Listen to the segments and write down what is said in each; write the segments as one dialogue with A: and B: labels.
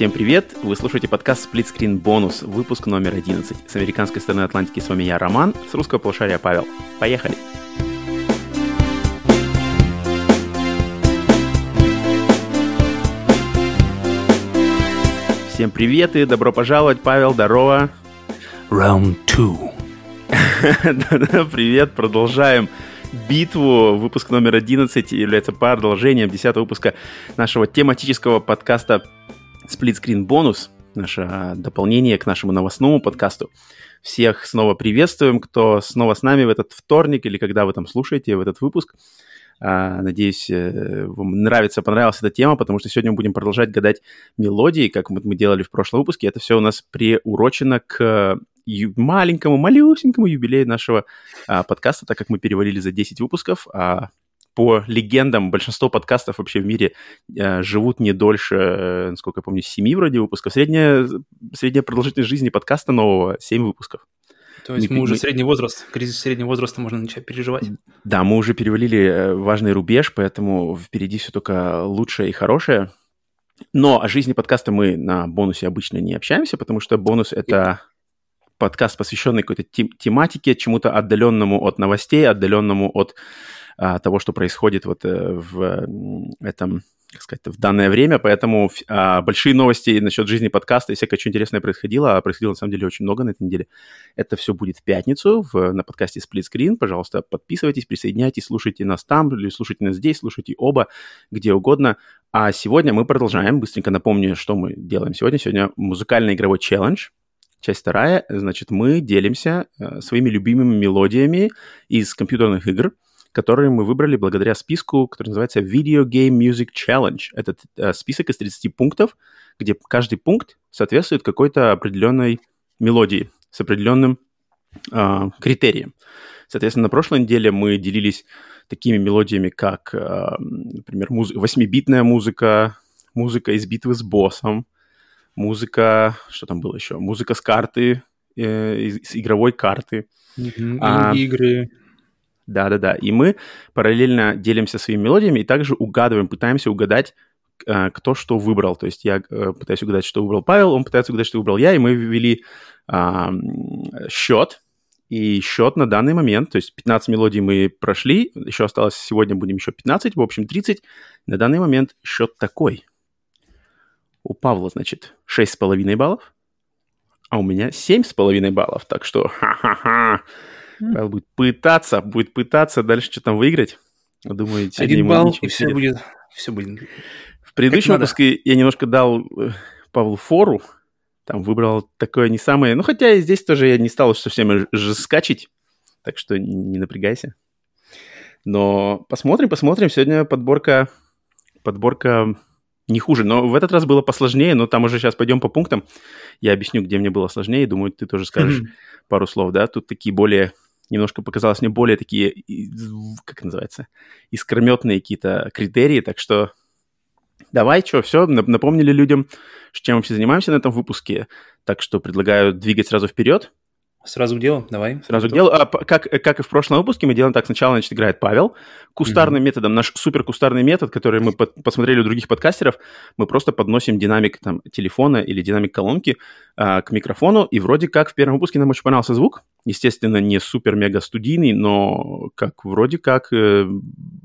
A: Всем привет! Вы слушаете подкаст Split Screen Bonus, выпуск номер 11. С американской стороны Атлантики с вами я, Роман, с русского полушария Павел. Поехали! Всем привет и добро пожаловать, Павел, здорово!
B: Round 2.
A: Да-да, привет, продолжаем битву. Выпуск номер 11 является продолжением 10 выпуска нашего тематического подкаста Screen Bonus, наше дополнение к нашему новостному подкасту. Всех снова приветствуем, кто снова с нами в этот вторник или когда вы там слушаете в этот выпуск. А, надеюсь, э, вам нравится, понравилась эта тема, потому что сегодня мы будем продолжать гадать мелодии, как мы делали в прошлом выпуске. Это все у нас приурочено к маленькому, малюсенькому юбилею нашего а, подкаста, так как мы перевалили за 10 выпусков, а по легендам, большинство подкастов вообще в мире а, живут не дольше, э, насколько я помню, 7 вроде выпусков. Средняя, средняя продолжительность жизни подкаста нового 7 выпусков.
B: То есть мы, мы уже средний возраст, кризис среднего возраста можно начать переживать.
A: Да, мы уже перевалили э, важный рубеж, поэтому впереди все только лучшее и хорошее. Но о жизни подкаста мы на бонусе обычно не общаемся, потому что бонус — это подкаст, посвященный какой-то тем- тематике, чему-то отдаленному от новостей, отдаленному от а, того, что происходит вот э, в этом, как сказать, в данное время. Поэтому а, большие новости насчет жизни подкаста и всякое что интересное происходило, а происходило на самом деле очень много на этой неделе. Это все будет в пятницу в, на подкасте Split Screen. Пожалуйста, подписывайтесь, присоединяйтесь, слушайте нас там, или слушайте нас здесь, слушайте оба, где угодно. А сегодня мы продолжаем. Быстренько напомню, что мы делаем сегодня. Сегодня музыкальный игровой челлендж – Часть вторая, значит, мы делимся э, своими любимыми мелодиями из компьютерных игр, которые мы выбрали благодаря списку, который называется Video Game Music Challenge. Это э, список из 30 пунктов, где каждый пункт соответствует какой-то определенной мелодии с определенным э, критерием. Соответственно, на прошлой неделе мы делились такими мелодиями, как, э, например, муз- 8-битная музыка, музыка из битвы с боссом, музыка, что там было еще? Музыка с карты, э, с игровой карты.
B: Mm-hmm. А, игры.
A: Да-да-да. И мы параллельно делимся своими мелодиями и также угадываем, пытаемся угадать, э, кто что выбрал. То есть я э, пытаюсь угадать, что выбрал Павел, он пытается угадать, что выбрал я, и мы ввели э, счет. И счет на данный момент, то есть 15 мелодий мы прошли, еще осталось сегодня будем еще 15, в общем 30. На данный момент счет такой. У Павла, значит, 6,5 баллов, а у меня 7,5 баллов. Так что, ха-ха-ха, Павел будет пытаться, будет пытаться дальше что-то выиграть. Думаю,
B: сегодня Один балл, и все будет, все будет.
A: В предыдущем выпуске я немножко дал э, Павлу фору, там выбрал такое не самое... Ну, хотя и здесь тоже я не стал совсем жескачить, так что не напрягайся. Но посмотрим, посмотрим. Сегодня подборка, подборка не хуже. Но в этот раз было посложнее, но там уже сейчас пойдем по пунктам. Я объясню, где мне было сложнее. Думаю, ты тоже скажешь пару слов, да? Тут такие более, немножко показалось мне более такие, как называется, искрометные какие-то критерии. Так что давай, что, все, напомнили людям, чем вообще занимаемся на этом выпуске. Так что предлагаю двигать сразу вперед.
B: Сразу к делу, давай.
A: Сразу к делу. А, как, как и в прошлом выпуске, мы делаем так. Сначала, значит, играет Павел. Кустарным mm-hmm. методом, наш супер кустарный метод, который мы под, посмотрели у других подкастеров, мы просто подносим динамик там, телефона или динамик колонки а, к микрофону, и вроде как в первом выпуске нам очень понравился звук. Естественно, не супер-мега студийный, но как вроде как э,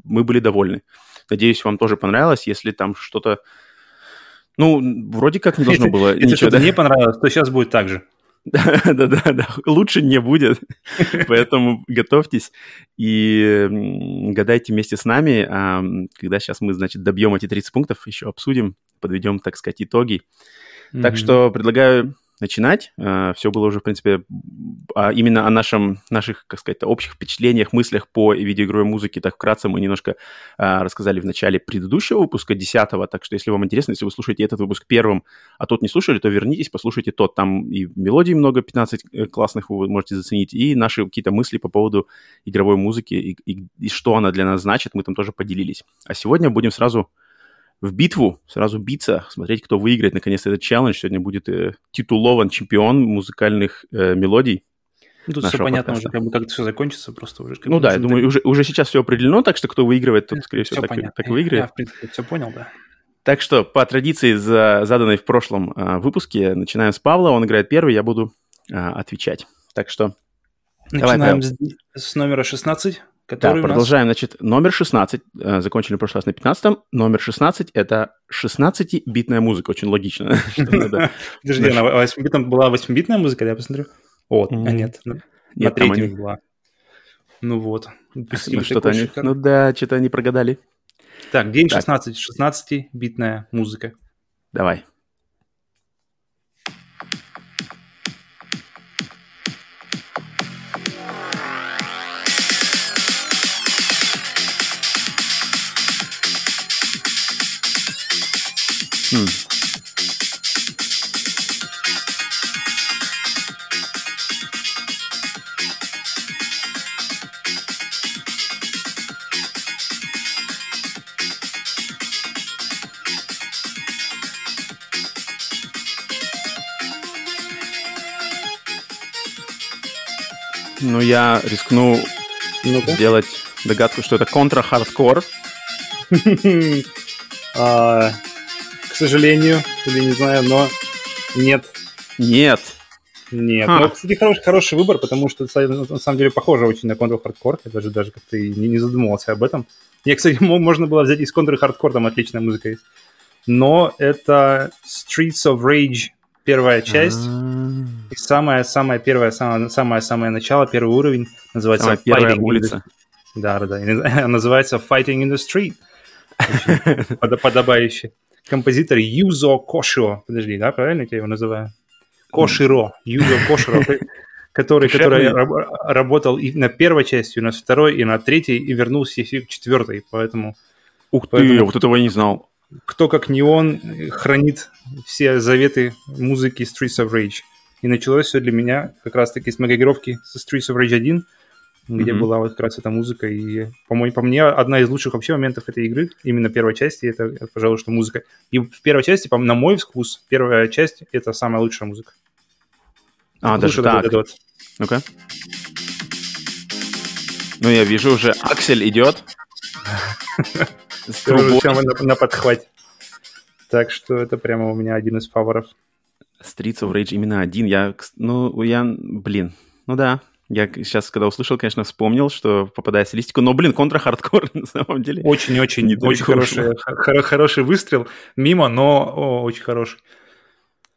A: мы были довольны. Надеюсь, вам тоже понравилось. Если там что-то... Ну, вроде как не должно было
B: Если что-то не понравилось, то сейчас будет так же.
A: Да-да-да, лучше не будет, поэтому готовьтесь и гадайте вместе с нами, когда сейчас мы, значит, добьем эти 30 пунктов, еще обсудим, подведем, так сказать, итоги. Так что предлагаю начинать. А, Все было уже, в принципе, а именно о нашем, наших, как сказать, общих впечатлениях, мыслях по видеоигровой музыке. Так вкратце мы немножко а, рассказали в начале предыдущего выпуска, 10-го. Так что, если вам интересно, если вы слушаете этот выпуск первым, а тот не слушали, то вернитесь, послушайте тот. Там и мелодий много, 15 э, классных вы можете заценить, и наши какие-то мысли по поводу игровой музыки и, и, и что она для нас значит, мы там тоже поделились. А сегодня будем сразу в битву, сразу биться, смотреть, кто выиграет. Наконец-то этот челлендж. Сегодня будет э, титулован чемпион музыкальных э, мелодий.
B: Ну, тут все понятно подкаста. уже, как бы как это все закончится, просто уже.
A: Ну да, я думаю, уже, уже сейчас все определено, так что кто выигрывает, тот, скорее всего, так,
B: понятно.
A: так выиграет.
B: Я, в принципе, все понял, да.
A: Так что, по традиции, за, заданной в прошлом а, выпуске, начинаем с Павла. Он играет первый, я буду а, отвечать. Так что...
B: Начинаем давай, с, с номера 16.
A: Который да, продолжаем. Нас... Значит, номер 16. Э, закончили в прошлый раз на 15 Номер 16 — это 16-битная музыка. Очень логично.
B: Подожди, на 8-битном была 8-битная музыка, я посмотрю. О, а нет. На третьем была. Ну вот.
A: Ну, что-то они... Ну да, что-то они прогадали.
B: Так, день 16. 16-битная музыка.
A: Давай. Хм. Ну, я рискну ну сделать догадку, что это контра-хардкор.
B: К сожалению, или не знаю, но нет.
A: Нет.
B: Нет. А. Ну, кстати, хороший, хороший выбор, потому что на самом деле похоже очень на Control Hardcore. Я даже, даже как-то не, не задумывался об этом. Я, кстати, можно было взять из Control Hardcore, там отличная музыка есть. Но это Streets of Rage первая часть. А. И самая-самая первая, самое-самое начало, первый уровень называется
A: Самая первая улица.
B: Да, да, да. Называется Fighting in the Street. Подобающе композитор Юзо Кошио. Подожди, да, правильно я его называю? Коширо. Юзо Коширо. Который, который работал и на первой части, и на второй, и на третьей, и вернулся и к четвертой, поэтому...
A: Ух ты, вот этого я не знал.
B: Кто, как не он, хранит все заветы музыки Streets of Rage. И началось все для меня как раз-таки с многогировки со Streets of Rage 1, где mm-hmm. была вот как раз эта музыка. И, по-моему, по мне, одна из лучших вообще моментов этой игры, именно первой части, это, это пожалуй, что музыка. И в первой части, по на мой вкус, первая часть — это самая лучшая музыка.
A: А, даже так. Вот. Ну-ка. Ну, я вижу уже, Аксель идет.
B: С трубой. На, на подхвате. Так что это прямо у меня один из фаворов.
A: Streets of Rage именно один. Я, ну, я, блин, ну да, я сейчас, когда услышал, конечно, вспомнил, что попадает в стилистику, но, блин, контра-хардкор на самом деле.
B: Очень-очень, очень хороший, хор- хороший выстрел. Мимо, но о, очень хороший.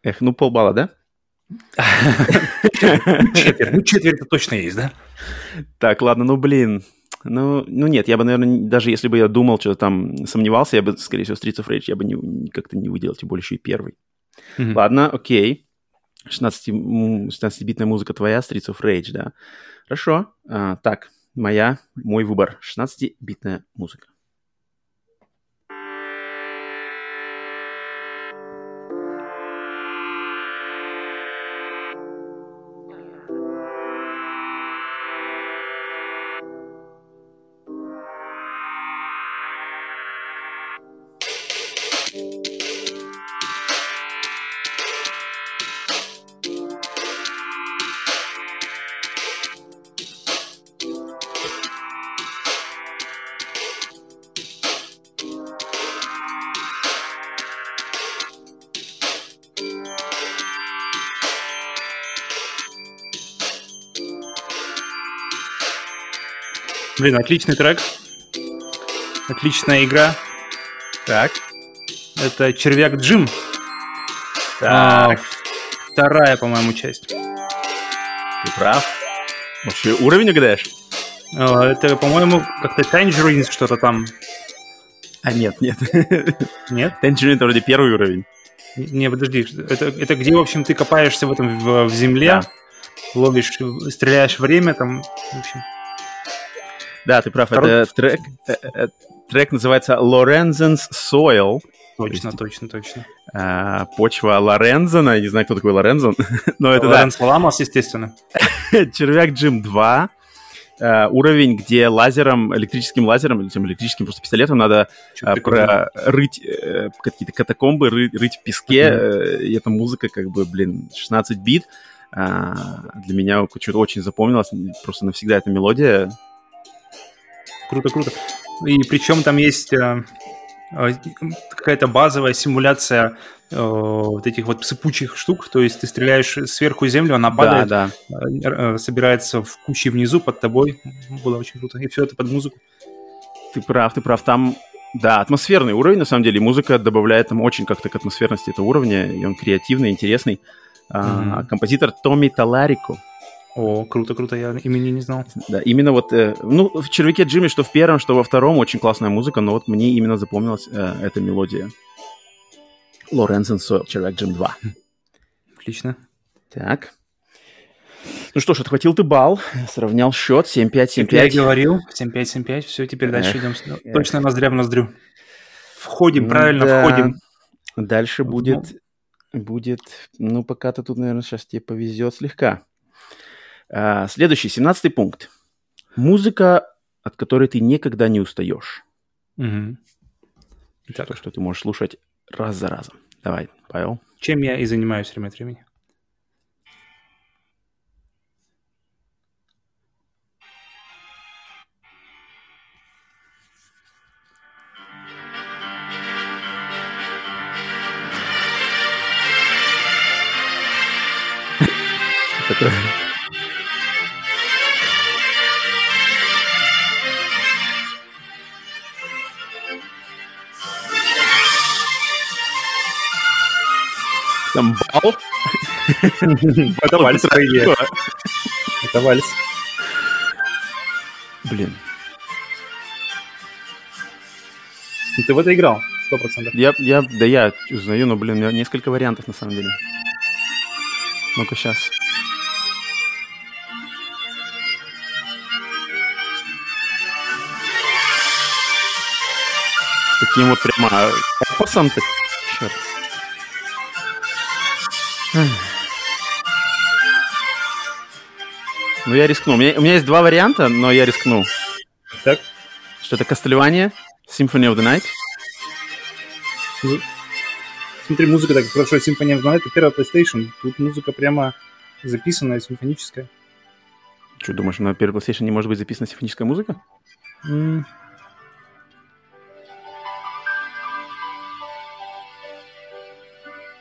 A: Эх, ну полбалла, да?
B: Четверть, ну четверть точно есть, да?
A: Так, ладно, ну блин, ну, ну нет, я бы, наверное, даже если бы я думал, что там сомневался, я бы, скорее всего, Streets of Rage я бы не, как-то не выделил, тем более еще и первый. Mm-hmm. Ладно, окей. 16-битная музыка твоя, Streets of Rage, да. Хорошо. А, так, моя, мой выбор. 16-битная музыка.
B: Блин, отличный трек. Отличная игра.
A: Так.
B: Это Червяк Джим.
A: Так. А,
B: вторая, по-моему, часть.
A: Ты прав. Вообще уровень угадаешь?
B: А, это, по-моему, как-то Tangerines что-то там.
A: А нет, нет.
B: Нет?
A: Tangerine это вроде первый уровень.
B: Не, подожди. Это, это где, в общем, ты копаешься в этом в, в земле, да. ловишь, стреляешь время там. В общем.
A: Да, ты прав. Второй... Это трек, э, э, трек называется Lorenzen's Soil.
B: Точно, точно, точно.
A: А, почва Лорензона. Я не знаю, кто такой Лорензон. но это
B: Лоренз да. Ламас, естественно.
A: Червяк Джим 2. Uh, уровень, где лазером, электрическим лазером, или тем электрическим просто пистолетом надо uh, прорыть uh, какие-то катакомбы, рыть, рыть в песке. Uh-huh. И эта музыка, как бы, блин, 16 бит. Для меня что-то очень запомнилось. Просто навсегда эта мелодия
B: Круто, круто. И причем там есть э, э, какая-то базовая симуляция э, вот этих вот сыпучих штук, то есть ты стреляешь сверху землю, она падает,
A: да,
B: да. Э, собирается в куче внизу под тобой. Было очень круто. И все это под музыку.
A: Ты прав, ты прав. Там, да, атмосферный уровень, на самом деле. Музыка добавляет там очень как-то к атмосферности этого уровня, и он креативный, интересный. Mm-hmm. А, композитор Томми Таларико.
B: О, круто, круто, я имени не знал.
A: Да, именно вот, э, ну, в «Червяке Джимми», что в первом, что во втором, очень классная музыка, но вот мне именно запомнилась э, эта мелодия. Лорензен Сойл, «Червяк Джим 2».
B: Отлично.
A: Так. Ну что ж, отхватил ты бал, сравнял счет 7-5, 7-5.
B: Я говорил, 7-5, 7-5, все, теперь дальше эх, идем. Эх. Точно ноздря в ноздрю. Входим, правильно, да. входим.
A: Дальше будет, будет, ну, пока-то тут, наверное, сейчас тебе повезет слегка. А, следующий, 17 пункт. Музыка, от которой ты никогда не устаешь.
B: Угу.
A: То, что ты можешь слушать раз за разом. Давай, Павел.
B: Чем я и занимаюсь время от времени.
A: Такое. Там бал.
B: Это вальс. Это вальс.
A: Блин.
B: Ты в это играл? Сто процентов.
A: Я, я, да я узнаю, но, блин, у меня несколько вариантов на самом деле. Ну-ка, сейчас. Таким вот прямо эпосом. Ну, я рискну. У меня, у меня есть два варианта, но я рискну.
B: Так.
A: Что это Кастельвания, Symphony of the Night.
B: Ну, смотри, музыка так хорошо. Symphony of the Night это первая PlayStation. Тут музыка прямо записанная, симфоническая.
A: Что, думаешь, на первой PlayStation не может быть записана симфоническая музыка?
B: Mm.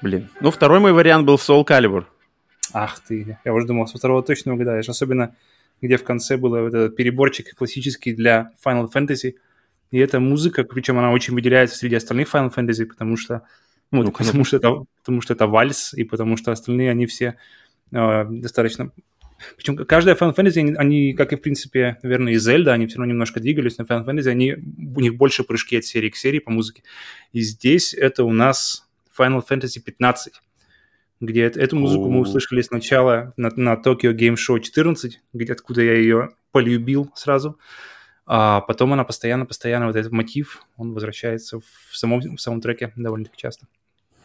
A: Блин. Ну, второй мой вариант был Soul Calibur.
B: Ах ты, я уже думал, со второго точно угадаешь. Особенно, где в конце был вот этот переборчик классический для Final Fantasy. И эта музыка, причем она очень выделяется среди остальных Final Fantasy, потому что, ну, ну потому, что это, потому что это вальс, и потому что остальные, они все э, достаточно... Причем каждая Final Fantasy, они, они, как и, в принципе, наверное, и Zelda, они все равно немножко двигались, но Final Fantasy, они, у них больше прыжки от серии к серии по музыке. И здесь это у нас Final Fantasy 15, где эту музыку мы услышали сначала на, на Tokyo Game Show 14, где, откуда я ее полюбил сразу. А потом она постоянно-постоянно, вот этот мотив, он возвращается в самом, в самом треке довольно-таки часто.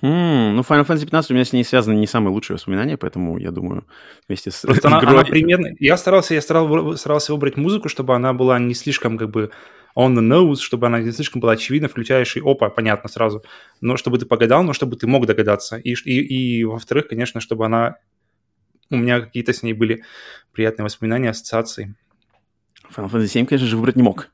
A: Mm, ну, Final Fantasy 15 у меня с ней связаны не самые лучшие воспоминания, поэтому я думаю, вместе с
B: Просто игрой... она, она примерно... Я старался, я старался, старался выбрать музыку, чтобы она была не слишком как бы on the nose, чтобы она не слишком была очевидна, включаешь и опа, понятно сразу. Но чтобы ты погадал, но чтобы ты мог догадаться. И, и, и во-вторых, конечно, чтобы она... У меня какие-то с ней были приятные воспоминания, ассоциации.
A: Final Fantasy 7, конечно же, выбрать не мог.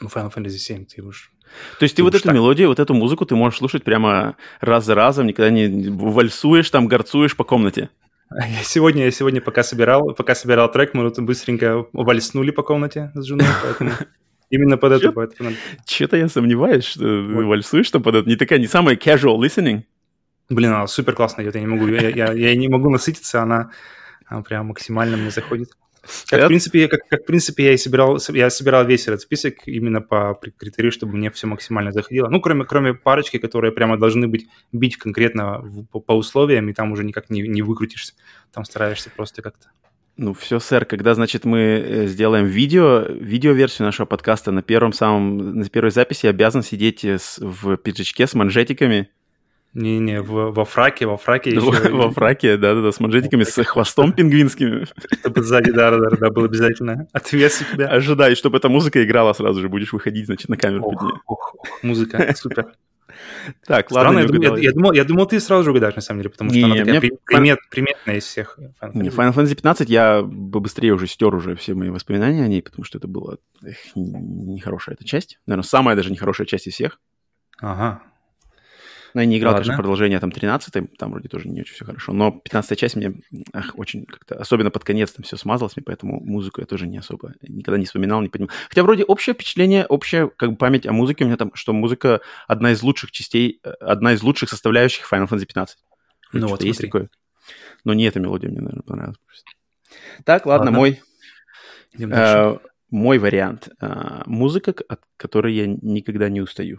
B: Ну, Final Fantasy 7 ты уж...
A: То есть ты, ты вот эту так... мелодию, вот эту музыку ты можешь слушать прямо раз за разом, никогда не вальсуешь, там горцуешь по комнате.
B: Я сегодня, я сегодня пока собирал, пока собирал трек, мы вот быстренько вальснули по комнате с женой, поэтому Именно под это. Поэтому...
A: Что-то я сомневаюсь, что вот. вальсуешь что под это. Не такая, не самая casual listening.
B: Блин, она супер классно идет, я не могу, я, я, я не могу насытиться, она, она прям максимально мне заходит. Как, в принципе, как, как в принципе я и собирал, я собирал весь этот список именно по критерию, чтобы мне все максимально заходило. Ну, кроме, кроме парочки, которые прямо должны быть бить конкретно в, по, по условиям, и там уже никак не, не выкрутишься. Там стараешься просто как-то
A: ну все, сэр, когда, значит, мы э, сделаем видео, видеоверсию нашего подкаста на первом самом, на первой записи обязан сидеть э, с, в пиджачке с манжетиками.
B: Не-не, во фраке, во фраке
A: еще. Во фраке, да-да-да, с манжетиками, с хвостом пингвинским.
B: Чтобы сзади, да-да-да, было обязательно. Отвес у тебя.
A: Ожидай, чтобы эта музыка играла сразу же, будешь выходить, значит, на камеру под нее.
B: Музыка, супер.
A: Так, ладно,
B: я, думал, я, думал, я думал, ты сразу же угадаешь, на самом деле, потому что не, она такая мне... примет, приметная из всех.
A: Не, Final Fantasy 15 я бы быстрее уже стер уже все мои воспоминания о ней, потому что это была эх, нехорошая эта часть. Наверное, самая даже нехорошая часть из всех.
B: Ага.
A: Но я не играл,
B: Ладно.
A: конечно, продолжение там 13 там вроде тоже не очень все хорошо. Но 15 часть мне ах, очень как-то, особенно под конец там все смазалось мне, поэтому музыку я тоже не особо никогда не вспоминал, не понимал. Хотя вроде общее впечатление, общая как бы память о музыке у меня там, что музыка одна из лучших частей, э, одна из лучших составляющих Final Fantasy 15.
B: Ну вот,
A: есть
B: смотри.
A: такое. Но не эта мелодия мне, наверное, понравилась. Так, ладно,
B: Ладно.
A: мой
B: Идем дальше.
A: Э, мой вариант. Э, музыка, от которой я никогда не устаю.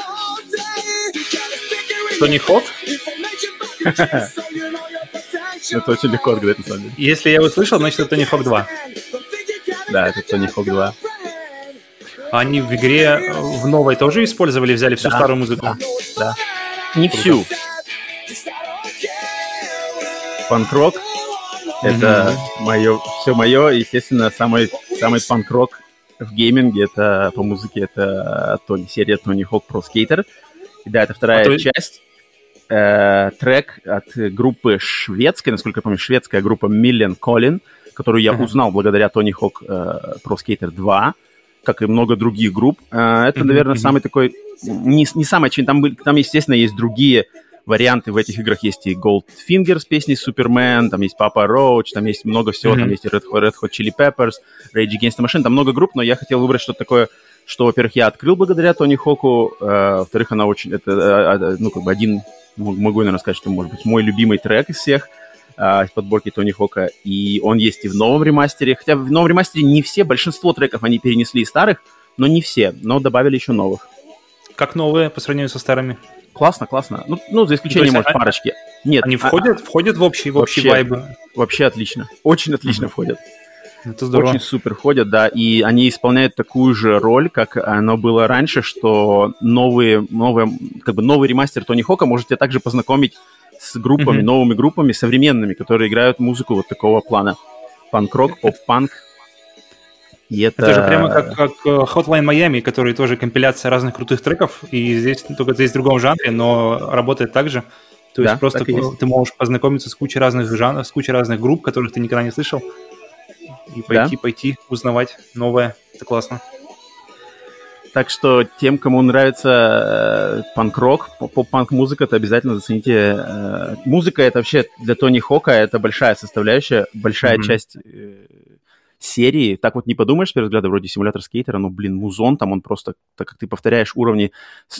C: are your crew?
B: Это Тони Хок?
A: Это очень легко отгадать, на самом деле.
B: Если я его слышал, значит, это Тони Хок 2.
A: Да, это Тони Хок 2.
B: Они в игре э, в новой тоже использовали, взяли всю
A: Да,
B: старую музыку?
A: да. Не всю. Панк-рок — это мое, все мое. Естественно, самый, самый панк-рок в гейминге, это по музыке, это Тони, серия Тони Хок Pro Skater. И да, это вторая
B: А то есть-
A: часть. Э, трек от группы шведской, насколько я помню, шведская группа Million Colin, которую я
B: Ага.
A: узнал благодаря Тони Хок э, Pro Skater 2, как и много других групп. Э, это,
B: Мгм,
A: наверное,
B: мгм.
A: самый такой... Не, не самый очевидный. Там, были- там, естественно, есть другие варианты в этих играх. Есть и Goldfinger с песней Superman, там есть Papa Roach, там есть много всего, там
B: Мгм.
A: есть Red Hot, Red Hot Chili Peppers, Rage Against the Machine, там много групп, но я хотел выбрать что-то такое, что, во-первых, я открыл благодаря Тони Хоку, э, во-вторых, она очень, это, э, э, ну, как бы один, могу, наверное, сказать, что, может быть, мой любимый трек из всех, э, из подборки Тони Хока, и он есть и в новом ремастере, хотя в новом ремастере не все, большинство треков они перенесли из старых, но не все, но добавили еще новых.
B: Как новые по сравнению со старыми?
A: Классно, классно. Ну, ну за исключением, может,
B: а-
A: парочки. Нет,
B: Они
A: а-
B: входят, входят в общий, в общий
A: Вообще.
B: вайб?
A: вообще отлично. Очень отлично входят.
B: Это здорово.
A: Очень супер ходят, да, и они исполняют такую же роль, как оно было раньше, что новые, новые, как бы новый ремастер Тони Хока может тебя также познакомить с группами,
B: Мгм.
A: новыми группами, современными, которые играют музыку вот такого плана. Панк-рок, поп-панк. И это...
B: Это же прямо как, как э, Hotline Miami, который тоже компиляция разных крутых треков, и здесь только здесь в другом жанре, но работает так же. То есть
A: Да,
B: просто
A: так и есть.
B: ты можешь познакомиться с кучей разных жанров, с кучей разных групп, которых ты никогда не слышал, и пойти, пойти узнавать новое. Это классно.
A: Так что тем, кому нравится э, панк-рок, поп-панк музыка, то обязательно зацените. э, музыка это вообще для Тони Хока это большая составляющая, большая
B: Мгм.
A: часть э, серии. Так вот не подумаешь, с первого взгляда, вроде симулятор скейтера, но, блин, музон там он просто, так как ты повторяешь уровни,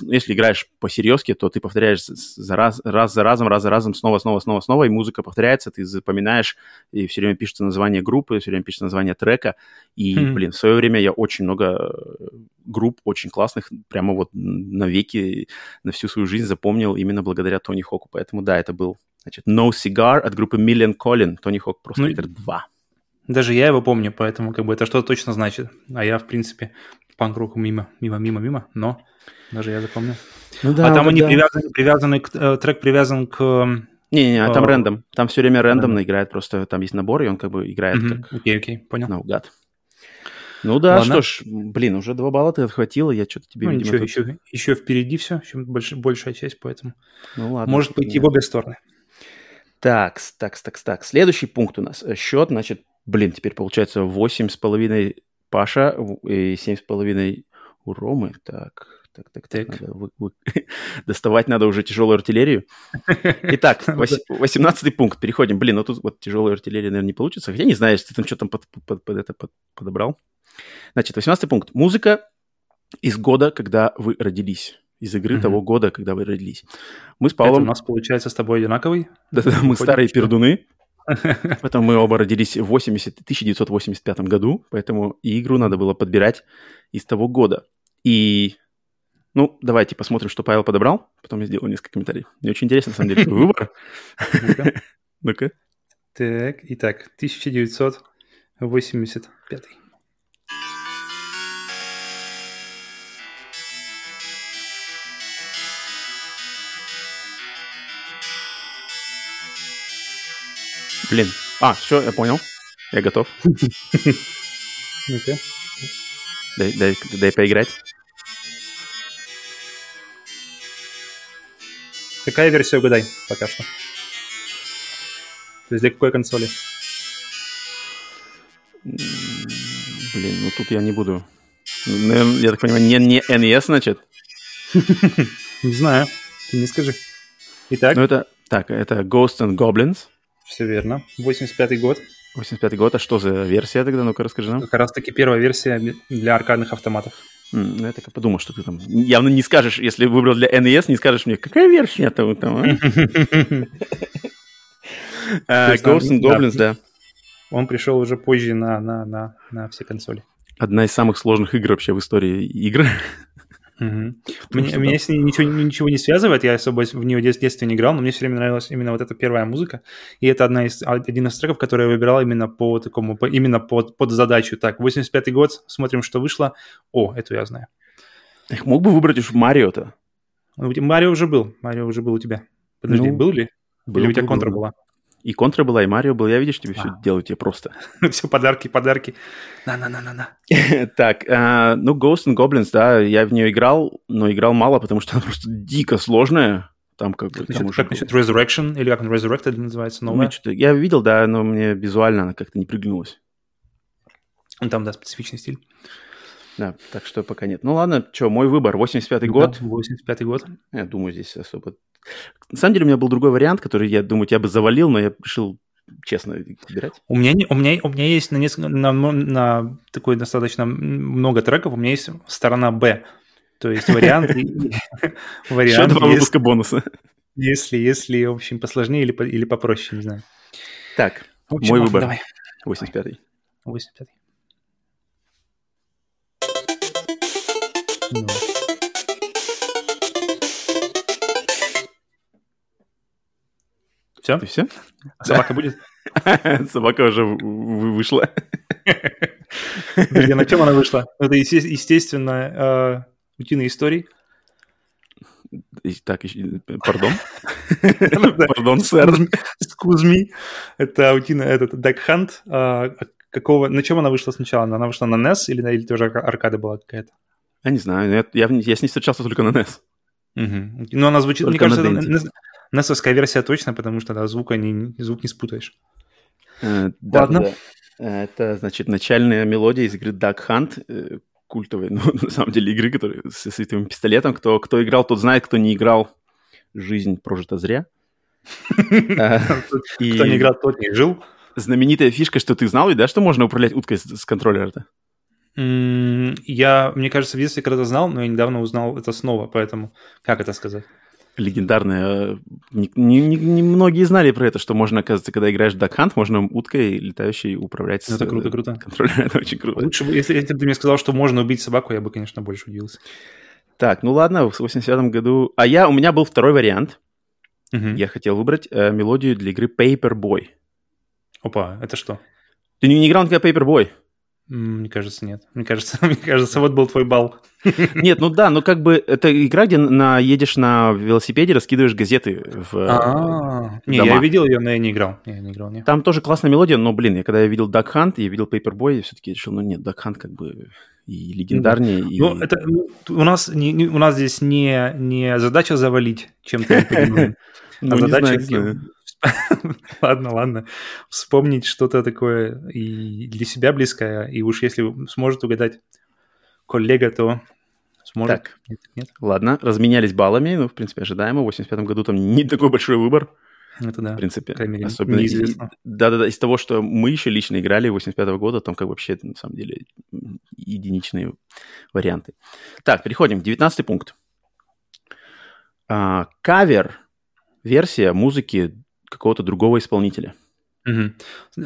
A: ну, если играешь по-серьезки, то ты повторяешь за раз, раз за разом, раз за разом, снова, снова, снова, снова, и музыка повторяется, ты запоминаешь, и все время пишется название группы, все время пишется название трека, и,
B: Мгм.
A: блин, в свое время я очень много э, групп очень классных, прямо вот навеки, на всю свою жизнь запомнил именно благодаря Тони Хоку. Поэтому да, это был, значит, No Cigar от группы Million Colin, Тони Хок Pro
B: Ну,
A: Skater 2.
B: Даже я его помню, поэтому как бы это что-то точно значит. А я, в принципе, панк-року мимо, мимо, мимо, мимо, но даже я запомнил.
A: Ну
B: а там они привязаны, привязаны к, э, трек привязан к... эм,
A: Не-не-не, там
B: А,
A: рэндом. Там все время рэндомно играет, просто там есть набор, и он как бы играет
B: мгм,
A: как
B: Окей, окей, понял.
A: наугад. Ну да,
B: Ладно.
A: что ж, блин, уже два балла ты отхватила, я что-то тебе,
B: Ну,
A: видимо,
B: ничего,
A: тут-
B: еще, еще впереди все, еще больш, большая часть, поэтому
A: Ну ладно.
B: может пойти в обе стороны.
A: Так, так, так, так. Следующий пункт у нас. Счет, значит, блин, теперь получается 8,5 Паша и 7,5 у Ромы. Так, так, так, так.
B: Так.
A: Надо вы- вы- Доставать надо уже тяжелую артиллерию. Итак, вось- 18 пункт. Переходим. Блин, ну тут вот тяжелую артиллерию, наверное, не получится. Хотя не знаю, если ты там что там под, под- под это под- подобрал. Значит, 18 пункт. Музыка из года, когда вы родились. Из игры
B: Мгм.
A: того года, когда вы родились. Мы с
B: Это у
A: Павлом...
B: нас получается с тобой одинаковый.
A: Да-да, мы старые пердуны. Поэтому мы оба родились в 80, 1985 году, поэтому игру надо было подбирать из того года. И, ну, давайте посмотрим, что Павел подобрал, потом я сделаю несколько комментариев. Мне очень интересно, на самом деле, выбор.
B: Ну-ка. Так, итак, 1985.
A: Блин. А, все, я понял. Я готов.
B: Ну-ка.
A: Дай, дай, дай поиграть.
B: Какая версия угадай пока что? То есть для какой консоли?
A: Блин, ну тут я не буду. Наверно, я так понимаю, не, не NES, значит?
B: Не знаю. Ты не скажи. Итак,
A: Ну это... Так, это Ghosts and Goblins.
B: Все верно. 85 год.
A: 85 год. А что за версия тогда? Ну-ка расскажи нам.
B: Как раз таки первая версия для аркадных автоматов.
A: Ну, я так и подумал, что ты там явно не скажешь, если выбрал для NES, не скажешь мне, какая версия там, там а?
B: Есть,
A: Ghosts and. Goblins, да.
B: Он пришел уже позже на, на, на, на все консоли.
A: Одна из самых сложных игр вообще в истории игр.
B: Мгм.
A: Потому
B: Меня,
A: что
B: меня
A: там-
B: с ней ничего, ничего не связывает, я особо в нее в детстве не играл, но мне все время нравилась именно вот эта первая музыка. И это одна из, один из треков, который я выбирал именно по такому, по- именно под, под задачу. Так, 85-й год, смотрим, что вышло. О, эту я знаю.
A: Эх, мог бы выбрать уж Марио-то.
B: Ну, Марио уже был, Марио уже был у тебя. Подожди,
A: Ну,
B: был ли?
A: Был,
B: Или у тебя
A: был,
B: контра
A: был.
B: была?
A: И контра была, и Марио был. Я, видишь, тебе все
B: А.
A: делаю тебе просто.
B: Все подарки, подарки. На-на-на-на-на.
A: Так, а, ну, Ghosts and Goblins, да, я в нее играл, но играл мало, потому что она просто дико сложная. Там как бы... там
B: Насчет-
A: уже
B: Как насчет Resurrection, или как он, Resurrected называется,
A: Ну,
B: новая?
A: что-то- Я видел, да, но мне визуально она как-то не приглянулась.
B: Ну, Там, да, специфичный стиль.
A: Да, так что пока нет. Ну ладно, что, мой выбор, 85-й год.
B: Да, 85-й год.
A: Я думаю, здесь особо... На самом деле у меня был другой вариант, который, я думаю, тебя бы завалил, но я решил честно выбирать.
B: У меня, у меня, у меня есть на, несколько, на, на такой достаточно много треков, у меня есть сторона Б. То есть вариант,
A: Еще два выпуска бонуса.
B: если, если, в общем, посложнее или, или попроще, не знаю.
A: Так, Мой выбор.
B: Давай,
A: 85-й.
B: 85 Ну. Все?
A: Ты все?
B: Собака будет?
A: Собака уже вышла.
B: Подожди, на чем она вышла? Это, есте- естественно, э, утиные истории.
A: Так, ещё- пардон.
B: Да.
A: Пардон, сэр.
B: Excuse me. Это утина, этот Duck Hunt. А, какого, на чем она вышла сначала? Она вышла на NES или, или тоже арка- аркада была какая-то?
A: Я не знаю, я, я, я с ней встречался только на NES.
B: Мгм. Ну, она звучит, мне
A: Только на
B: кажется, NES-овская версия точно, потому что да, звука не, звук не спутаешь.
A: Э, да,
B: Ладно.
A: да. Э, Это, значит, начальная мелодия из игры Duck Hunt, э, культовой, ну, на самом деле, игры, которая с световым пистолетом. Кто, кто играл, тот знает, кто не играл, жизнь прожита зря. Э,
B: Кто не играл, тот не жил.
A: Знаменитая фишка, что ты знал, ведь, да, что можно управлять уткой с, с контроллера-то?
B: Я, мне кажется, в детстве когда-то знал, но я недавно узнал это снова, поэтому как это сказать?
A: Легендарная. э, Не, не- не- не многие знали про это, что можно, оказывается, когда играешь в Duck Hunt, можно уткой летающей управлять
B: это круто,
A: э,
B: круто.
A: контроллером. Это очень круто.
B: Лучше бы, если, если бы ты мне сказал, что можно убить собаку, я бы, конечно, больше удивился.
A: Так, ну ладно, в 85 году... А я, у меня был второй вариант.
B: Мгм.
A: Я хотел выбрать э, мелодию для игры Paperboy.
B: Опа, это что?
A: Ты не, не играл никогда Paperboy?
B: Мне кажется, нет. Мне кажется, мне кажется, вот был твой балл.
A: Нет, ну да, ну как бы это игра, где на, едешь на велосипеде, раскидываешь газеты в... э,
B: А, Не, я видел ее, но я не играл. Я не играл, не.
A: Там тоже классная мелодия, но, блин, я когда я видел Duck Hunt, я видел Paperboy, я все-таки решил, ну нет, Duck Hunt как бы и легендарнее, и...
B: Ну, это ну, у нас не, не- у нас здесь не, не задача завалить чем-то
A: Ну,
B: а
A: не
B: задача. ладно, ладно, вспомнить что-то такое и для себя близкое, и уж если сможет угадать коллега, то сможет.
A: Так.
B: Нет, нет,
A: Ладно, разменялись баллами, ну, в принципе, ожидаемо. В 85 году там не такой большой выбор,
B: это да.
A: в принципе.
B: мере,
A: Особенно из-
B: неизвестно.
A: Да-да-да, из того, что мы еще лично играли 85 года, там как вообще, на самом деле, единичные варианты. Так, переходим. 19 пункт. А, Кавер версия музыки какого-то другого исполнителя.
B: Мгм.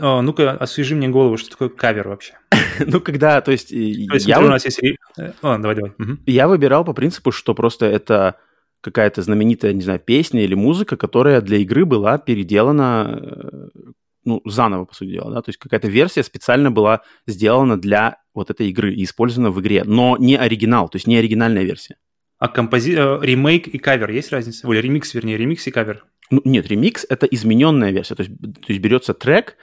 B: А, Ну-ка, освежи мне голову, что такое кавер вообще.
A: ну, когда, то есть, и-
B: То есть,
A: я,
B: смотри, у нас есть... э, Ладно, давай, давай.
A: Я выбирал по принципу, что просто это какая-то знаменитая, не знаю, песня или музыка, которая для игры была переделана, э, ну, заново, по сути дела, да, то есть какая-то версия специально была сделана для вот этой игры и использована в игре, но не оригинал, то есть не оригинальная версия.
B: А компози... э, ремейк и кавер есть разница? Или ремикс, вернее, ремикс и кавер.
A: Ну, нет, ремикс — это измененная версия. То есть, то есть берется трек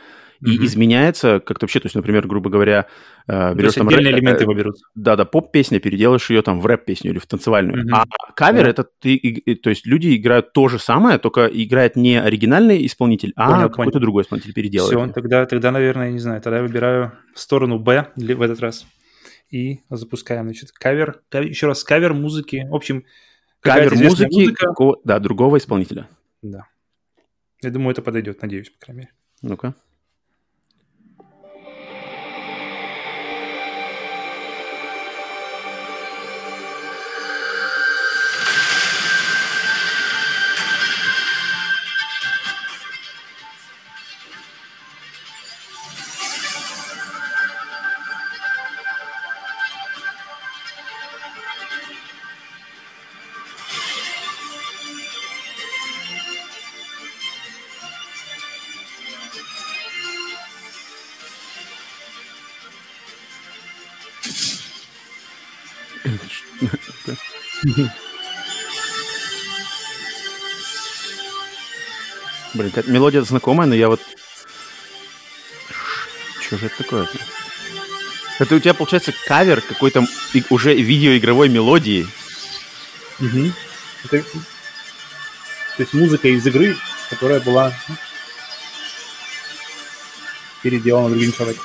A: и
B: Мгм.
A: изменяется как-то вообще. То есть, например, грубо говоря, э,
B: То
A: берешь
B: есть
A: там...
B: отдельные
A: рэп-
B: элементы
A: э,
B: его берут.
A: Да-да, поп-песня, переделаешь ее там в рэп-песню или в танцевальную.
B: Мгм.
A: А кавер
B: Да.
A: это ты, и- то есть люди играют то же самое, только играет не оригинальный исполнитель, а
B: Понял,
A: какой-то
B: понял.
A: другой исполнитель переделывает.
B: Все, тогда, тогда, наверное, я не знаю, тогда я выбираю сторону Б в этот раз. И запускаем, значит, кавер, кавер- еще раз, кавер музыки. В общем,
A: Кавер музыки
B: музыка.
A: какого- да, другого исполнителя.
B: Да. Я думаю, это подойдет, надеюсь, по крайней мере.
A: Ну-ка. Блин, мелодия знакомая, но я вот... Что же это такое? Это у тебя, получается, кавер какой-то уже видеоигровой мелодии.
B: Мгм. Это- то есть музыка из игры, которая была ну, переделана другим человеком.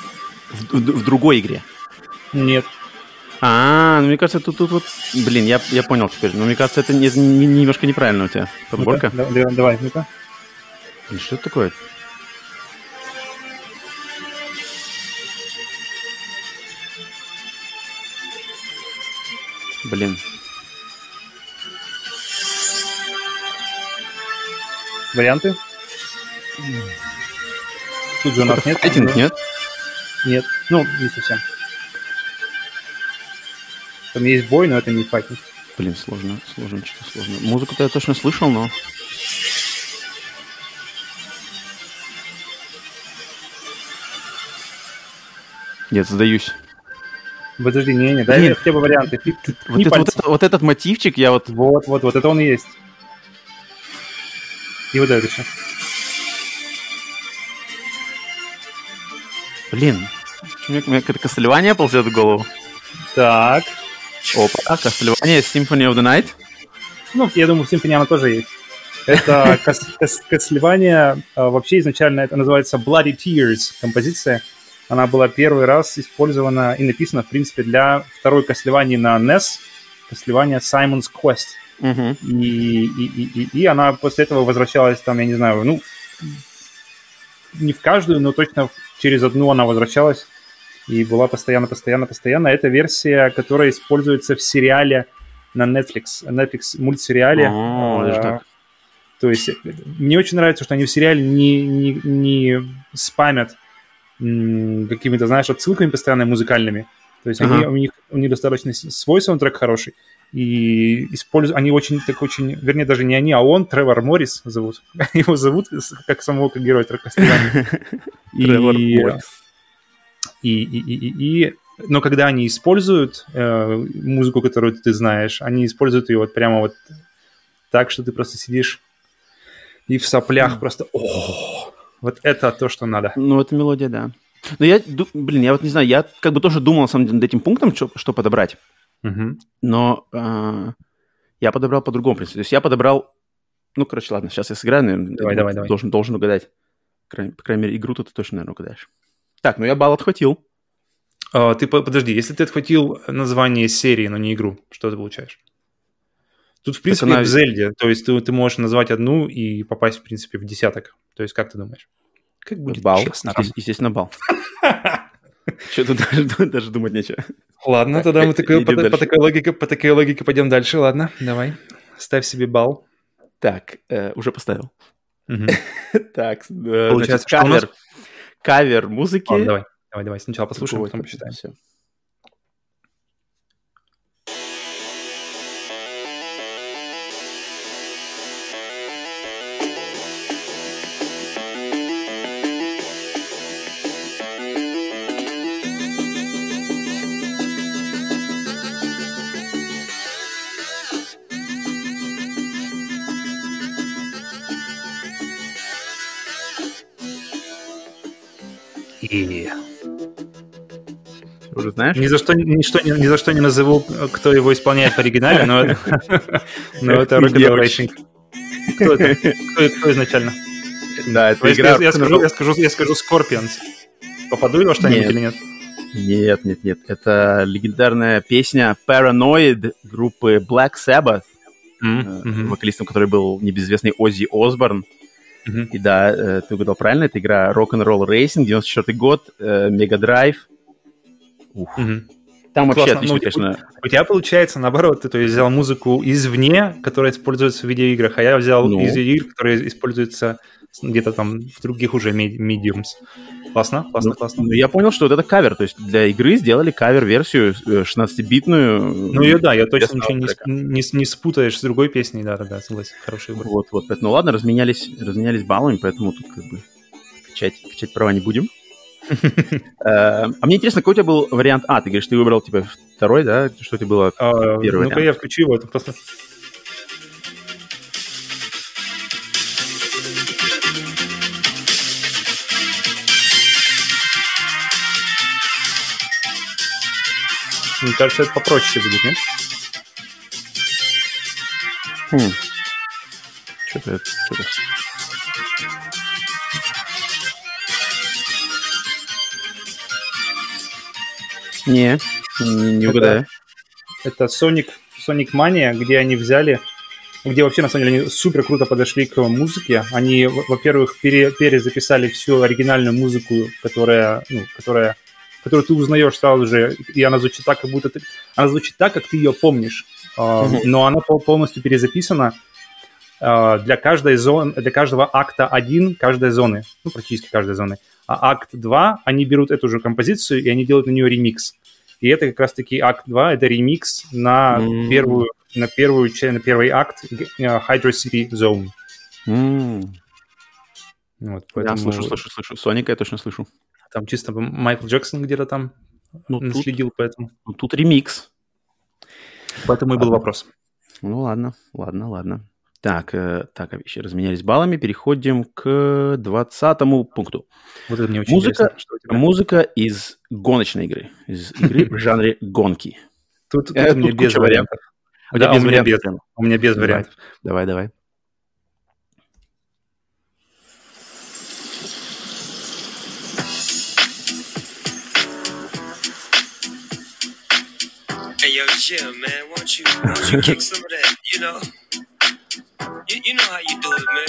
A: В, в- в другой игре.
B: Нет.
A: А, ну мне кажется, тут, тут вот... Блин, я, я понял теперь. Но мне кажется, это не- не- немножко неправильно у тебя подборка.
B: Да- давай, ну-ка.
A: Блин, Что это такое? Блин.
B: Варианты? Тут же у нас нет.
A: Файтинг, нет?
B: Нет. Ну, не совсем. Там есть бой, но это не файтинг.
A: Блин, сложно, сложно, что-то сложно. Музыку-то я точно слышал, но... Нет, сдаюсь.
B: Подожди, не, не, дай хотя бы варианты. Ты- ты
A: Вот, это- вот это- вот этот мотивчик я вот...
B: Вот, вот, вот, это он и есть. И вот это еще.
A: Блин, у меня, у меня какое-то Castlevania ползет в голову.
B: Так.
A: Опа, Castlevania Symphony of the Night.
B: Ну, я думаю, в Symphony она тоже есть. Это Кас- Кас- Castlevania, а, вообще изначально это называется Bloody Tears композиция. Она была первый раз использована и написана, в принципе, для второй Castlevania на NES, Castlevania Simon's Quest.
A: Мгм.
B: И, и, и, и- и она после этого возвращалась там, я не знаю, ну, не в каждую, но точно через одну она возвращалась и была постоянно, постоянно, постоянно. Это версия, которая используется в сериале на Netflix, Netflix мультсериале.
A: О,
B: А,
A: так.
B: То есть мне очень нравится, что они в сериале не, не, не спамят какими-то, знаешь, отсылками постоянно музыкальными. То есть они,
A: Ага.
B: у, них, у них достаточно свой саундтрек хороший. И используют, они очень, так очень, вернее, даже не они, а он, Тревор Моррис зовут. Его зовут как самого, как героя. И-
A: Тревор Моррис.
B: и, и, и, и, и- но когда они используют э, музыку, которую ты знаешь, они используют ее вот прямо вот так, что ты просто сидишь и в соплях просто, о, вот это то, что надо.
A: Ну, это мелодия, да. Но я, блин, я вот не знаю, я как бы тоже думал, на самом деле, над этим пунктом, что, что подобрать.
B: Мгм.
A: Но а, я подобрал по другому принципу. То есть я подобрал... Ну, короче, ладно, сейчас я сыграю, наверное.
B: Давай, давай, давай.
A: Должен, должен угадать. По крайней, по крайней мере, игру-то ты точно, наверное, угадаешь. Так, ну я балл отхватил.
B: А, ты по- подожди, если ты отхватил название серии, но не игру, что ты получаешь? Тут, в принципе,
A: она-
B: в Зельде. То есть ты, ты можешь назвать одну и попасть, в принципе, в десяток. То есть как ты думаешь? Как будет
A: Балл.
B: честно?
A: Есте- Естественно, балл. Что тут даже, даже думать нечего.
B: Ладно, тогда мы такой- по, такой логике, по такой логике пойдем дальше. Ладно, давай. Ставь себе балл.
A: Так, э, уже поставил. Так, э,
B: Получается,
A: значит,
B: что у нас?
A: кавер, кавер музыки.
B: Ладно, давай, давай, давай. Сначала послушаем, потом посчитаем. И
A: Уже знаешь?
B: ни за что, ни, что, ни, ни за что не назову, кто его исполняет в оригинале, но, но это Rocket. Racing. Кто это? Кто, кто изначально?
A: Да, это
B: Я,
A: игра...
B: я- я скажу, я, скажу, я скажу Scorpions. Попаду во что-нибудь
A: Нет.
B: или нет?
A: Нет, нет, нет. Это легендарная песня Paranoid группы Black Sabbath,
B: Мгм.
A: вокалистом которой был небезызвестный Оззи Осборн.
B: Мгм.
A: И да, э, ты угадал правильно, это игра Rock'n'Roll Racing, 94 год, э, Mega Drive. Ух.
B: Мгм.
A: Там вообще
B: Классно.
A: отлично,
B: Ну,
A: конечно.
B: У тебя получается наоборот, ты то есть взял музыку извне, которая используется в видеоиграх, а я взял
A: Ну.
B: из игр, которые используются где-то там в других уже mediums. Классно, классно,
A: Ну,
B: классно.
A: ну, я понял, что вот это кавер, то есть для игры сделали кавер-версию э, 16-битную.
B: Ну, ее, да, я точно ничего не, не, не спутаешь с другой песней, да, да, да, согласен, хороший выбор.
A: Вот, вот. Ну ладно, разменялись, разменялись баллами, поэтому тут как бы качать, качать права не будем. Э, А мне интересно, какой у тебя был вариант А? Ты говоришь, ты выбрал типа второй, да? Что у тебя было?
B: А,
A: Первый
B: Ну-ка я включу его, это просто... Мне кажется, это попроще будет, нет?
A: Хм. Что-то, что-то... Не, не, не
B: Это-
A: угадаю.
B: Это Sonic, Sonic Mania, где они взяли, где вообще, на самом деле, они супер круто подошли к музыке. Они, во- во-первых, пере- перезаписали всю оригинальную музыку, которая, ну, которая, которую ты узнаешь сразу же, и она звучит так, как будто ты... Она звучит так, как ты ее помнишь. А. Но она пол- полностью перезаписана а, для каждой зоны, для каждого акта 1 каждой зоны, ну, практически каждой зоны. А акт 2, они берут эту же композицию, и они делают на нее ремикс. И это как раз-таки акт 2, это ремикс на
A: М.
B: первую, на первую, на первый акт э, Hydro City Zone.
A: М,
B: Вот,
A: Я
B: поэтому
A: слышу, слышу, слышу. Соника я точно слышу.
B: Там чисто Майкл Джексон где-то там
A: Ну, тут,
B: наследил, поэтому,
A: ну, тут ремикс.
B: поэтому и был
A: Ладно.
B: вопрос.
A: Ну ладно, ладно, ладно. Так, э, так, еще разменялись баллами. Переходим к двадцатому пункту.
B: Вот это мне очень
A: Музыка-
B: интересно. Что тебя.
A: Музыка из гоночной игры. Из игры в жанре гонки.
B: Тут, тут
A: Э,
B: у меня
A: тут
B: без
A: куча
B: вариантов.
A: У
B: Да,
A: без
B: у меня
A: вариантов
B: без. У меня без
A: Давай.
B: вариантов.
A: Давай, давай.
D: Hey yo, Jim, man, why don't you, why don't you kick some of that? You know, you, you know how you do it, man.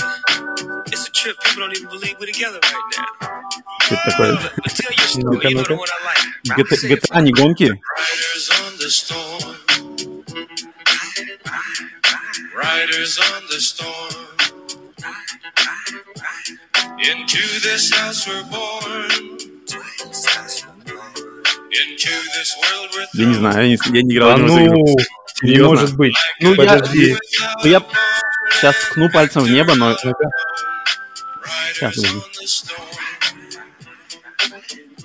D: It's a trip. People don't even believe we're together right now.
A: Что это такое?
D: But, but tell your story.
B: Ну-ка,
D: you know the
B: ну-ка.
D: one I like.
A: GTA,
D: Say it
A: GTA, не гонки?
E: Riders on the storm. Riders on the storm. Into this house we're born.
A: Я не знаю, я не, я не играл в
B: ну,
A: игру.
B: не может быть.
A: Ну, я,
B: Подожди.
A: ну, я сейчас ткну пальцем в небо, но... Сейчас, подожди.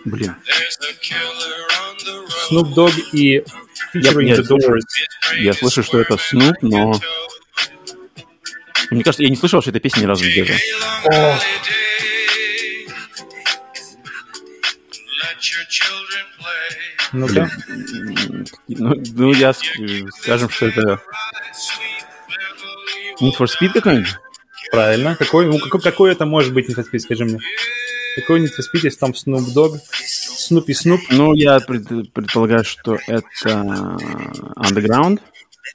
A: Блин.
B: Snoop Dogg и featuring
A: я
B: the Doors.
A: Я слышу, что это Snoop, но... Мне кажется, я не слышал, что эта песня ни разу даже.
B: Ох.
E: Let your children play.
B: Ну-ка.
A: Ну, ну, я ск- скажем, что это Need for Speed какой-нибудь?
B: Правильно. Какой, ну, какой, какой это может быть Need for Speed, скажи мне? Какой Need for Speed, если там Snoop Dogg, Snoop и Snoop?
A: Ну, я пред- предполагаю, что это Underground.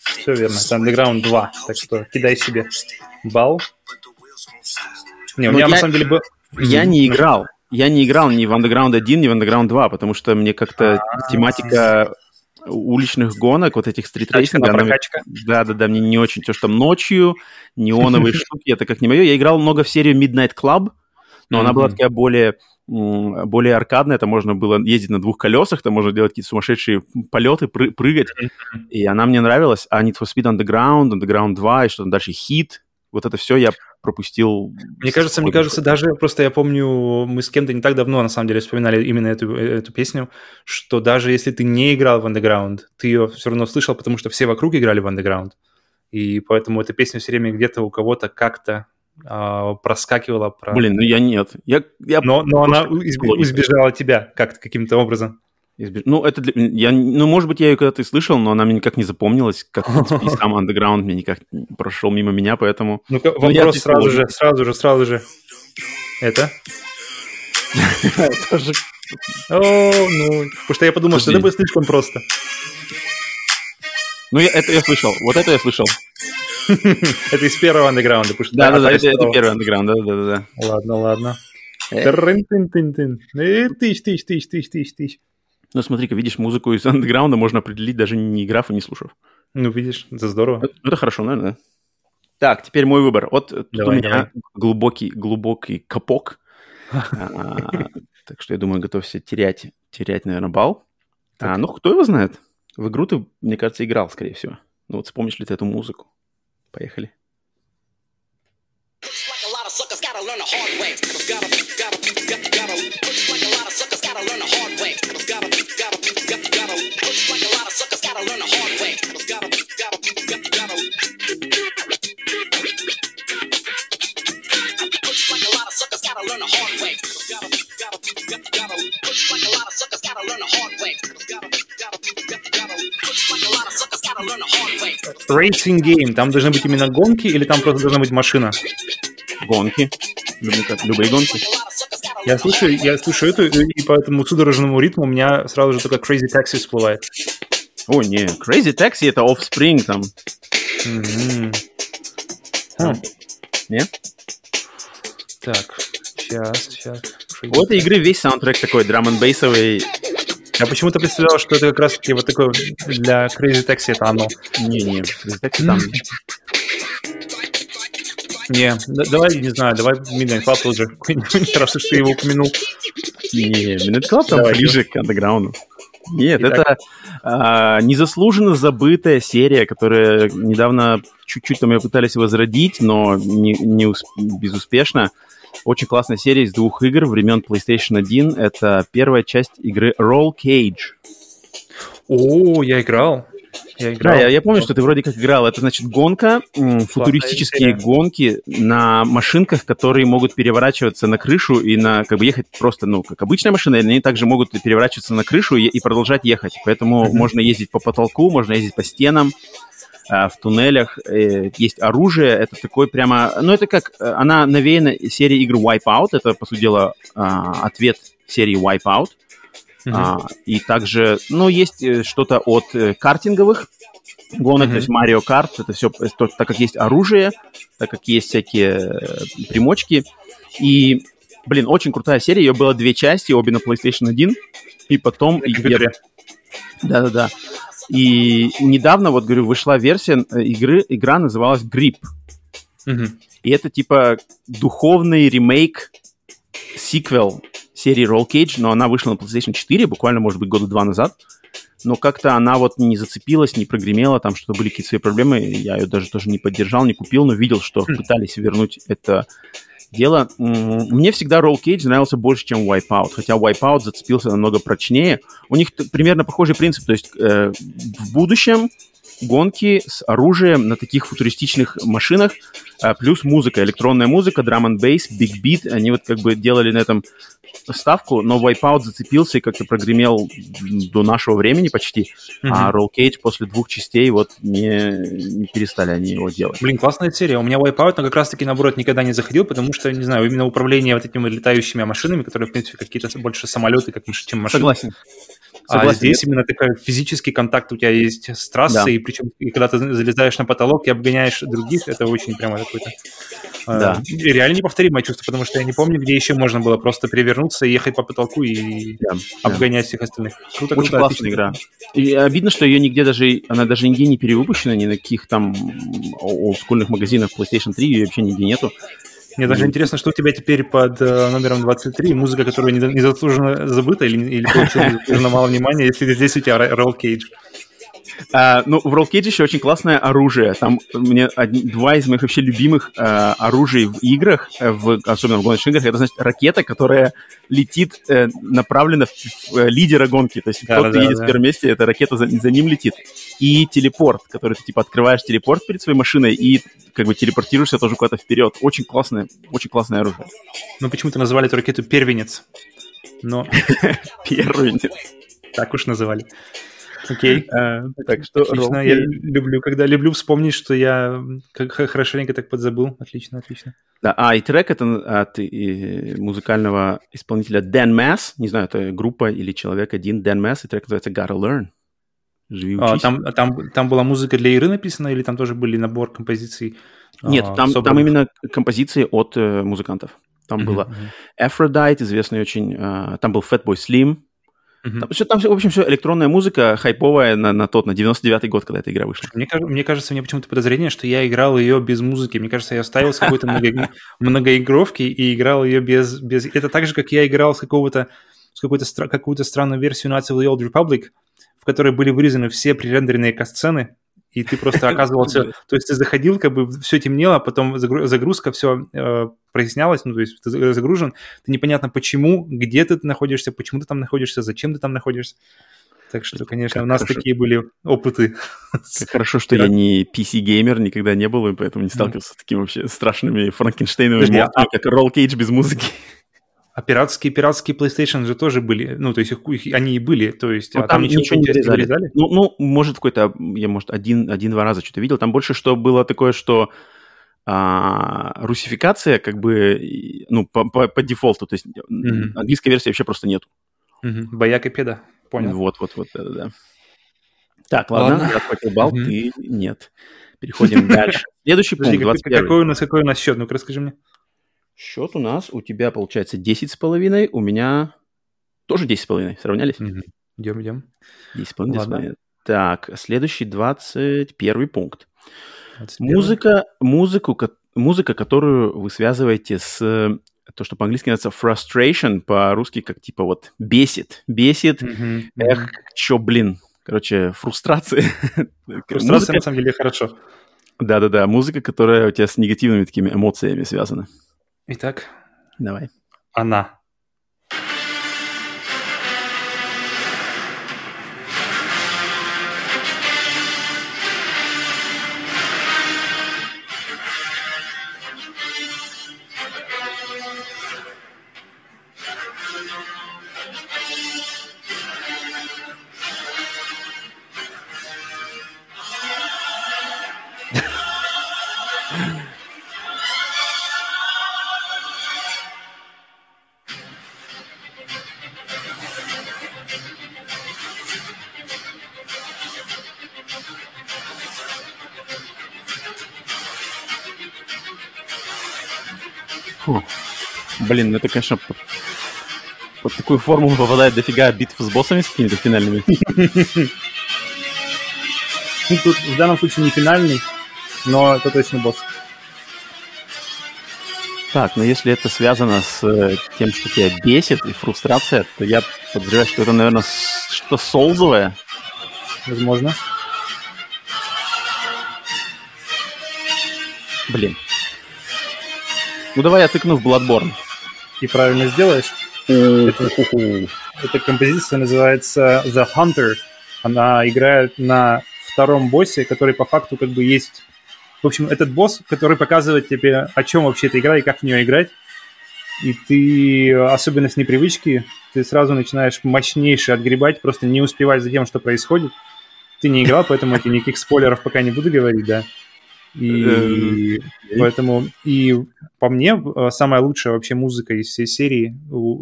B: Все верно. Это Underground 2. Так что кидай себе бал. Не, у
A: Ну,
B: меня на
A: я-
B: самом деле был...
A: Я не играл. Я не играл ни в Underground 1, ни в Underground 2, потому что мне как-то тематика уличных гонок, вот этих стритрейсинга, она да, да, да, мне не очень. То, что там ночью, неоновые штуки, это как не мое. Я играл много в серию Midnight Club, но она была такая более, более аркадная, это можно было ездить на двух колесах, там можно делать какие-то сумасшедшие полеты, пры- прыгать, и она мне нравилась. А Need for Speed Underground, Underground 2, и что там дальше, Hit, вот это все я пропустил.
B: Мне кажется, мне кажется, даже просто я помню, мы с кем-то не так давно, на самом деле, вспоминали именно эту, эту песню, что даже если ты не играл в Underground, ты ее все равно слышал, потому что все вокруг играли в Underground. И поэтому эта песня все время где-то у кого-то как-то а, проскакивала про...
A: Блин, ну я нет. Я, я
B: Но, но она избежала тебя как-то каким-то образом.
A: Избеж- Ну, это для... я, ну, может быть, я ее когда-то и слышал, но она мне никак не запомнилась, как в принципе, и сам андеграунд мне никак прошел мимо меня, поэтому... Ну, я
B: вопрос
A: чисто
B: сразу же, сразу же, сразу же. Это?
A: Тоже
B: О, ну, потому что я подумал, что это будет слишком просто.
A: Ну, я, это я слышал. Вот это я слышал.
B: Это из первого андеграунда, потому что...
A: Да, да,
B: а
A: да,
B: та
A: это, первый андеграунд, да, да, да, да.
B: Ладно, ладно.
A: Э.
B: Трын-тын-тын-тын. Э, тысяч, тысяч.
A: Ну, смотри-ка, видишь, музыку из андеграунда можно определить даже не играв и не слушав.
B: Ну, видишь, это здорово.
A: Это, это хорошо, наверное, да? Так, теперь мой выбор. Вот тут
B: Давай,
A: у меня
B: давай.
A: глубокий, глубокий капок. А, Так что я думаю, готовься терять, терять, наверное, бал. А, ну, кто его знает? В игру ты, мне кажется, играл, скорее всего. Ну вот вспомнишь ли ты эту музыку? Поехали.
F: Gotta learn the hard way. Gotta, gotta, gotta. Looks like a lot of suckers gotta learn the hard way. Gotta, gotta, gotta. Looks like a lot of suckers gotta learn the hard way.
B: Racing game. Там должны быть именно гонки или там просто должна быть машина?
A: Гонки. Люблю как- любые гонки.
B: Я слушаю, я слушаю эту, и по этому судорожному ритму у меня сразу же только Crazy Taxi всплывает.
A: О, не, Crazy Taxi это Offspring там.
B: Мгм. Хм.
A: Не?
B: Так, сейчас, сейчас.
A: У этой игры весь саундтрек такой драм н бейсовый
B: Я почему-то представлял, что это как раз таки вот такое для Crazy Taxi это оно.
A: Не-не, Crazy Taxi там...
B: Не, да- давай, не знаю, давай Midnight Club уже. какой-нибудь, Раз уж ты его упомянул.
A: Не, Minute Club там ближе к андеграунду. Нет,
B: Итак.
A: это а, незаслуженно забытая серия, которая недавно чуть-чуть там ее пытались возродить, но не, не ус- безуспешно. Очень классная серия из двух игр времен PlayStation 1. Это первая часть игры Roll Cage.
B: О, я играл. Я играл.
A: Да, я, я помню, что ты вроде как играл. Это значит гонка, м, футуристические гонки на машинках, которые могут переворачиваться на крышу и на как бы ехать просто, ну, как обычная машина, и они также могут переворачиваться на крышу и, и продолжать ехать. Поэтому можно ездить по потолку, можно ездить по стенам, в туннелях. э, есть оружие. Это такой прямо... Ну, это как... э, Она навеяна серией игр Wipeout. Это, по сути дела, а, ответ серии Wipeout. А, и также, ну, есть э, что-то от э, картинговых гонок,
B: Мгм.
A: то есть Mario Kart, это все, так как есть оружие, так как есть всякие э, примочки. И, блин, очень крутая серия, ее было две части, обе на PlayStation 1, и потом... И-
B: компьютере.
A: Да-да-да. И недавно, вот говорю, вышла версия э, игры, игра называлась Grip.
B: Мгм.
A: И это типа духовный ремейк, сиквел серии Roll Cage, но она вышла на PlayStation 4 буквально, может быть, года два назад. Но как-то она вот не зацепилась, не прогремела, там что были какие-то свои проблемы. Я ее даже тоже не поддержал, не купил, но видел, что
B: Хм.
A: пытались вернуть это дело. Мне всегда Roll Cage нравился больше, чем Wipeout, хотя Wipeout зацепился намного прочнее. У них примерно похожий принцип, то есть э, в будущем гонки с оружием на таких футуристичных машинах, а, плюс музыка, электронная музыка, драм н бейс, биг бит, они вот как бы делали на этом ставку, но Wipeout зацепился и как-то прогремел до нашего времени почти, а
B: Мгм.
A: Roll Cage после двух частей вот не, не перестали они его делать.
B: Блин, классная серия. У меня Wipeout, но как раз-таки, наоборот, никогда не заходил, потому что, не знаю, именно управление вот этими летающими машинами, которые, в принципе, какие-то больше самолеты, как, чем машины.
A: Согласен.
B: А
A: Согласен.
B: здесь именно такой физический контакт у тебя есть с трассой,
A: Да.
B: и причем и когда ты залезаешь на потолок и обгоняешь других, это очень прямо какой-то... э,
A: Да.
B: реально неповторимое чувство, потому что я не помню, где еще можно было просто перевернуться и ехать по потолку и
A: Да, да.
B: обгонять всех остальных. Круто,
A: Очень
B: круто,
A: классная
B: отлично.
A: игра. И обидно, что ее нигде даже, она даже нигде не перевыпущена, ни на каких там олдскульных магазинах PlayStation 3, ее вообще нигде нету.
B: Мне даже интересно, что у тебя теперь под э, номером 23, музыка, которая не- незаслуженно забыта или, или получила незаслуженно мало внимания, если здесь у тебя Roll Cage.
A: А, ну, в Roll Cage еще очень классное оружие. Там мне одни- два из моих вообще любимых а, оружий в играх, э, в, особенно в гоночных играх, это, значит, ракета, которая летит э, направленно в, в, э, лидера гонки. То есть
B: Да,
A: тот, кто
B: да,
A: едет
B: да.
A: в первом месте, эта ракета за, за ним летит. И телепорт, который ты, типа, открываешь телепорт перед своей машиной и как бы телепортируешься тоже куда-то вперед. Очень классное, очень классное оружие.
B: Ну, почему-то называли эту ракету «Первенец». Но
A: Первый.
B: так уж называли. Окей.
A: А, так что
B: Отлично, я люблю, когда люблю вспомнить, что я хорошенько так подзабыл. Отлично, отлично.
A: Да, а, и трек это от э, музыкального исполнителя Dan Mass. Не знаю, это группа или человек один, Dan Mass, и трек называется Gotta Learn. Живи,
B: А, там, там, там была музыка для игры написана, или там тоже были набор композиций?
A: Нет,
B: а,
A: там, там именно композиции от э, музыкантов. Там
B: Мгм,
A: было Aphrodite, известный очень, а, там был Fatboy Slim.
B: Мгм.
A: Там, всё, в общем, все электронная музыка, хайповая на, на тот, на 99-й год, когда эта игра вышла.
B: Мне, кажется, мне кажется, у меня почему-то подозрение, что я играл ее без музыки. Мне кажется, я ставил с какой-то много- многоигровки и играл ее без, без... Это так же, как я играл с какого-то с какой-то стра- какую-то странную версию Nazi of the Old Republic, в которой были вырезаны все пререндеренные касцены, и ты просто оказывался... То есть ты заходил, как бы все темнело, а потом загру- загрузка, все прояснялось, ну, то есть ты за- загружен, ты непонятно почему, где ты находишься, почему ты там находишься, зачем ты там находишься. Так что, конечно,
A: Как
B: у нас
A: хорошо.
B: такие были опыты.
A: Как хорошо, что я не PC-геймер, никогда не был, и поэтому не сталкивался с такими вообще страшными франкенштейновыми
B: Подожди, а-
A: как Roll Cage без музыки.
B: А пиратские, пиратские PlayStation же тоже были, ну, то есть их, их- они и были, то есть
A: Ну,
B: а
A: там ничего не
B: интересного
A: вырезали. Ну, ну, может, какой-то, я, может, один, один-два раза что-то видел. Там больше что было такое, что а, русификация, как бы, ну, по, по- по дефолту, то есть
B: Мгм.
A: английской версии вообще просто нету.
B: Мгм. Бояк и педа, понял.
A: Вот, вот, вот, да-да-да. Так, ладно,
B: Ладно.
A: я балл,
B: Мгм.
A: ты нет. Переходим дальше. Следующий пункт,
B: как-
A: 21.
B: какой, у нас, какой у нас счет? Ну-ка, расскажи мне.
A: Счет у нас, у тебя получается 10 с половиной, у меня тоже 10 с половиной. Сравнялись?
B: Идем, идем.
A: 10 с половиной, 10 с
B: Ладно.
A: половиной. Так, следующий 21 пункт.
B: 21.
A: Музыка, музыку, музыка, которую вы связываете с то, что по-английски называется frustration, по-русски как типа вот бесит, бесит,
B: Мгм,
A: эх, чё, блин, короче, фрустрация.
B: Фрустрация,
A: Музыка-
B: на самом деле, хорошо.
A: Да-да-да, музыка, которая у тебя с негативными такими эмоциями связана.
B: Итак,
A: Давай.
B: она.
A: Это, конечно, под, под такую формулу попадает дофига битв с боссами с какими-то финальными.
B: Ну, тут в данном случае не финальный, но это точно босс.
A: Так, но если это связано с э, тем, что тебя бесит и фрустрация, то я подозреваю, что это, наверное, что солзовое.
B: Возможно.
A: Блин. Ну давай я тыкну в Bloodborne.
B: И правильно сделаешь. Это, эта композиция называется The Hunter. Она играет на втором боссе, который по факту как бы есть... В общем, этот босс, который показывает тебе, о чем вообще эта игра и как в нее играть. И ты, особенно с непривычки, ты сразу начинаешь мощнейше отгребать, просто не успевать за тем, что происходит. Ты не играл, поэтому я никаких спойлеров пока не буду говорить, да. И поэтому, и по мне, э, самая лучшая вообще музыка из всей серии,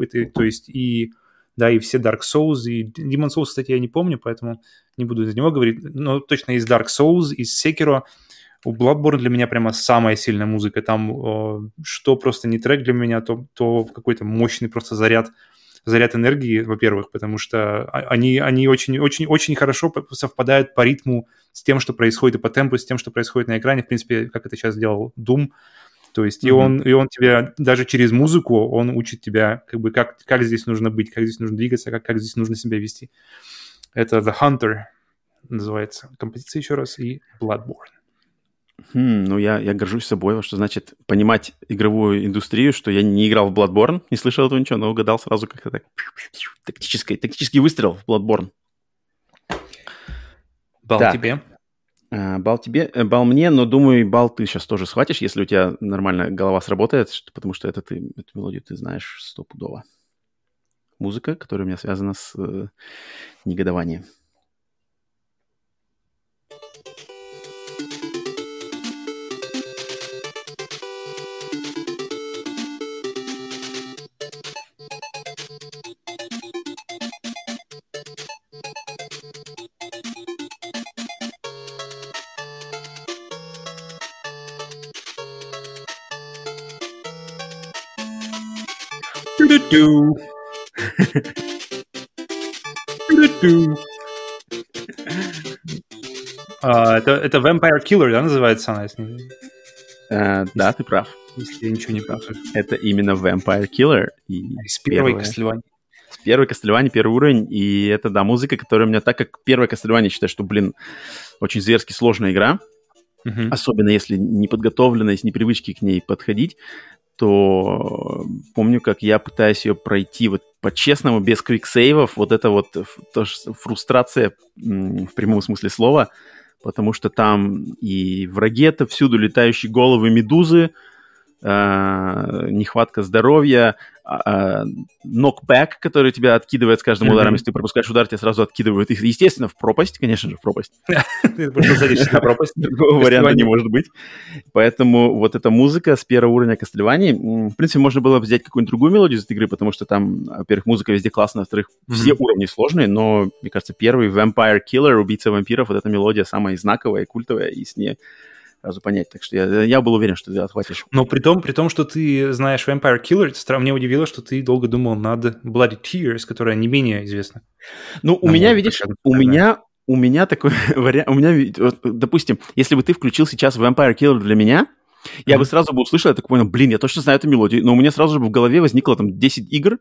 B: этой, то есть и, да, и все Dark Souls, и Demon Souls, кстати, я не помню, поэтому не буду за него говорить, но точно из Dark Souls, из Sekiro, у Bloodborne для меня прямо самая сильная музыка. Там э, что просто не трек для меня, то, то какой-то мощный просто заряд, заряд энергии, во-первых, потому что они, они очень, очень, очень хорошо совпадают по ритму с тем, что происходит, и по темпу, с тем, что происходит на экране. В принципе, как это сейчас сделал Doom. То есть и,
A: Мгм.
B: он, и он тебя даже через музыку, он учит тебя, как бы, как, как здесь нужно быть, как здесь нужно двигаться, как, как здесь нужно себя вести. Это The Hunter. называется композиция еще раз, и Bloodborne.
A: Хм, ну, я, я горжусь собой, что значит понимать игровую индустрию, что я не играл в Bloodborne, не слышал этого ничего, но угадал сразу как-то так. Тактический, тактический выстрел в Bloodborne.
B: Бал
A: Так.
B: тебе.
A: А, Бал тебе, э, бал мне, но думаю, бал ты сейчас тоже схватишь, если у тебя нормально голова сработает, потому что это ты, эту мелодию ты знаешь стопудово. Музыка, которая у меня связана с э, негодованием.
B: Это, это Vampire Killer, да, называется она, если,
A: Э, да, ты прав.
B: если я ничего не прав.
A: Это именно Vampire Killer. И
B: Из первой. Castlevania.
A: Первый Castlevania, первый уровень, и это, да, музыка, которая у меня, так как первая Castlevania, считаю, что, блин, очень зверски сложная игра,
B: Мгм.
A: особенно если не подготовлена, с непривычки к ней подходить, то помню, как я пытаюсь ее пройти вот по-честному, без квиксейвов, вот это вот то фрустрация в прямом смысле слова, потому что там и враги это всюду летающие головы медузы, а, нехватка здоровья, а, а, нокбэк, который тебя откидывает с каждым ударом, если ты пропускаешь удар, тебя сразу откидывают их, естественно, в пропасть, конечно же, в пропасть.
B: Ты просто садишься на пропасть.
A: Другого варианта не может быть. Поэтому вот эта музыка с первого уровня м, в принципе, можно было бы взять какую-нибудь другую мелодию из этой игры, потому что там, во-первых, музыка везде классная, во-вторых, все уровни сложные, но, мне кажется, первый Vampire Killer, убийца вампиров, вот эта мелодия самая знаковая и культовая, и с ней сразу понять. Так что я, я был уверен, что ты отхватишь.
B: Но при том, при том, что ты знаешь Vampire Killer, мне удивило, что ты долго думал над Bloody Tears, которая не менее известна.
A: Ну, у меня, видишь, у меня, у меня такой вариант, у меня, вот, допустим, если бы ты включил сейчас Vampire Killer для меня, я бы
B: Мгм.
A: сразу бы услышал, я такой понял, блин, я точно знаю эту мелодию, но у меня сразу же в голове возникло там 10 игр,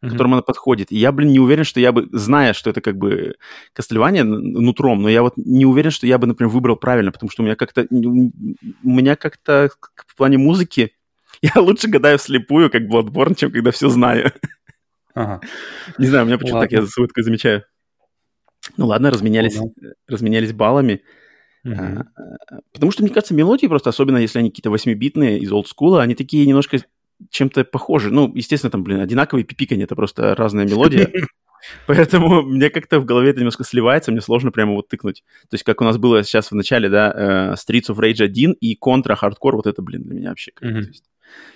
A: к
B: Мгм.
A: которым она подходит. И я, блин, не уверен, что я бы, зная, что это как бы Кастельвания нутром, но я вот не уверен, что я бы, например, выбрал правильно, потому что у меня как-то, у меня как-то в плане музыки я лучше гадаю вслепую, как Bloodborne, чем когда все знаю.
B: Ага.
A: Не знаю, у меня почему-то так,
B: Ладно.
A: я за такое замечаю. Ну ладно, разменялись,
B: Понял.
A: разменялись баллами. А, а, Потому что, мне кажется, мелодии просто, особенно если они какие-то восьмибитные из олдскула, они такие немножко чем-то похожи. Ну, естественно, там, блин, одинаковые пипиканье, это просто разная мелодия. Поэтому мне как-то в голове это немножко сливается, мне сложно прямо вот тыкнуть. То есть, как у нас было сейчас в начале, да, э, Streets of Rage 1 и Contra Hardcore, вот это, блин, для меня вообще... как есть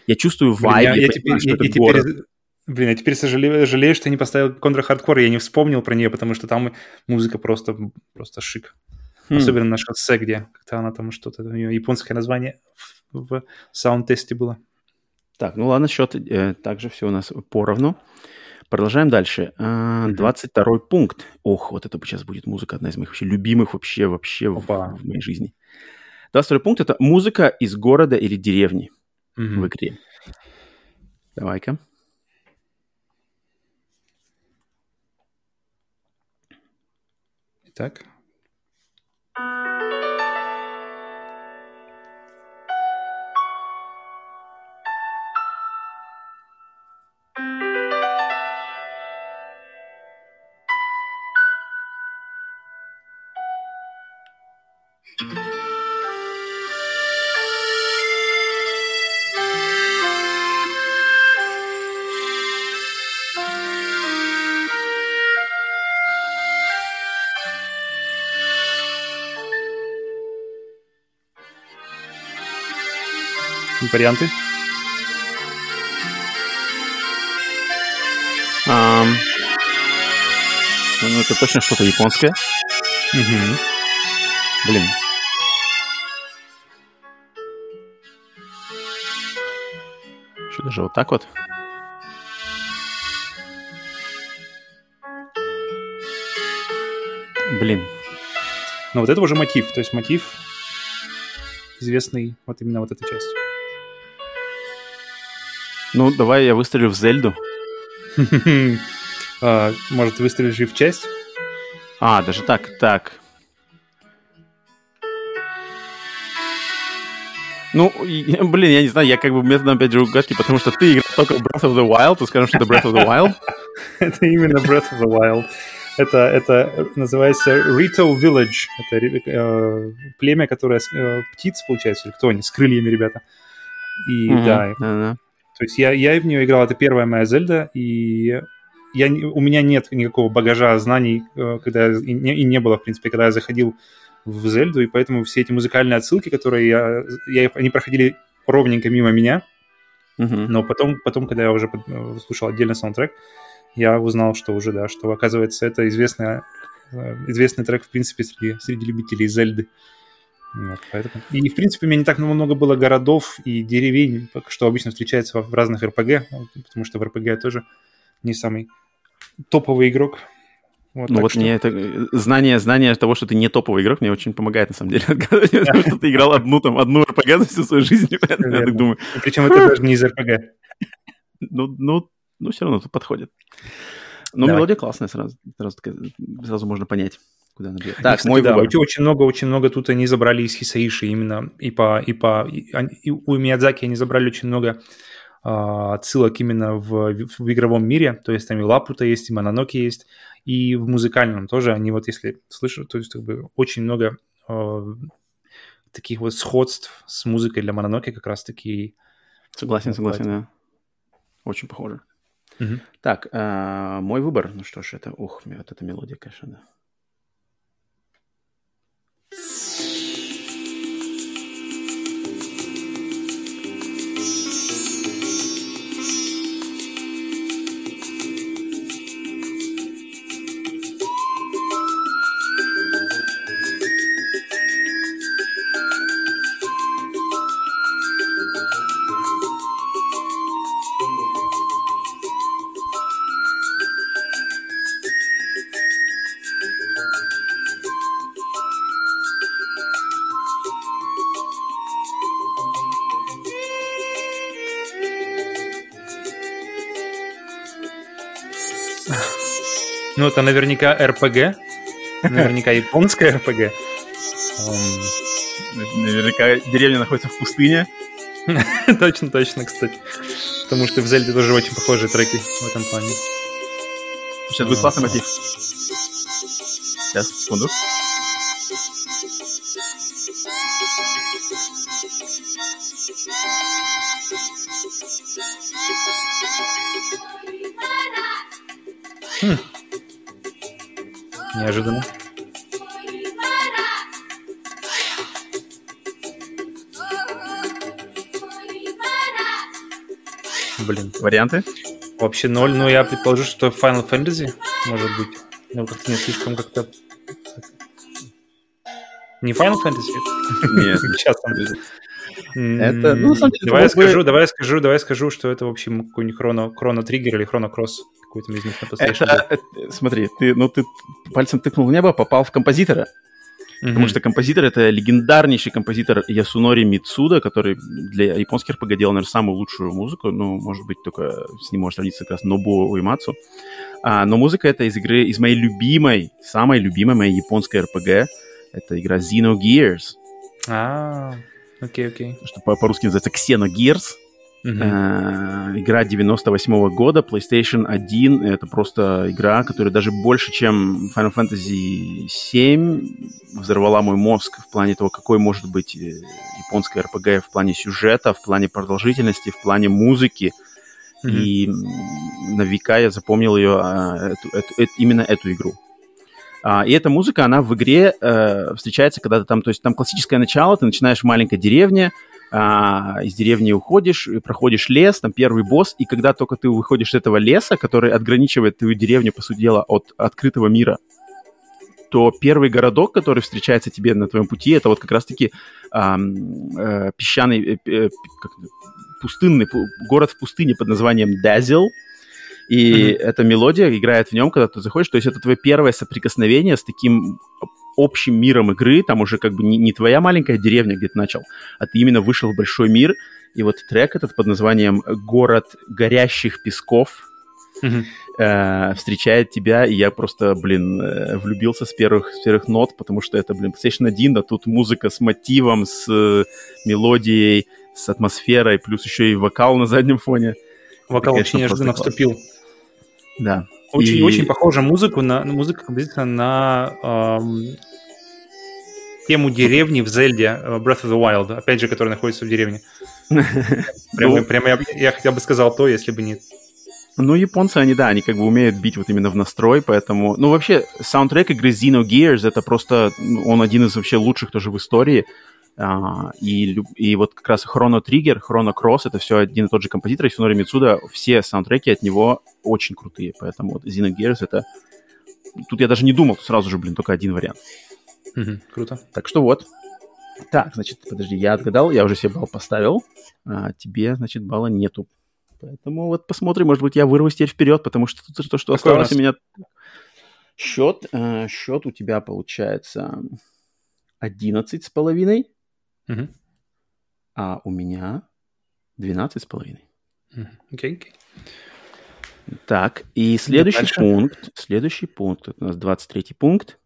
A: я чувствую вайб,
B: я,
A: я,
B: теперь,
A: что
B: я-
A: это
B: я
A: город.
B: теперь- блин, я теперь сожалею, жалею, что я не поставил Contra Hardcore, я не вспомнил про нее, потому что там музыка просто, просто шик.
A: Хм.
B: Особенно на шоссе, где как-то она там что-то, у нее японское название в, в саунд-тесте было.
A: Так, ну ладно, счет э, также все у нас поровну. Продолжаем дальше. А,
B: Мгм.
A: 22 пункт. Ох, вот это сейчас будет музыка, одна из моих вообще любимых вообще, вообще в, в моей жизни. 22 пункт – это музыка из города или деревни
B: Мгм.
A: в игре. Давай-ка.
B: Итак. Варианты?
A: Ам, ну, это точно что-то японское.
B: Мгм.
A: Блин. Что, даже вот так вот? Блин.
B: Но вот это уже мотив, то есть мотив известный вот именно вот эта часть.
A: Ну, давай я выстрелю в Зельду.
B: А, может, выстрелишь и в часть?
A: А, даже так, так. Ну, блин, я не знаю, я как бы методом, опять же, угадки, потому что ты играл только Breath of the Wild, ты скажем, что это Breath of the Wild.
B: Это именно Breath of the Wild. Это, это называется Rito Village. Это э, племя, которое... Э, птиц, получается, или кто они? С крыльями, ребята. И
A: mm-hmm.
B: да.
A: Mm-hmm
B: то есть я, я в нее играл, это первая моя Зельда, и я, у меня нет никакого багажа знаний, э, когда и не, и не было, в принципе, когда я заходил в Зельду, и поэтому все эти музыкальные отсылки, которые я, я они проходили ровненько мимо меня,
A: Мгм.
B: но потом, потом когда я уже под- э, слушал отдельный саундтрек, я узнал, что уже, да, что, оказывается, это известная, э, известный трек, в принципе, среди, среди любителей Зельды. Вот, поэтому. И, в принципе, у меня не так много было городов и деревень, что обычно встречается в разных РПГ, потому что в РПГ я тоже не самый топовый игрок. Вот,
A: Ну вот
B: что-
A: мне это э, знание, знание того, что ты не топовый игрок, мне очень помогает, на самом деле, отгадывать, потому что ты играл одну там, одну РПГ за всю свою жизнь, поэтому я так думаю,
B: Причем это даже не из РПГ.
A: ну, ну, ну, все равно тут подходит. Ну, мелодия классная, сразу, сразу можно понять, куда бьет.
B: И,
A: Так,
B: кстати,
A: мой
B: да,
A: выбор.
B: Очень, очень много, очень много тут они забрали из Хисаиши именно и по и по и, и у Миядзаки они забрали очень много а, отсылок именно в, в игровом мире, то есть там и Лапута есть, и Мононоки есть, и в музыкальном тоже они вот если слышу, то есть как бы очень много а, таких вот сходств с музыкой для Мононоки как раз таки.
A: Согласен,
B: Вот
A: согласен, да. Очень похоже.
B: Мгм.
A: Так, а, мой выбор. Ну что ж, это, ух, вот эта мелодия, конечно, да.
B: Ну это наверняка РПГ, наверняка японская РПГ.
A: Наверняка деревня находится в пустыне.
B: Точно, точно, кстати. Потому что в Зельде тоже очень похожие треки в этом плане.
A: Сейчас будет классный мотив. Сейчас, секунду.
B: Блин.
A: Варианты?
B: Вообще ноль, но я предположу, что Final Fantasy может быть. Ну, как-то не слишком как-то... Не Final Fantasy?
A: Нет.
B: Сейчас.
A: Это, ну, деле,
B: Давай я скажу, давай я скажу, давай я скажу, что это, в общем, какой-нибудь хроно, хроно триггер или хроно кросс. Какой-то из них на
A: Это, это- смотри, ты, ну, ты пальцем тыкнул в небо, попал в композитора.
B: Был.
A: Потому что композитор — это легендарнейший композитор Ясунори Мицуда, который для японских РПГ делал, наверное, самую лучшую музыку. Ну, может быть, только с ним может сравниться как раз Нобу Уэмацу. А, но музыка это из игры, из моей любимой, самой любимой моей японской РПГ. Это игра Xenogears,
B: А, окей, окей.
A: что по- по-русски называется Xenogears. Э, Игра 98 года, PlayStation 1. Это просто игра, которая даже больше, чем Final Fantasy 7 взорвала мой мозг в плане того, какой может быть э, японская RPG в плане сюжета, в плане продолжительности, в плане музыки.
B: Мгм.
A: И на века я запомнил ее, а, эту- эту- эт- именно эту игру. А, и эта музыка, она в игре э, встречается, когда ты там, то есть там классическое начало, ты начинаешь в маленькой деревне, а, из деревни уходишь, и проходишь лес, там первый босс, и когда только ты выходишь из этого леса, который отграничивает твою деревню, по сути дела, от открытого мира, то первый городок, который встречается тебе на твоем пути, это вот как раз-таки ам, э, песчаный, э, э, как пустынный, пу- город в пустыне под названием Дазил, и
B: Мгм.
A: эта мелодия играет в нем, когда ты заходишь, то есть это твое первое соприкосновение с таким общим миром игры, там уже как бы не, не твоя маленькая деревня, где ты начал, а ты именно вышел в большой мир, и вот трек этот под названием «Город горящих песков», э, встречает тебя, и я просто, блин, э, влюбился с первых, с первых нот, потому что это, блин, PlayStation 1, а тут музыка с мотивом, с э, мелодией, с атмосферой, плюс еще и вокал на заднем фоне.
B: Вокал
A: Это,
B: очень
A: конечно,
B: неожиданно
A: просто
B: вступил.
A: Да.
B: Очень,
A: И-
B: очень похожа музыку на, музыка композиция на ам, тему деревни в Зельде э, Breath of the Wild, опять же, которая находится в деревне. Прямо,
A: Ну,
B: прямо я, я хотя бы сказал то, если бы не...
A: Ну, японцы, они, да, они как бы умеют бить вот именно в настрой, поэтому... Ну, вообще, саундтрек игры Xenogears, это просто... ну, Он один из вообще лучших тоже в истории. А, и, и вот как раз Chrono Trigger, Chrono Cross, это все один и тот же композитор, Исунори Мицуда, все саундтреки от него очень крутые, поэтому вот Xenogears это... Тут я даже не думал, сразу же, блин, только один вариант.
B: Мгм, Круто.
A: Так что вот. Так, значит, подожди, я отгадал, я уже себе балл поставил, а тебе, значит, балла нету. Поэтому вот посмотрим, может быть, я вырвусь теперь вперед, потому что тут то, что
B: Какой у
A: осталось у
B: нас?
A: меня... Счет, э, счет у тебя получается 11 с половиной,
B: Мгм.
A: а у меня 12 с половиной.
B: Мгм. Окей, окей.
A: Так, и следующий
B: дальше.
A: пункт, следующий пункт, у нас 23 пункт.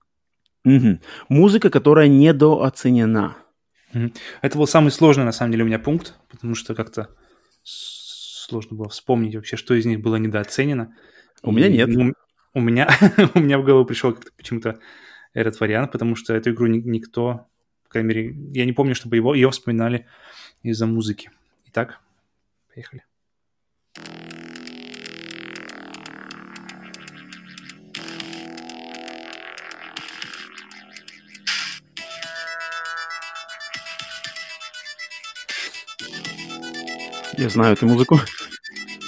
A: Мгм. Музыка, которая недооценена.
B: Это был самый сложный, на самом деле, у меня пункт, потому что как-то сложно было вспомнить вообще, что из них было недооценено.
A: У меня
B: И,
A: нет.
B: ну, у меня, у меня в голову пришел как-то почему-то этот вариант, потому что эту игру ни- никто, по крайней мере, я не помню, чтобы его, ее вспоминали из-за музыки. Итак, поехали.
A: Я знаю эту музыку.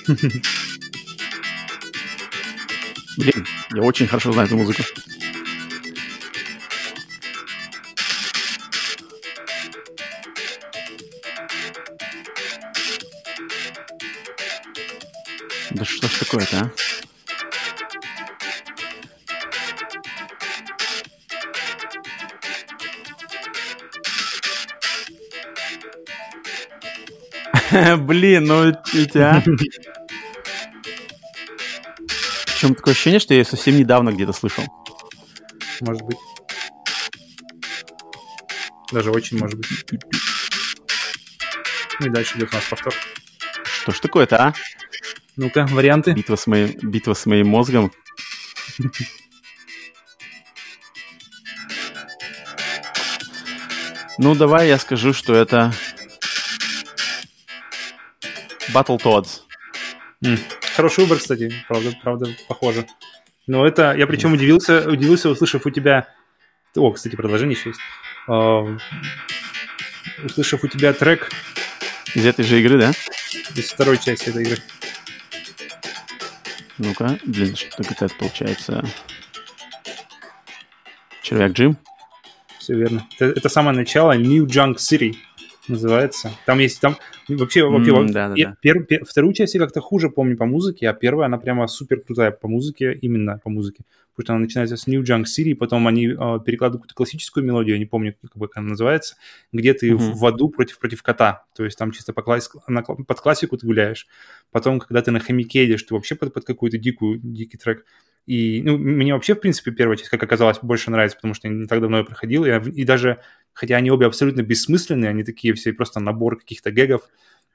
A: Блин, я очень хорошо знаю эту музыку. Такое-то, а? Блин, ну а? Причем такое ощущение, что я ее совсем недавно где-то слышал.
B: Может быть. Даже очень может быть. Ну и дальше идет у нас повтор.
A: Что ж такое-то, а?
B: Ну-ка, варианты.
A: Битва с моим, битва с моим мозгом. Ну, давай я скажу, что это Battletoads.
B: М, Хороший выбор, кстати, правда, правда, похоже. Но это, я причем удивился, удивился, услышав у тебя... О, кстати, продолжение еще есть. А, Услышав у тебя трек
A: Из этой же игры, да?
B: из второй части этой игры.
A: Ну-ка, блин, что так это получается? Червяк Джим?
B: Все верно. Это, это самое начало New Junk City называется. Там есть, там вообще, вообще во-
A: да-да-да.
B: пе- пер- пе- вторую часть я как-то хуже помню по музыке, а первая, она прямо супер крутая по музыке, именно по музыке. Потому что она начинается с New Junk City, потом они э, перекладывают какую-то классическую мелодию, я не помню, как, она называется, где ты
A: Мгм.
B: в, в аду против, против кота. То есть там чисто по класс- на под классику ты гуляешь. Потом, когда ты на хомяке едешь, ты вообще под, под какую-то дикую, дикий трек. И ну, мне вообще, в принципе, первая часть, как оказалось, больше нравится, потому что я не так давно ее проходил. И, и даже, хотя они обе абсолютно бессмысленные, они такие все просто набор каких-то гэгов,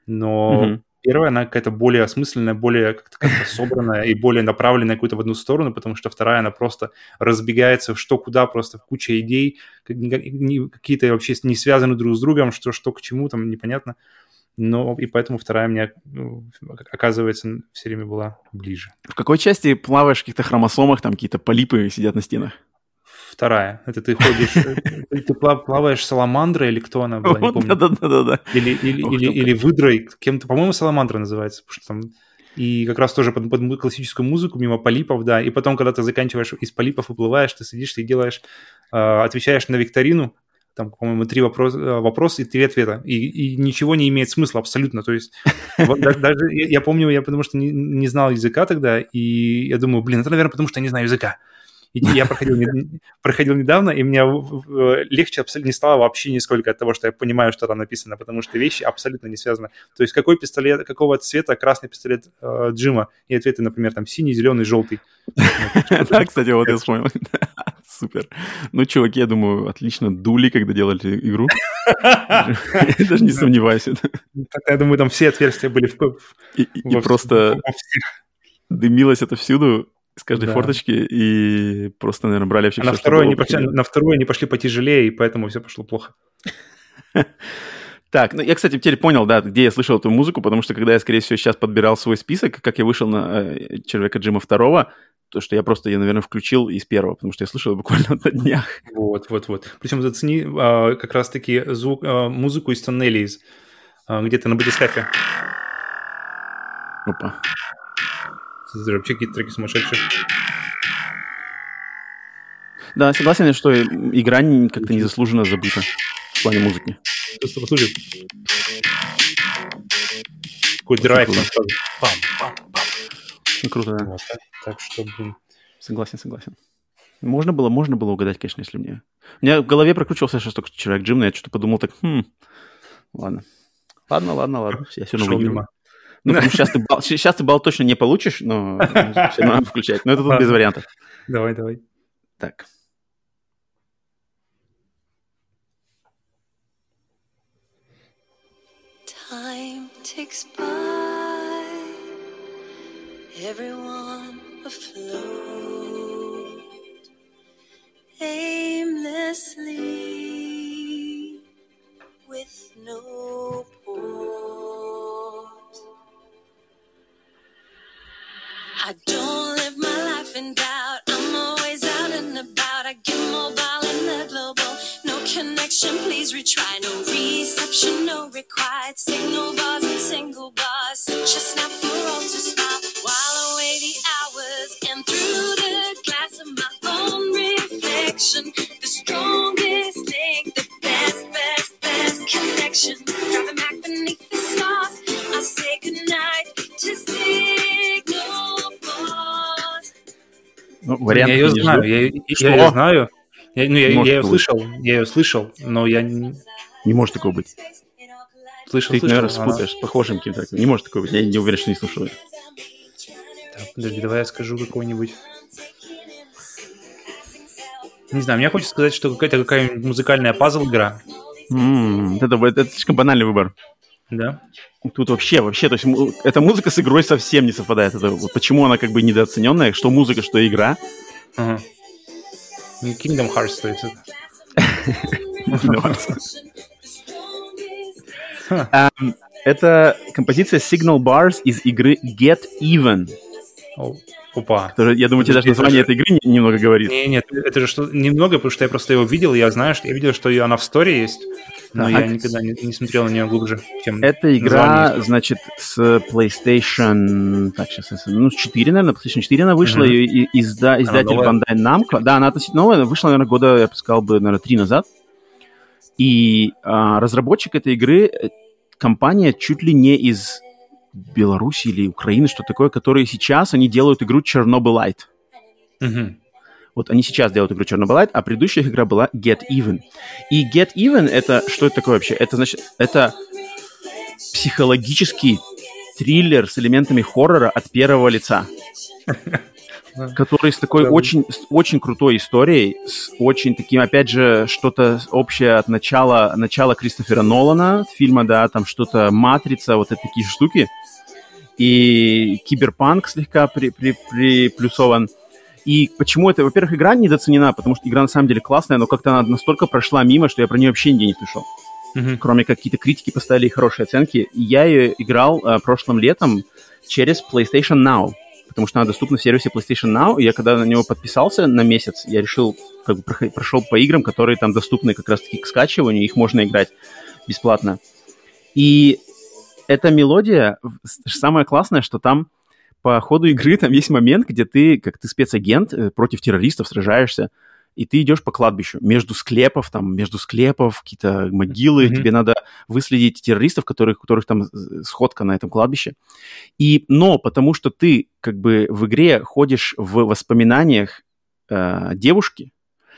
B: но
A: Мгм.
B: первая, она какая-то более осмысленная, более как-то, как-то собранная и более направленная какую-то в одну сторону, потому что вторая, она просто разбегается что куда, просто куча идей, как- какие-то вообще не связаны друг с другом, что, что к чему, там непонятно. Но и поэтому вторая мне ну, оказывается все время была ближе.
A: В какой части плаваешь в каких-то хромосомах, там какие-то полипы сидят на стенах?
B: Вторая. Это ты ходишь, э, ты пла- плаваешь саламандрой или кто она была, не помню.
A: Да-да-да-да.
B: Или, выдрой, кем-то, по-моему, Саламандра называется, потому что там и как раз тоже под, под классическую музыку, мимо полипов, да, и потом, когда ты заканчиваешь из полипов, выплываешь, ты садишься и делаешь, э, отвечаешь на викторину, там, по-моему, три вопроса, э, вопроса и три ответа, и, и ничего не имеет смысла абсолютно, то есть даже, я, помню, я потому что не, знал языка тогда, и я думаю, блин, это, наверное, потому что я не знаю языка. И я проходил, проходил недавно, и мне легче абсолютно не стало вообще нисколько от того, что я понимаю, что там написано, потому что вещи абсолютно не связаны. То есть какой пистолет, какого цвета красный пистолет э, Джима, и ответы, например, там синий, зеленый, желтый.
A: Да, кстати, вот я вспомнил. Супер. Ну, чуваки, я думаю, отлично дули, когда делали игру. Даже не сомневаюсь.
B: Я думаю, там все отверстия были
A: И, просто дымилось это всюду с каждой
B: Да.
A: форточки, и просто, наверное, брали вообще
B: А на
A: что
B: второй,
A: было,
B: они пошли, на второй они пошли потяжелее, и поэтому все пошло плохо.
A: Так, ну я, кстати, теперь понял, да, где я слышал эту музыку, потому что когда я, скорее всего, сейчас подбирал свой список, как я вышел на э, Червяка Джима второго, то, что я просто ее, наверное, включил из первого, потому что я слышал её буквально на днях.
B: Вот, вот, вот. Причем зацени а, как раз-таки звук, а, музыку из тоннелей, из, а, где-то на батискафе.
A: Опа.
B: Смотри, Вообще какие-то треки сумасшедшие.
A: Да, согласен, что игра не- как-то незаслуженно забыта в плане музыки.
B: Просто послушай. Какой драйв
A: круто. Очень круто, да.
B: Вот так, так что, блин.
A: Согласен, согласен. Можно было, можно было угадать, конечно, если мне... У меня в голове прокручивался сейчас только Червяк Джим, но я что-то подумал так, хм, ладно. Ладно, ладно, ладно. Я все равно выиграю. Ну, потому что сейчас ты, балл, сейчас ты балл точно не получишь, но все равно надо включать. Но это тут без вариантов.
B: Давай, давай.
A: Так.
G: Time ticks by, everyone afloat, aimlessly, with no port. I don't live my life in doubt. I'm always out and about. I get mobile in the global. No connection, please retry. No reception, no required. Signal bars and single bars. A snap for all to smile. Reflection. The strongest link, the best, best, best connection. Driving back beneath the stars. I say goodnight to signal bars.
A: Ну, вариант
B: я ее
A: не
B: знаю, я, я
A: Что?
B: ее знаю. Я, ну, я,
A: может
B: я ее
A: быть.
B: слышал, я ее слышал, но я не
A: Не может такого быть.
B: слышал,
A: Ты
B: слышал.
A: наверное,
B: она-
A: спутаешь с похожим каким-то. Не может такого быть. Я не уверен, что не слушал.
B: Так, подожди, давай я скажу какой-нибудь. Не знаю, мне хочется сказать, что какая-то какая-нибудь музыкальная пазл-игра.
A: М, Это, это слишком банальный выбор.
B: Да?
A: Тут вообще, вообще, то есть эта музыка с игрой совсем не совпадает. Это вот почему она как бы недооцененная, что музыка, что игра.
B: Ага. Kingdom Hearts, то есть это.
A: Ам, Это композиция Signal Bars из игры Get Even.
B: Опа.
A: Я думаю, тебе даже название
B: это
A: этой игры не- немного говорит.
B: Не, нет, это же что немного, потому что я просто его видел, я знаю, что я видел, что она в сторе есть, но я никогда не, смотрел на нее глубже, чем
A: Это игра, значит, с PlayStation... Так, сейчас, ну, с 4, наверное, PlayStation 4 она вышла, и, и изда- издатель? Bandai Namco. Да, она относительно новая, вышла, наверное, года, я бы сказал, бы, наверное, три назад. И а, разработчик этой игры, э, компания чуть ли не из Беларуси или Украины, что такое, которые сейчас, они делают игру Chernobylite.
B: Мгм.
A: Вот они сейчас делают игру Chernobylite, а предыдущая их игра была Get Even. И Get Even это что это такое вообще? Это значит, это психологический триллер с элементами хоррора от первого лица, который с такой
B: Да.
A: очень, с очень крутой историей, с очень таким, опять же, что-то общее от начала, начала Кристофера Нолана, фильма, да, там что-то Матрица, вот эти такие штуки. И киберпанк слегка при, при- приплюсован. И почему это? Во-первых, игра недооценена, потому что игра на самом деле классная, но как-то она настолько прошла мимо, что я про нее вообще нигде не слышал.
B: Мгм.
A: Кроме как какие-то критики поставили хорошие оценки. И я ее играл э, прошлым летом через PlayStation Now, потому что она доступна в сервисе PlayStation Now. И я когда на него подписался на месяц, я решил, как бы прошел по играм, которые там доступны как раз-таки к скачиванию, их можно играть бесплатно. И эта мелодия, самое классное, что там по ходу игры там есть момент, где ты, как ты спецагент, э, против террористов сражаешься, и ты идешь по кладбищу между склепов, там, между склепов, какие-то могилы,
B: Мгм.
A: тебе надо выследить террористов, которых, которых там сходка на этом кладбище. И, но потому что ты как бы в игре ходишь в воспоминаниях э, девушки,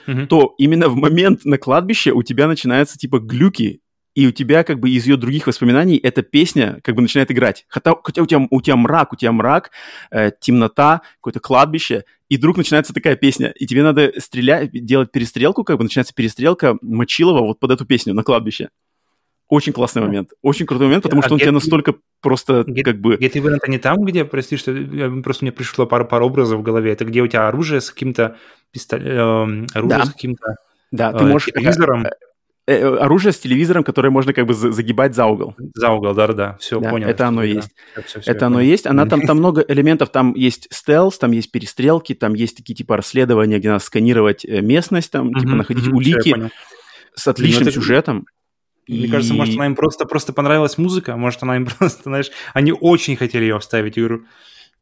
B: Мгм.
A: то именно в момент на кладбище у тебя начинаются типа глюки, и у тебя как бы из ее других воспоминаний эта песня как бы начинает играть. Хотя, хотя у, тебя, у тебя мрак, у тебя мрак, э, темнота, какое-то кладбище, и вдруг начинается такая песня, и тебе надо стрелять, делать перестрелку, как бы начинается перестрелка Мочилова вот под эту песню на кладбище. Очень классный момент, очень крутой момент, потому
B: А
A: что он тебя настолько просто
B: где-
A: как бы...
B: Get Even это не там, где, прости, что просто мне пришло пару, пару образов в голове. Это где у тебя оружие с каким-то пистолетом, оружие
A: Да.
B: с каким-то
A: Да,
B: э,
A: ты можешь...
B: телевизором
A: э, э, оружие с телевизором, которое можно как бы за- загибать за угол.
B: за угол, да-да-да. Все,
A: Да,
B: понял.
A: это оно
B: Да.
A: есть.
B: Всё, всё,
A: Это
B: я
A: оно
B: понял.
A: есть. Она там, там много элементов. Там есть стелс, там есть перестрелки, там есть такие типа расследования, где надо сканировать э, местность, там типа находить улики с отличным
B: это-
A: сюжетом.
B: Мне
A: И-
B: кажется, может, она им просто, просто понравилась музыка, может, она им просто, знаешь, они очень хотели ее вставить в игру.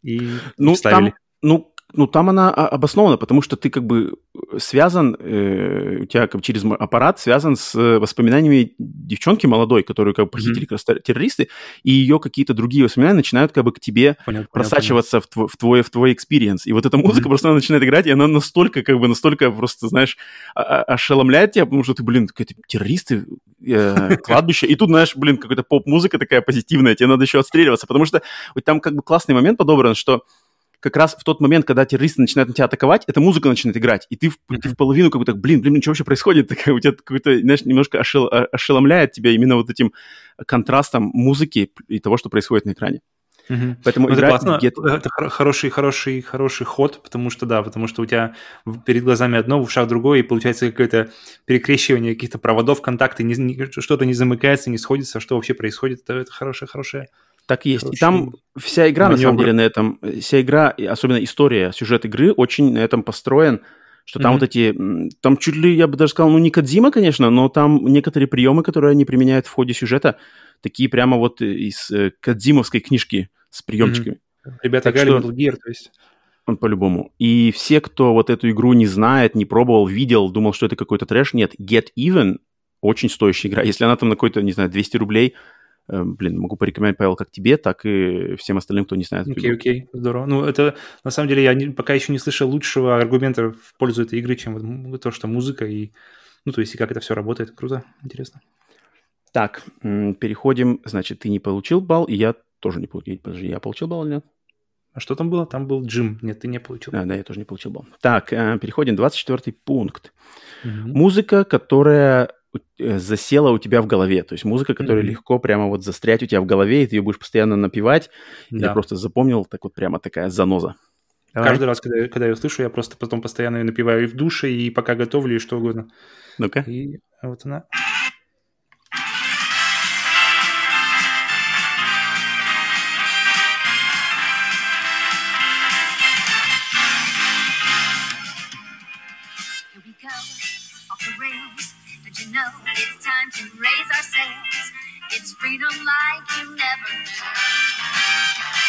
B: И
A: Ну,
B: вставили.
A: там, ну, ну, там она а, обоснована, потому что ты как бы связан, э, у тебя как бы через аппарат связан с э, воспоминаниями девчонки молодой, которую как бы похитили как раз террористы, и ее какие-то другие воспоминания начинают как бы к тебе
B: понял,
A: просачиваться в, тво- в твой в твой experience. И вот эта музыка
B: Мгм.
A: просто она начинает играть, и она настолько, как бы, настолько просто, знаешь, а- а- ошеломляет тебя, потому что ты, блин, какие-то террористы, э, кладбище, и тут, знаешь, блин, какая-то поп-музыка такая позитивная, тебе надо еще отстреливаться, потому что там как бы классный момент подобран, что как раз в тот момент, когда террористы начинают на тебя атаковать, эта музыка начинает играть, и ты в, ты в половину как бы так, блин, блин, что вообще происходит? Такая, у тебя какой-то, знаешь, немножко ошел- а- ошеломляет тебя именно вот этим контрастом музыки и того, что происходит на экране.
B: Мгм.
A: Поэтому
B: Ну, это классно,
A: Get-
B: это хор- хороший, хороший, хороший ход, потому что, да, потому что у тебя перед глазами одно, в ушах другое, и получается какое-то перекрещивание каких-то проводов, контакты, не- не- что-то не замыкается, не сходится, что вообще происходит, это, это хорошее, хорошее.
A: Так и есть. И
B: Короче,
A: там вся игра, на самом деле, на этом, э, вся игра, и особенно история, сюжет игры очень на этом построен, что там
B: Мгм.
A: вот эти, там чуть ли, я бы даже сказал, ну не Кадзима, конечно, но там некоторые приемы, которые они применяют в ходе сюжета, такие прямо вот из э, Кадзимовской книжки с приемчиками.
B: Ребята
A: Так
B: играли
A: что-
B: Metal Gear, то есть...
A: Он по-любому. И все, кто вот эту игру не знает, не пробовал, видел, думал, что это какой-то трэш, нет. Get Even очень стоящая игра. Если она там на какой-то, не знаю, 200 рублей, э, блин, могу порекомендовать, Павел, как тебе, так и всем остальным, кто не знает.
B: Окей,
A: игру.
B: окей, здорово. Ну, это, на самом деле, я не- пока еще не слышал лучшего аргумента в пользу этой игры, чем вот то, что музыка и... Ну, то есть, и как это все работает. Круто, интересно.
A: Так, переходим. Значит, ты не получил балл, и я тоже не получил. Подожди, я получил балл или нет?
B: А что там было? Там был Джим. Нет, ты не получил.
A: Да, да, я тоже не получил балл. Так, э, переходим. 24 пункт.
B: Мгм.
A: Музыка, которая э, засела у тебя в голове. То есть музыка, которая
B: Мгм.
A: легко прямо вот застрять у тебя в голове, и ты ее будешь постоянно напевать.
B: Да.
A: Я просто запомнил, так вот прямо такая заноза. Давай.
B: Каждый раз, когда, я- когда я ее слышу, я просто потом постоянно ее напиваю и в душе, и пока готовлю, и что угодно.
A: Ну-ка.
B: И вот она.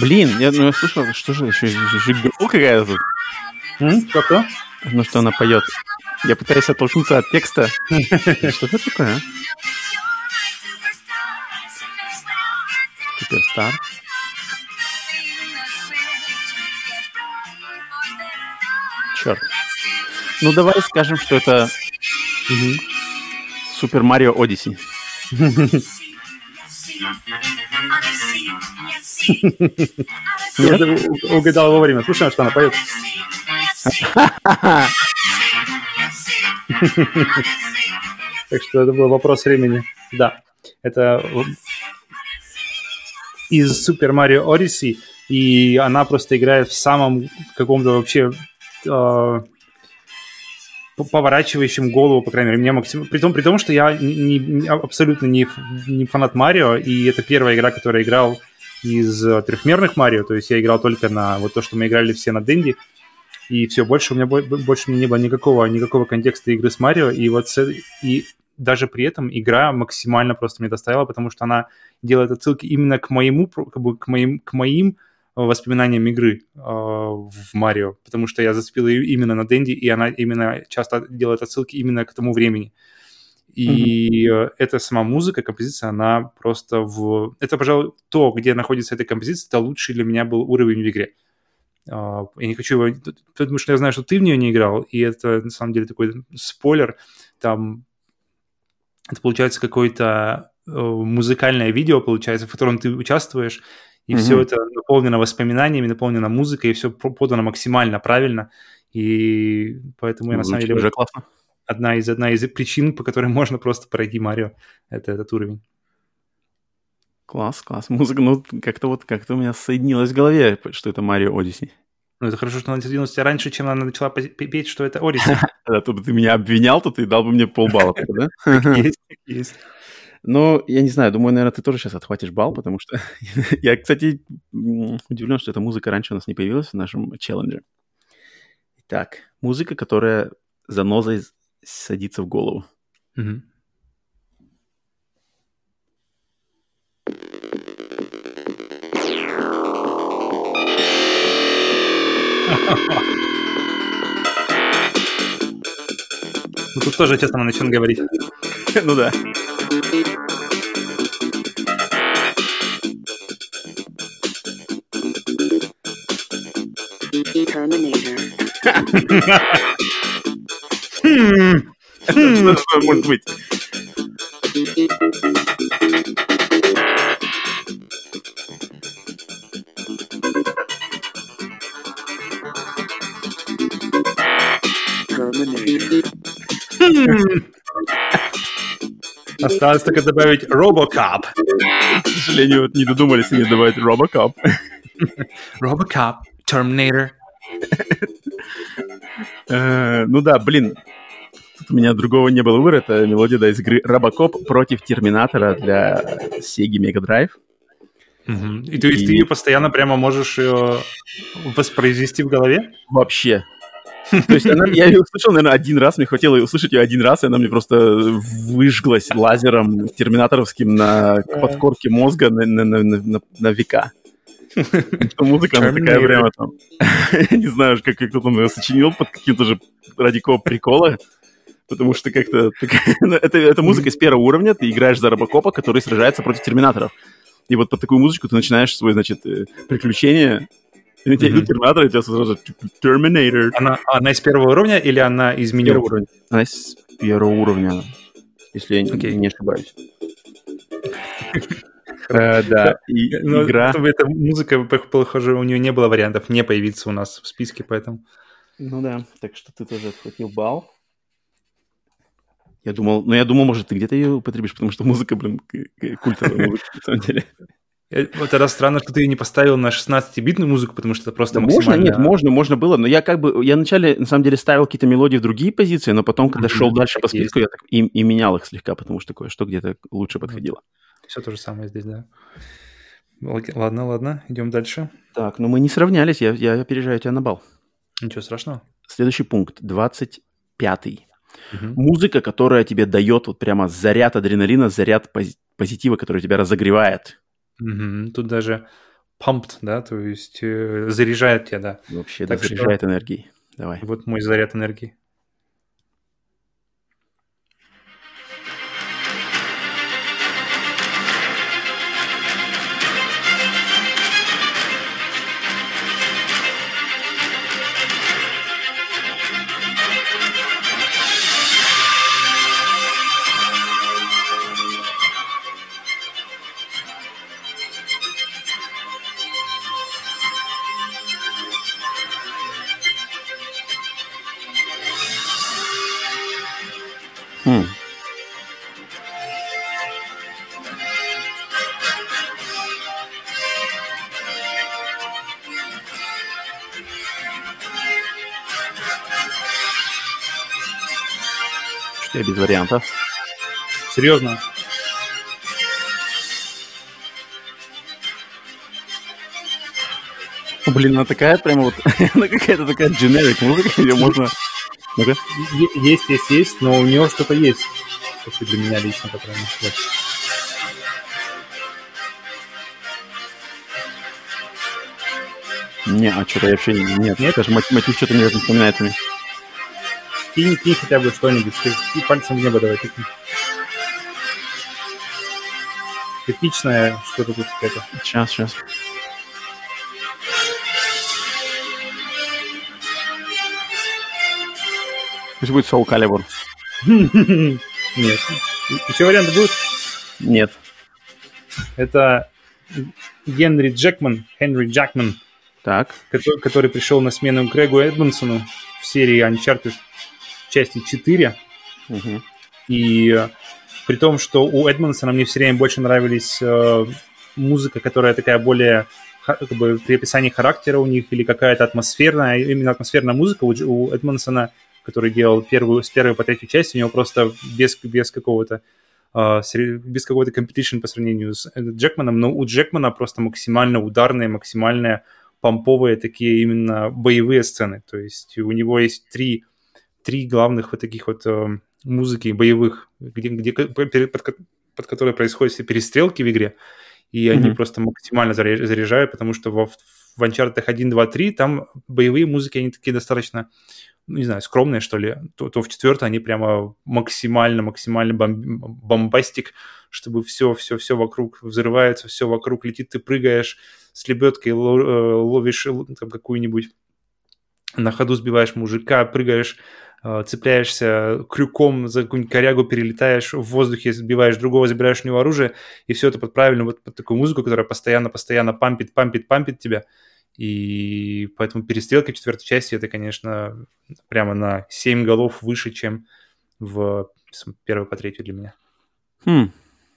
A: блин, я, ну, я слышал, что же, еще, еще girl какая-то тут.
B: М? Кто-кто?
A: Ну, что она поет. Я пытаюсь оттолкнуться от текста. Что это такое, а? Суперстар. Черт. Ну, давай скажем, что это Супер Марио Одиссе.
B: Я угадал вовремя. Слушай, что она поет. Так что это был вопрос времени. Да, это из Super Mario Odyssey, и она просто играет в самом каком-то вообще э, п- поворачивающим голову, по крайней мере, мне максимум... При том, при том, что я не, не- абсолютно не, не фанат Марио, и это первая игра, которую я играл из э, трехмерных Марио, то есть я играл только на вот то, что мы играли все на Денди, и все, больше у меня бо- больше не было никакого, никакого контекста игры с Марио, и вот с- и даже при этом игра максимально просто мне доставила, потому что она делает отсылки именно к моему, как бы к моим, к моим воспоминаниям игры э, в Марио, потому что я зацепил ее именно на Денди, и она именно часто делает отсылки именно к тому времени. И э, эта сама музыка, композиция, она просто в... Это, пожалуй, то, где находится эта композиция, это лучший для меня был уровень в игре. А, Я не хочу его... Потому что я знаю, что ты в нее не играл, и это, на самом деле, такой спойлер. Там это получается какое-то э, музыкальное видео, получается, в котором ты участвуешь, и
A: Мгм.
B: все это наполнено воспоминаниями, наполнено музыкой, и все подано максимально правильно. И поэтому я на самом деле
A: уже классно.
B: Одна из одна из причин, по которой можно просто пройти Марио, это этот уровень.
A: Класс, класс. Музыка, ну, как-то вот, как-то у меня соединилось в голове, что это Марио Одиссе.
B: Ну, это хорошо, что она соединилась раньше, чем она начала петь, что это Ориси.
A: А то бы ты меня обвинял, то ты дал бы мне полбалла, да?
B: Есть, есть.
A: Ну, я не знаю, думаю, наверное, ты тоже сейчас отхватишь балл, потому что я, кстати, удивлен, что эта музыка раньше у нас не появилась в нашем челлендже. Итак, музыка, которая занозой садится в голову.
B: Мгм. Ну, тут тоже, честно, начнем говорить.
A: Ну да. Что это может быть?
B: Осталось только добавить Robocop.
A: К сожалению, вот не додумались они добавить Робокоп.
B: Robocop, Terminator.
A: Э, Ну да, блин. У меня другого не было выбора. Это мелодия да, из игры Робокоп против Терминатора для Sega Mega Drive.
B: Мгм. И то есть
A: И-
B: ты постоянно прямо можешь ее воспроизвести в голове?
A: Вообще. То есть она, я ее услышал, наверное, один раз, мне хватило ее услышать ее один раз, и она мне просто выжглась лазером терминаторовским на подкорке мозга на, на, на, на- на- века. Музыка, она такая прямо там... Я не знаю, как, как кто там ее сочинил под каким-то же ради прикола, потому что как-то... ну, это, это музыка из первого уровня, ты играешь за Робокопа, который сражается против терминаторов. И вот под такую музычку ты начинаешь свое, значит, э, приключение, и на тебя идут терминаторы, и у тебя сразу Terminator.
B: Она, она из первого уровня или она из меню?
A: Первого уровня. Она с первого уровня, если я не-
B: Окей.
A: не ошибаюсь. Э, Да, и
B: Ну,
A: игра...
B: чтобы эта музыка, пох- похоже, у нее не было вариантов не появиться у нас в списке, поэтому...
A: Ну да, так что ты тоже отхватил балл. Я думал, ну я думал, может, ты где-то ее употребишь, потому что музыка, блин, культовая музыка, на самом деле.
B: Э, Вот тогда странно, что ты не поставил на 16-битную музыку, потому что это просто
A: Да можно,
B: максимально...
A: нет, можно, можно было, но я как бы, я вначале, на самом деле, ставил какие-то мелодии в другие позиции, но потом, когда шел дальше по списку, я так и, и менял их слегка, потому что кое-что где-то лучше подходило.
B: Все то же самое здесь, да. Ладно, ладно, идем дальше.
A: Так, ну мы не сравнялись, я, я опережаю тебя на балл.
B: Ничего страшного.
A: Следующий пункт, 25
B: Мгм.
A: Музыка, которая тебе дает вот прямо заряд адреналина, заряд пози- позитива, который тебя разогревает.
B: Мгм. Тут даже pumped, да, то есть э, заряжает тебя, да.
A: Вообще,
B: Так
A: да, заряжает энергией. Давай.
B: Вот мой заряд энергии.
A: Без вариантов.
B: Серьезно.
A: Блин, она такая прямо вот, она какая-то такая generic музыка, ее можно...
B: Е- Есть, есть, есть, но у него что-то есть. И для меня лично, по крайней мере.
A: Не, а что-то я вообще нет.
B: Нет?
A: Даже мотив, что-то не вспоминается мне.
B: Кинь, кинь хотя бы что-нибудь. скажи, И пальцем в небо давай тыкни. Эпичное что-то тут какое-то.
A: Сейчас, сейчас. Пусть будет Soul Calibur.
B: Нет. Еще варианты будут?
A: Нет.
B: Это Генри Джекман, Хенри Джекман,
A: Так.
B: который, который пришел на смену Грегу Эдмонсону в серии Uncharted части 4.
A: Мгм.
B: И при том, что у Эдмонсона мне все время больше нравились э, музыка, которая такая более как бы при описании характера у них или какая-то атмосферная, именно атмосферная музыка у, у Эдмонсона, который делал первую, с первой по третью часть, у него просто без, без какого-то э, без какого-то competition по сравнению с э, Джекманом, но у Джекмана просто максимально ударные, максимально помповые такие именно боевые сцены. То есть у него есть три, три главных вот таких вот э, музыки боевых, где, где, под, под которые происходят все перестрелки в игре, и они
A: Мгм.
B: просто максимально заря- заряжают, потому что во, в Uncharted 1, 2, 3 там боевые музыки, они такие достаточно, ну, не знаю, скромные, что ли, то, то в четвертой они прямо максимально, максимально бом- бомбастик, чтобы все, все, все вокруг взрывается, все вокруг летит, ты прыгаешь с лебедкой, э, ловишь э, там какую-нибудь на ходу сбиваешь мужика, прыгаешь, э, цепляешься крюком за какую-нибудь корягу, перелетаешь в воздухе, сбиваешь другого, забираешь у него оружие, и все это под правильно, вот под такую музыку, которая постоянно-постоянно пампит, пампит, пампит тебя. И поэтому перестрелка в четвертой части это, конечно, прямо на 7 голов выше, чем в первой по третью для меня.
A: Хм.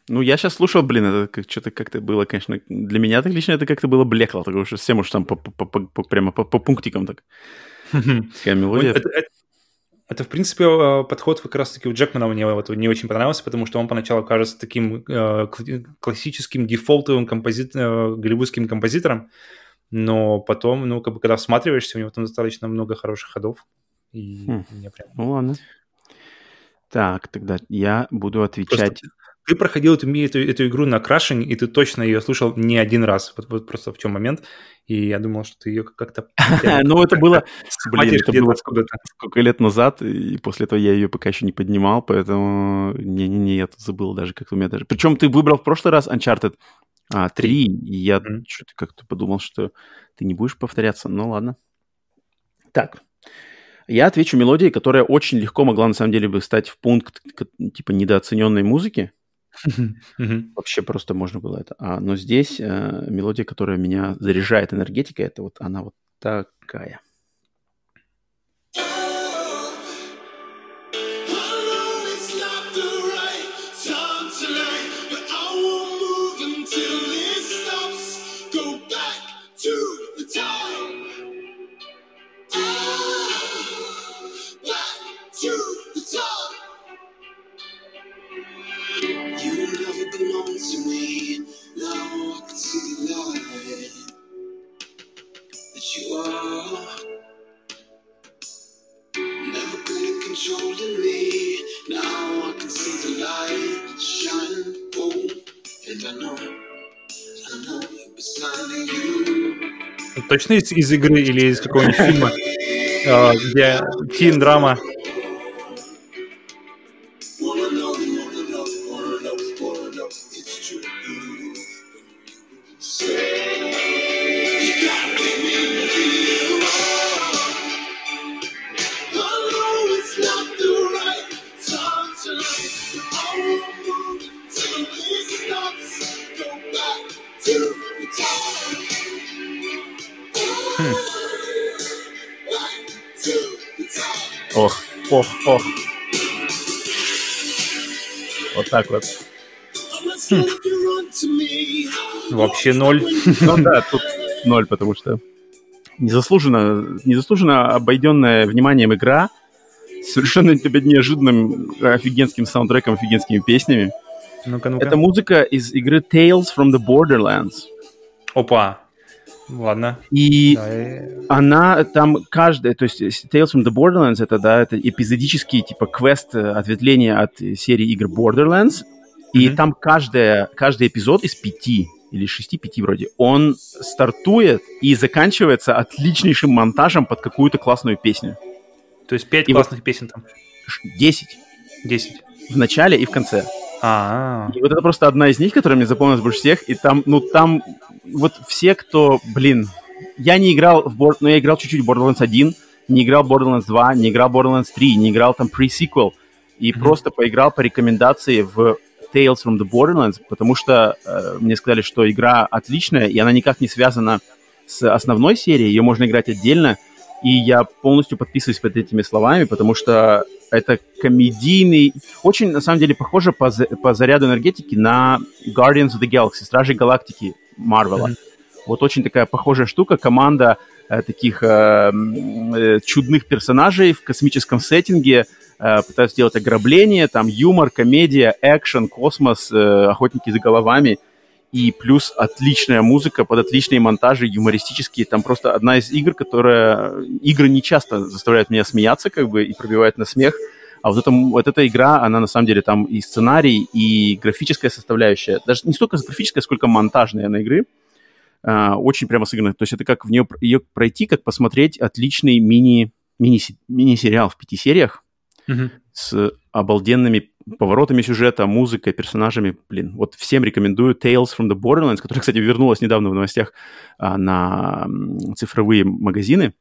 A: Ну, я сейчас слушал, блин, это как, что-то как-то было, конечно, для меня так лично это как-то было блекло, такое, что всем уж там по, по- по- по- прямо по, по пунктикам так. Такая мелодия.
B: Это, это- это, в принципе, э, подход как раз-таки у Джекмана мне вот не очень понравился, потому что он поначалу кажется таким э, кл- классическим дефолтовым компози- э, голливудским композитором, но потом, ну, как бы, когда всматриваешься, у него там достаточно много хороших ходов, и
A: Хм.
B: мне прям...
A: Ну, ладно. Так, тогда я буду
B: Просто
A: отвечать.
B: Ты проходил эту, эту, эту игру на крашинг, и ты точно ее слушал не один раз, вот, вот просто в чем момент, и я думал, что ты ее как-то...
A: Ну, это было, блин, это было сколько, лет назад, и после этого я ее пока еще не поднимал, поэтому не-не-не, я тут забыл даже, как у меня даже... Причем ты выбрал в прошлый раз Uncharted а, 3, и я что-то как-то подумал, что ты не будешь повторяться. Ну, ладно. Так, я отвечу мелодией, которая очень легко могла, на самом деле, бы стать в пункт типа недооцененной музыки. Вообще просто можно было это. А, но здесь э, мелодия, которая меня заряжает энергетикой, это вот она вот такая.
B: Точно из, из игры или из какого-нибудь фильма, э, где тин-драма?
C: Wanna
A: так вот.
C: Me.
B: Вообще ноль.
A: Ну да, тут ноль, потому что незаслуженно, незаслуженно обойденная вниманием игра совершенно меня неожиданным офигенским саундтреком, офигенскими песнями.
B: Ну-ка, ну-ка.
A: Это музыка из игры Tales from the Borderlands.
B: Опа. Ладно.
A: И
B: Да, э,
A: она там каждая, то есть Tales from the Borderlands это, да, это эпизодический типа квест, э, ответвление от э, серии игр Borderlands. И
B: Мгм.
A: там каждая, каждый эпизод из пяти или шести-пяти вроде, он стартует и заканчивается отличнейшим монтажем под какую-то классную песню.
B: То есть пять
A: И вот-
B: классных песен там.
A: Ш- Десять.
B: Десять.
A: В начале и в конце.
B: А,
A: И вот это просто одна из них, которая мне запомнилась больше всех. И там, ну, там вот все, кто, блин, я не играл в Bor- ну, я играл чуть-чуть в Borderlands 1, не играл в Borderlands 2, не играл в Borderlands 3, не играл там pre-sequel. И
B: Мгм.
A: просто поиграл по рекомендации в Tales from the Borderlands, потому что э, мне сказали, что игра отличная, и она никак не связана с основной серией, ее можно играть отдельно. И я полностью подписываюсь под этими словами, потому что это комедийный, очень, на самом деле, похоже по, по заряду энергетики на Guardians of the Galaxy, Стражи Галактики Марвела.
B: Мгм.
A: Вот очень такая похожая штука, команда э, таких э, э, чудных персонажей в космическом сеттинге э, пытаются сделать ограбление, там юмор, комедия, экшен, космос, э, охотники за головами и плюс отличная музыка под отличные монтажи, юмористические. Там просто одна из игр, которая... Игры не часто заставляют меня смеяться, как бы, и пробивают на смех. А вот, эта, м- вот эта игра, она на самом деле там и сценарий, и графическая составляющая. Даже не столько графическая, сколько монтажная на игры. А, очень прямо сыграно. То есть это как в нее ее пройти, как посмотреть отличный мини, мини, мини-сериал в пяти сериях
B: мгм.
A: с обалденными поворотами сюжета, музыкой, персонажами. Блин, вот всем рекомендую Tales from the Borderlands, которая, кстати, вернулась недавно в новостях а, на цифровые магазины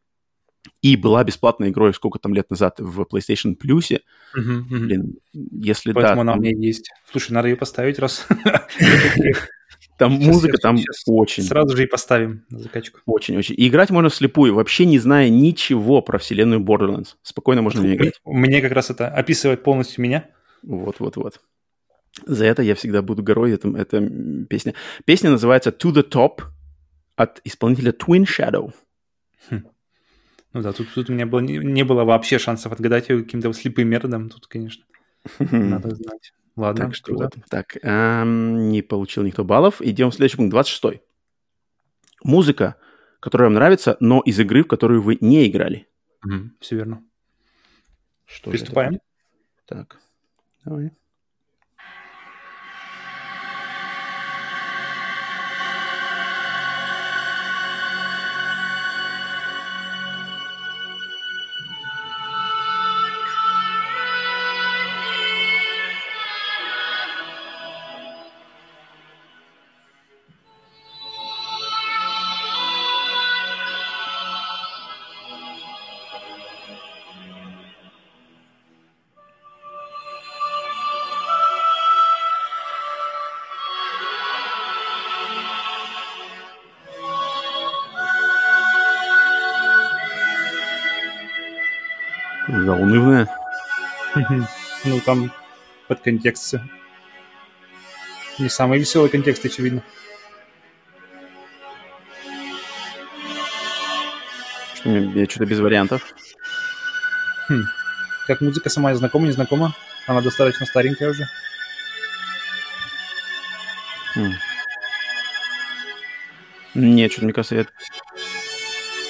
A: и была бесплатной игрой сколько там лет назад в PlayStation Plus.
B: Мгм, мгм.
A: Блин, если
B: Поэтому
A: да,
B: она у меня есть. Слушай, надо ее поставить раз.
A: там
B: Щас
A: музыка там
B: щас
A: очень,
B: Сразу же и поставим на закачку.
A: очень, очень. И играть можно вслепую, вообще не зная ничего про вселенную Borderlands. Спокойно можно в нее играть.
B: Мне как раз это описывает полностью меня.
A: Вот, вот, вот. За это я всегда буду горой. Это, это песня. Песня называется To the Top от исполнителя Twin Shadow.
B: Ну да, тут, тут у меня было, не, не было вообще шансов отгадать ее каким-то слепым методом. Тут, конечно, надо знать. Ладно,
A: Так что вот. Так, эм, не получил никто баллов. Идем в следующий пункт, 26 Музыка, которая вам нравится, но из игры, в которую вы не играли.
B: Все верно.
A: Что
B: Приступаем.
A: Так, давай. Заунывная.
B: Там под контекст все. Не самый веселый контекст, очевидно.
A: Что я что-то без вариантов.
B: Как музыка сама знакома, не знакома? Она достаточно старенькая уже.
A: Хм. Нет, что-то мне кажется, я...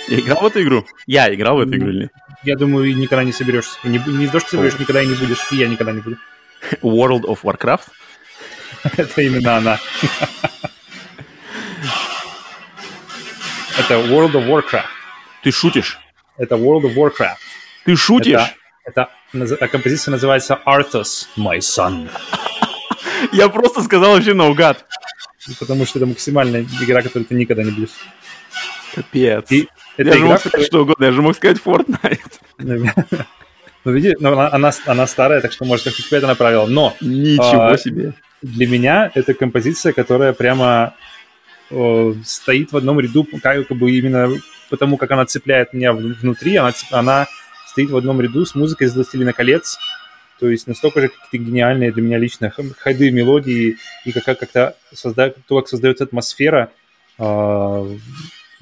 A: Я играл в эту игру? Я играл в эту игру или нет?
B: Я думаю, и никогда не соберешься. И не, не то, что соберешь, никогда и не будешь. И я никогда не буду.
A: World of Warcraft?
B: Это именно она. Это World of Warcraft.
A: Ты шутишь?
B: Это World of Warcraft.
A: Ты шутишь?
B: Это, это наз- а композиция называется Arthas, My Son.
A: Я просто сказал вообще наугад.
B: Потому что это максимальная игра, которую ты никогда не будешь.
A: Капец.
B: И это
A: я же мог сказать что угодно, я же мог сказать Fortnite.
B: Ну, види, ну, она, она, она старая, так что, может, как тебя это направило. Но
A: Ничего
B: А,
A: себе.
B: для меня это композиция, которая прямо э, стоит в одном ряду, как, как бы именно потому, как она цепляет меня внутри, она, она стоит в одном ряду с музыкой из «Властелина колец», то есть настолько же какие-то гениальные для меня лично ходы, мелодии, и как, как- как-то созда- то, как создается атмосфера, а,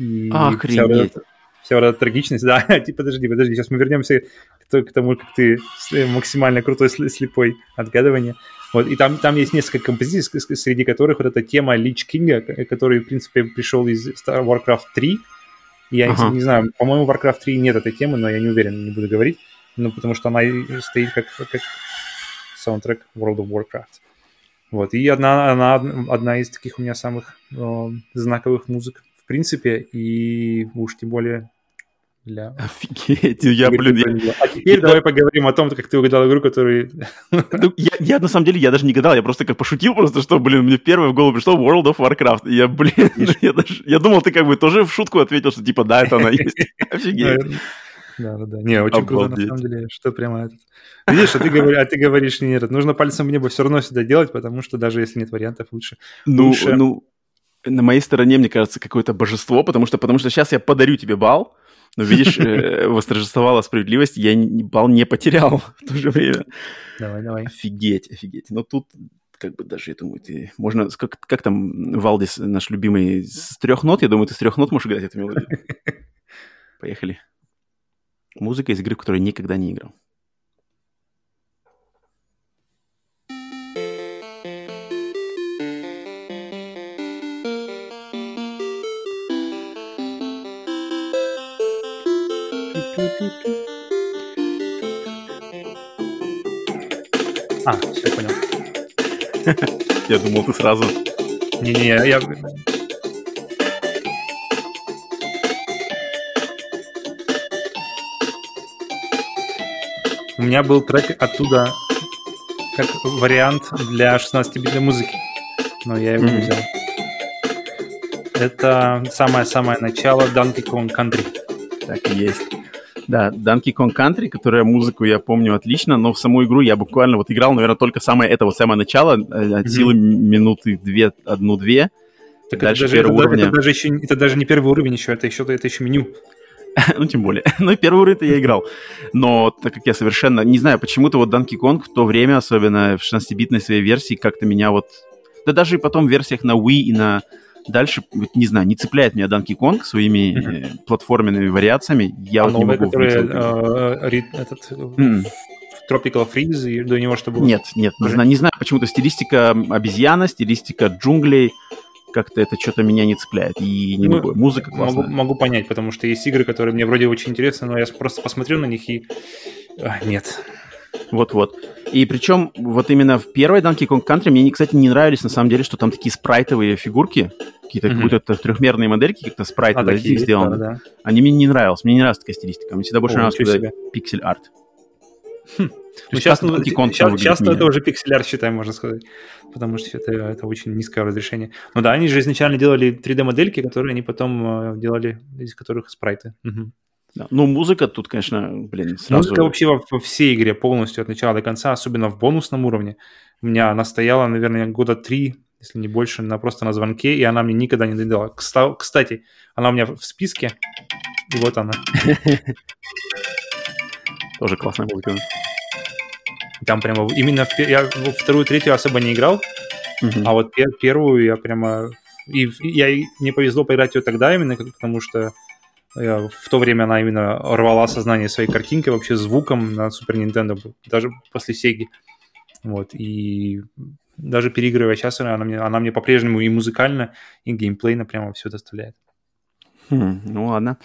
B: и вся вот
A: Охренеть.
B: эта- вся вот эта трагичность, да, типа, подожди, подожди, сейчас мы вернемся к то- к тому, как ты э, максимально крутой слепой отгадывание. Вот, и там, там есть несколько композиций, среди которых вот эта тема Лич Кинга, к- который, в принципе, пришел из Star Warcraft 3. Я
A: Ага.
B: не знаю, по-моему, в Warcraft 3 нет этой темы, но я не уверен, не буду говорить. Ну, потому что она стоит как, как саундтрек World of Warcraft. Вот, и одна, она одна из таких у меня самых э, знаковых музык, принципе, и уж тем более для...
A: Офигеть. Я, блин, я-
B: А теперь давай поговорим о том, как ты угадал игру, которую...
A: Ну, я, я на самом деле, я даже не гадал, я просто как пошутил просто, что, блин, мне первое в голову пришло World of Warcraft. И я, блин, я, даже, я думал, ты как бы тоже в шутку ответил, что типа, да, это она есть. Офигеть.
B: Да, да, да. Не, очень круто, на самом деле, что прямо этот... Видишь, а ты, говори- а ты говоришь, нет, нужно пальцем в небо все равно сюда делать, потому что даже если нет вариантов, лучше.
A: Ну,
B: Лучше.
A: ну, на моей стороне, мне кажется, какое-то божество, потому что, потому что сейчас я подарю тебе бал, но, видишь, э, восторжествовала справедливость, я бал не потерял в то же время.
B: Давай, давай.
A: Офигеть, офигеть. Но тут как бы даже, я думаю, ты... Можно... Как, как там Валдис, наш любимый, с трех нот? Я думаю, ты с трех нот можешь играть эту мелодию. Поехали. Музыка из игры, в которой я никогда не играл.
B: А, все, понял.
A: Я думал, ты сразу...
B: Не-не, я... У меня был трек оттуда как вариант для 16-битной музыки, но я его не
A: Мгм.
B: взял. Это самое-самое начало Donkey Kong Country.
A: Так и есть. Да, Donkey Kong Country, которая музыку я помню отлично, но в саму игру я буквально вот играл, наверное, только самое это вот самое начало, э, от
B: Мгм.
A: силы минуты две, одну-две.
B: Так
A: Дальше
B: это, даже,
A: первого
B: это, это даже еще, это даже не первый уровень еще, это еще, это еще меню.
A: ну, тем более. ну, первый уровень я играл. Но так как я совершенно... Не знаю, почему-то вот Donkey Kong в то время, особенно в 16-битной своей версии, как-то меня вот... Да даже и потом в версиях на Wii и на... Дальше, не знаю, не цепляет меня Donkey Kong своими э, платформенными вариациями. Я
B: а
A: вот не
B: новые,
A: могу
B: которые
A: это.
B: э, этот, э. Tropical Freeze, и до него что было?
A: Нет, нет, не знаю, не знаю, почему-то стилистика обезьяна, стилистика джунглей, как-то это что-то меня не цепляет. И не
B: Ну,
A: могу. Музыка
B: Могу,
A: классная.
B: могу понять, потому что есть игры, которые мне вроде очень интересны, но я просто посмотрю на них и... а, нет.
A: Вот-вот. И причем вот именно в первой Donkey Kong Country мне, кстати, не нравились на самом деле, что там такие спрайтовые фигурки, какие-то
B: Мгм.
A: как будто трехмерные модельки, как-то
B: А,
A: спрайтовые
B: такие
A: сделаны.
B: да, да.
A: Они мне не нравились. Мне не нравилась такая стилистика. Мне всегда больше
B: О,
A: нравилось, когда пиксель-арт.
B: Ну,
A: То есть
B: сейчас,
A: Kong
B: сейчас,
A: мне.
B: это уже пикселяр, считаем, можно сказать. Потому что это, это очень низкое разрешение. Ну да, они же изначально делали 3D-модельки, которые они потом э, делали, из которых спрайты. Мгм.
A: Да. Ну, музыка тут, конечно, блин, сразу...
B: Музыка вообще во, во всей игре полностью от начала до конца, особенно в бонусном уровне. У меня она стояла, наверное, года три, если не больше, на, просто на звонке, и она мне никогда не надоедала. Кста- Кстати, она у меня в списке, и вот она.
A: Тоже классная музыка.
B: Там прямо именно в, я вторую, третью особо не играл,
A: Мгм.
B: а вот пер- первую я прямо... И, я, мне повезло поиграть ее тогда именно, потому что в то время она именно рвала сознание своей картинкой, вообще звуком на Супер Нинтендо, даже после Сеги. Вот, и даже переигрывая сейчас, она мне, она мне по-прежнему и музыкально, и геймплейно прямо все доставляет.
A: Хм, ну ладно.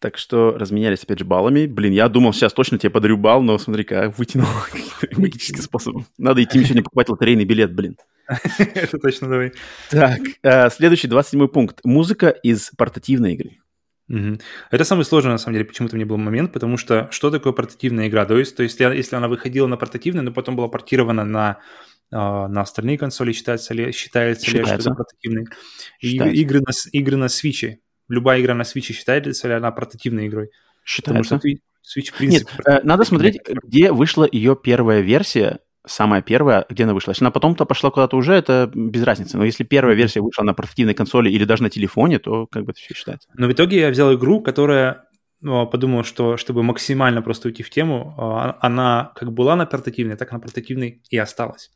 A: Так что разменялись опять же баллами. Блин, я думал, сейчас точно тебе подарю балл, но смотри-ка, вытянул магическим способом. Надо идти мне сегодня покупать лотерейный билет, блин.
B: Это точно давай.
A: Так, э, следующий, 27 пункт. Музыка из портативной игры.
B: Мгм. Это самый сложный, на самом деле, почему-то мне был момент, потому что что такое портативная игра? То есть, то есть если, она выходила на портативной, но потом была портирована на, а, на остальные консоли, считается ли, считается ли, что
A: Считается.
B: это портативной? И
A: Считается.
B: игры на, игры на свече. Любая игра на свече считается ли она портативной игрой? Потому что
A: Считается.
B: Switch, в
A: Нет,
B: принципе...
A: э, надо смотреть, где вышла ее первая версия, самая первая, где она вышла. Если она потом-то пошла куда-то уже, это без разницы. Но если первая версия вышла на портативной консоли или даже на телефоне, то как бы это все считается.
B: Но в итоге я взял игру, которая ну, подумал, что чтобы максимально просто уйти в тему, а, она как была на портативной, так на портативной и осталась.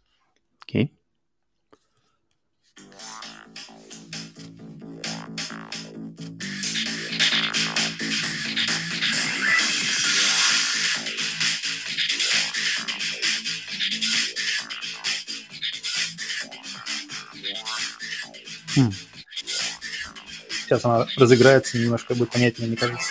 A: Окей. Хм.
B: Сейчас она разыграется, немножко будет понятнее, мне кажется.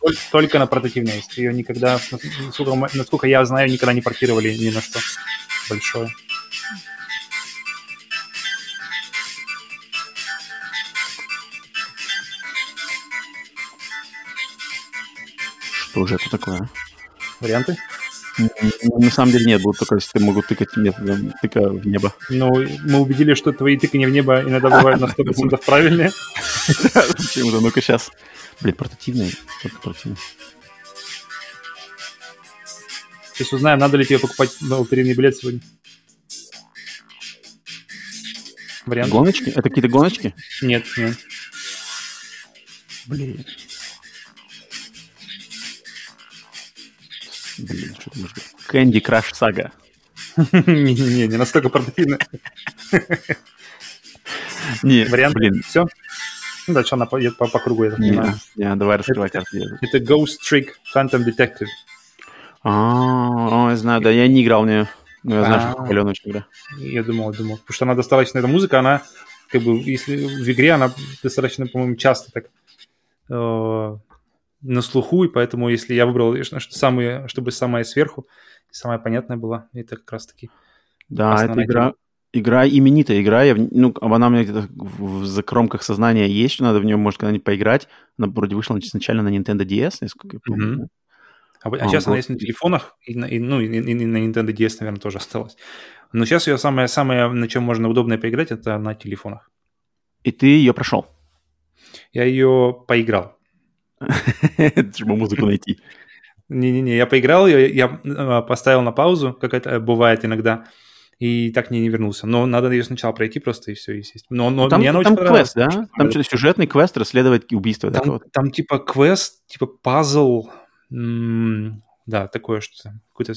B: Толь- Только на портативной есть. Ее никогда, насколько, насколько я знаю, никогда не портировали ни на что большое.
A: Что же это такое?
B: Варианты?
A: На самом деле нет, будут только если ты могу тыкать методом тыка в небо.
B: Ну, мы убедили, что твои тыкания в небо иногда бывают на 100% правильные.
A: Почему-то, ну-ка сейчас. Блин, портативный. Портативный.
B: Сейчас узнаем, надо ли тебе покупать лотерейный билет сегодня. Вариант?
A: Гоночки? Это какие-то гоночки?
B: Нет, нет.
A: Блин. Блин, что это может быть? Candy Crush Saga.
B: Не-не-не, не настолько портативно.
A: Не,
B: Вариант?
A: блин.
B: Все? Ну, дальше она пойдет по, по кругу, я так понимаю.
A: не, давай раскрывай карты.
B: Это Ghost Trick Phantom Detective.
A: А, я знаю, да, я не играл в нее. Но я знаю, что
B: А.
A: хваленая очень игра.
B: Я думал, думал. Потому что она достаточно, эта музыка, она как бы, если в игре она достаточно, по-моему, часто так э, на слуху, и поэтому, если я выбрал, что, самые, чтобы самое сверху, самое понятное было, это как раз-таки
A: Да, это игра, игра именитая игра. Я, ну, она у меня где-то в, закромках сознания есть, что надо в нее, может, когда-нибудь поиграть. Она вроде вышла изначально на Nintendo DS, насколько я помню. Да.
B: А, а
A: А,
B: сейчас она
A: вот.
B: есть на телефонах, и, на, и, ну, и, и- и на Nintendo DS, наверное, тоже осталась. Но сейчас ее самое, самое, на чем можно удобно поиграть, это на телефонах.
A: И ты ее прошел.
B: Я ее поиграл.
A: Чтобы музыку найти.
B: Не-не-не, я поиграл, я, я э, поставил на паузу, как это бывает иногда, и так не, не вернулся. Но надо ее сначала пройти просто, и все, естественно. Но, но
A: Там,
B: мне она
A: там квест, да? Там что-то сюжетный квест, расследовать убийство.
B: Там,
A: такого.
B: там типа квест, типа пазл, да, такое что-то. Какое-то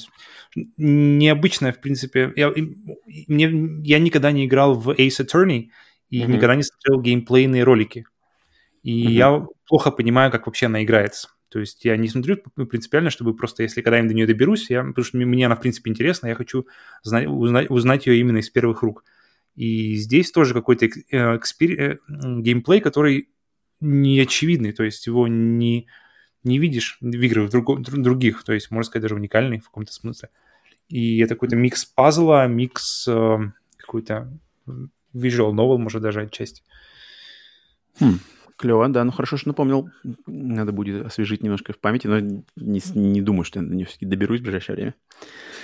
B: необычное, в принципе. Я, и- и- мне, я никогда не играл в Ace Attorney и
A: Мгм.
B: никогда не смотрел геймплейные ролики. И
A: Мгм.
B: я плохо понимаю, как вообще она играется. То есть я не смотрю принципиально, чтобы просто, если когда-нибудь до нее доберусь, я, потому что мне она, в принципе, интересна, я хочу знать, узнать, узнать ее именно из первых рук. И здесь тоже какой-то э, экспери- э, геймплей, который не очевидный, то есть его не, не видишь в играх других, то есть, можно сказать, даже уникальный в каком-то смысле. И это какой-то микс пазла, микс э, какой-то visual novel, может, даже отчасти.
A: Клево, да, ну хорошо, что напомнил. Надо будет освежить немножко в памяти, но не, не думаю, что я до нее все-таки доберусь в ближайшее время.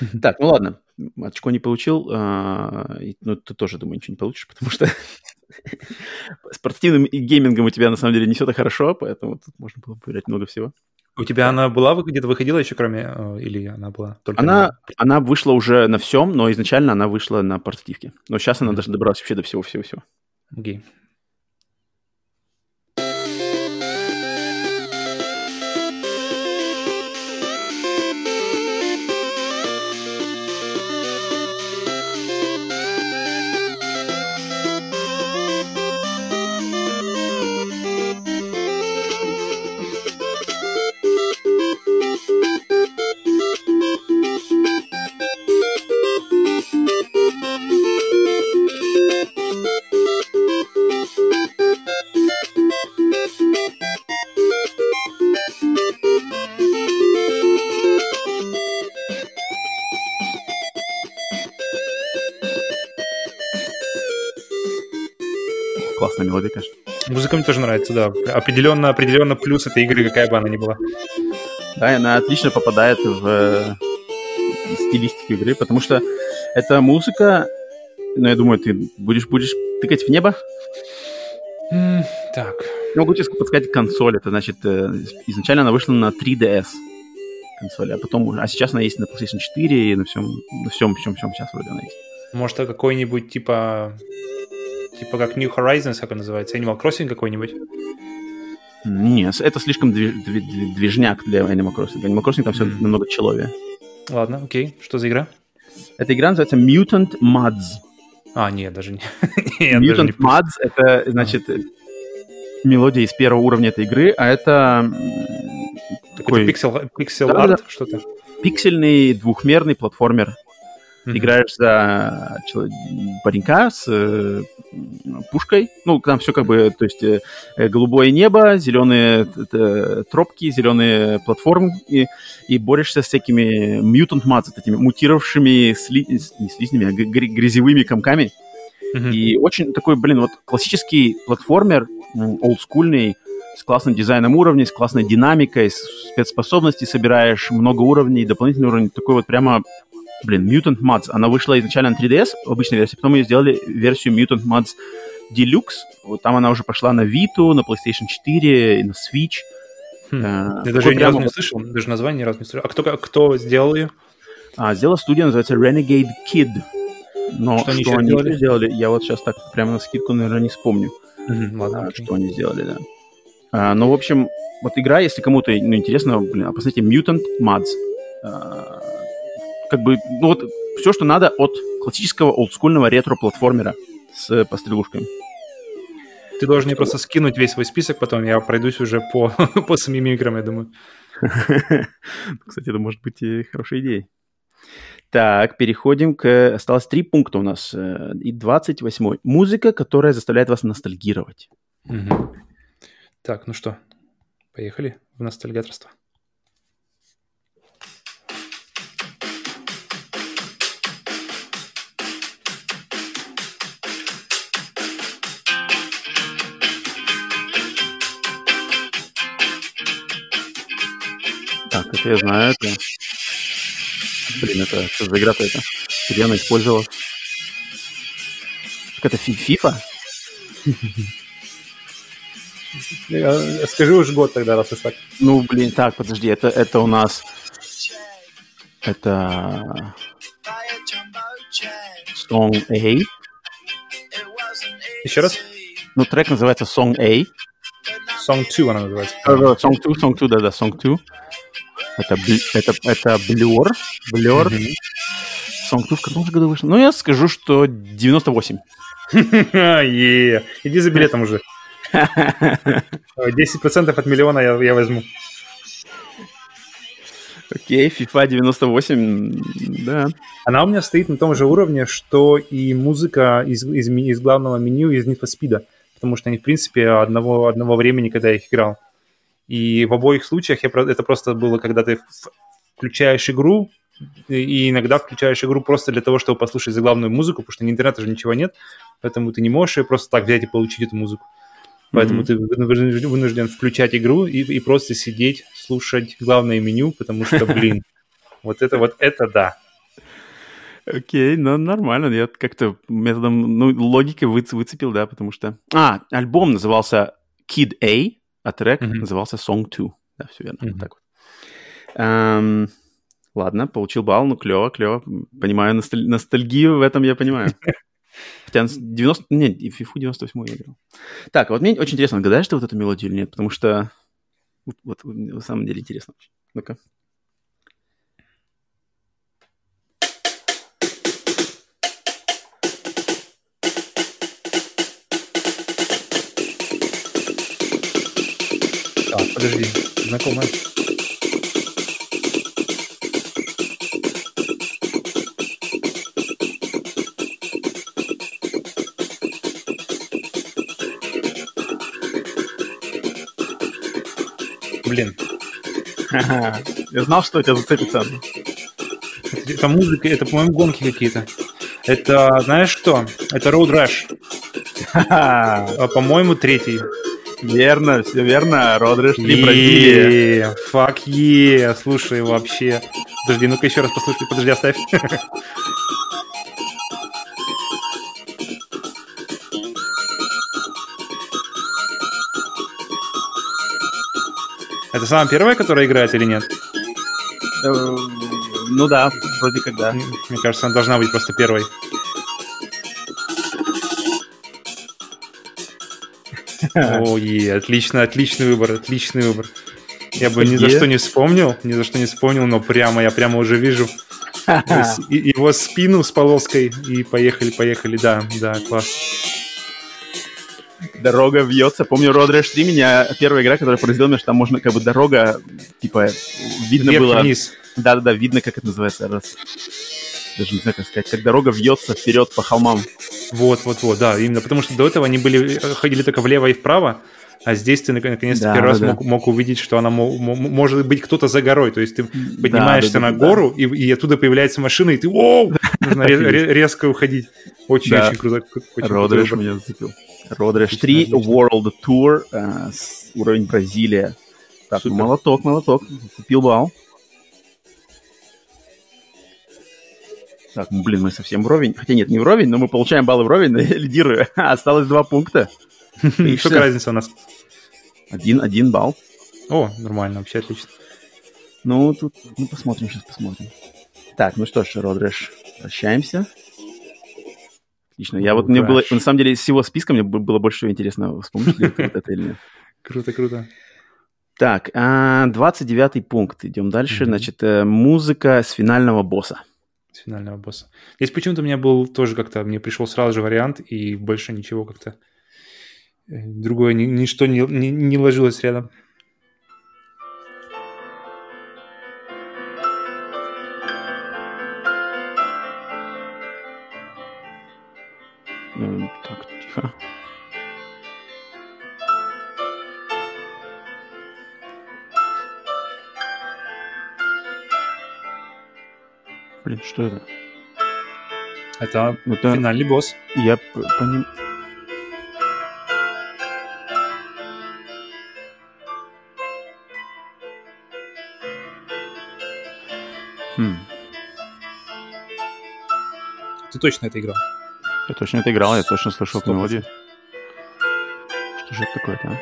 A: Так, ну ладно, очко не получил, а, и- ну ты тоже, думаю, ничего не получишь, потому что с портативным и геймингом у тебя на самом деле не все так хорошо, поэтому тут можно было поиграть много всего.
B: У тебя она была где-то выходила еще, кроме, э, или она была только
A: Она,
B: на-
A: она вышла уже на всем, но изначально она вышла на портативке. Но сейчас она даже добралась вообще до всего-всего-всего.
B: Окей.
A: Классная мелодия, конечно.
B: Музыка мне тоже нравится, да. Определенно, определенно плюс этой игры, какая бы она ни была.
A: Да, и она отлично попадает в э, стилистику игры, потому что эта музыка, ну, я думаю, ты будешь, будешь тыкать в небо.
B: М, Так.
A: Я могу тебе подсказать консоль. Это значит, э, изначально она вышла на 3DS консоли, а потом, уже- а сейчас она есть на PlayStation 4 и на всем, на всем, всем, всем сейчас вроде она есть.
B: Может, это какой-нибудь типа... Типа как New Horizons, как он называется? Animal Crossing какой-нибудь?
A: Нет, это слишком движ- дви- дви- движняк для Animal Crossing. Animal Crossing там все
B: Мгм.
A: намного человее.
B: Ладно, окей. Что за игра?
A: Эта игра называется Mutant Muds.
B: А, нет, даже не... Нет, даже
A: Mutant
B: не-
A: Mads — это, значит, мелодия из первого уровня этой игры, а это такой
B: Это пиксел, пиксел
A: Да,
B: арт,
A: да.
B: что-то.
A: пиксельный двухмерный платформер.
B: Мгм.
A: Играешь за паренька с э, пушкой. Ну, там все как бы, то есть э, э, голубое небо, зеленые т- тропки, зеленые платформы, и, и борешься с всякими mads, вот этими мутировавшими сли- не слизнями, а грязевыми комками.
B: Мгм.
A: И очень такой, блин, вот классический платформер, олдскульный, с классным дизайном уровней, с классной динамикой, с спецспособностей собираешь, много уровней, дополнительный уровень, такой вот прямо, блин, Mutant Mads. Она вышла изначально на 3DS, в обычной версии, потом ее сделали версию Mutant Mads Deluxe. Вот там она уже пошла на Vita, на PlayStation 4, и на Switch.
B: Хм.
A: Э,
B: Я даже ни разу не слышал, даже название ни разу не слышал. А кто, кто сделал ее?
A: А, сделала студия, называется Renegade Kid. Но
B: Что
A: что,
B: они еще
A: они
B: сделали?
A: я вот сейчас так прямо на скидку, наверное, не вспомню.
B: Ладно,
A: А, что они сделали, да. А, ну, в общем, вот игра, если кому-то ну, интересно, блин, а посмотрите, Mutant Mads. А, как бы, ну вот, все, что надо от классического олдскульного ретро-платформера с пострелушками.
B: Ты должен мне просто скинуть весь свой список, потом я пройдусь уже по, по самим играм, я думаю.
A: Кстати, это может быть и хорошей идеей. Так, переходим к... Осталось три пункта у нас. э, И 28 Музыка, которая заставляет вас ностальгировать.
B: Мгм. Так, ну что, поехали в ностальгаторство.
A: Так, это я знаю, это... Блин, это что за игра-то это? Где она использовалась? Так это FIFA?
B: Э, Скажи уж год тогда, раз уж так.
A: Ну, блин, так, подожди, это, это у нас... Это... Song A.
B: Еще раз?
A: Ну, трек называется Song A.
B: Song 2 она называется.
A: Да, да, Song 2, Song 2, да-да, Song 2. Это, это, это Blur. Blur. Song 2 в каком же году вышел? Ну, я скажу, что 98.
B: Е, Иди за билетом уже. 10% от миллиона я, я возьму.
A: Окей, FIFA 98, да.
B: Она у меня стоит на том же уровне, что и музыка из, из, из главного меню из Need for Speed. Потому что они, в принципе, одного, одного времени, когда я их играл. И в обоих случаях я, это просто было, когда ты включаешь игру, и- иногда включаешь игру просто для того, чтобы послушать заглавную музыку, потому что на интернете же ничего нет, поэтому ты не можешь её просто так взять и получить эту музыку. Поэтому
A: Мгм.
B: ты вынужден, вынужден включать игру и, и просто сидеть, слушать главное меню, потому что, блин, вот это вот это да.
A: Окей, ну нормально. Я как-то методом ну, логики выц- выцепил, да, потому что... А, альбом назывался Kid A, а трек
B: Мгм.
A: назывался Song 2. Да, все верно. Вот так вот. Эм, ладно, получил балл, ну клево, клево. Понимаю, носталь- ностальгию в этом я понимаю. Хотя с 90... Нет, FIFA 98 я играл. Так, вот мне очень интересно, гадаешь ты вот эту мелодию или нет? Потому что... Вот, вот на самом деле интересно. Ну-ка.
B: Подожди, знакомая. Блин,
A: Я знал, что у тебя зацепится.
B: это, это музыка, это, по-моему, гонки какие-то. Это, знаешь что? Это Road Rash. А, по-моему, третий.
A: Верно, все верно. Родриш 3 Бразилия.
B: Е, Fuck yeah. Слушай, вообще. Подожди, ну-ка еще раз послушай. Подожди, оставь. Это самая первая, которая играет или нет?
A: Э, Ну да, вроде как да.
B: Мне кажется, она должна быть просто первой. Ой, отлично, отличный выбор, отличный выбор. Я бы ни за что не вспомнил, ни за что не вспомнил, но прямо, я прямо уже вижу. Его спину с полоской и поехали, поехали, да, да, класс.
A: Дорога вьется. Помню, Road Rash 3 меня первая игра, которая произвела меня, что там можно как бы дорога, типа, видно было...
B: Вверх-вниз.
A: Да-да-да, видно, как это называется. Раз. Даже не знаю, как сказать. Как дорога вьется вперед по холмам.
B: Вот, вот, вот, да, именно потому что до этого они были э, ходили только влево и вправо, а здесь ты нак- наконец-то
A: Да,
B: первый раз
A: да, да.
B: мог, мог увидеть, что она мо- мо- может быть кто-то за горой, то есть ты поднимаешься
A: да, да,
B: на
A: да.
B: гору и, и оттуда появляется машина и ты, оу, нужно резко уходить. Очень,
A: Да.
B: очень круто. выбор.
A: меня зацепил. Rash 3
B: Отлично, отлично.
A: World Tour, э, уровень Бразилия. Так, молоток, молоток. Зацепил балл. Так, ну, блин, мы совсем вровень. Хотя нет, не вровень, но мы получаем баллы вровень, но я лидирую. Осталось два пункта.
B: Сколько разница у нас?
A: Один, один балл.
B: О, нормально, вообще отлично.
A: Ну, тут, ну, посмотрим, сейчас посмотрим. Так, ну что ж, Родреш, прощаемся. Отлично. Я вот, мне было, на самом деле, из всего списка мне бы- было больше всего интересно, вспомнить ли это вот это или нет.
B: Круто, круто.
A: Так, а, 29 пункт. Идем дальше. Значит, э, музыка с финального босса.
B: С финального босса. Здесь почему-то у меня был тоже как-то, мне пришел сразу же вариант, и больше ничего как-то э, другое, ни- ничто не, не, не ложилось рядом.
A: Э, Так, тихо. Блин, что это?
B: Это
A: Это
B: финальный босс.
A: я п- поним- Хм,
B: Ты точно это играл?
A: я точно это играл, я точно слышал эту мелодию. Что же это такое-то, а?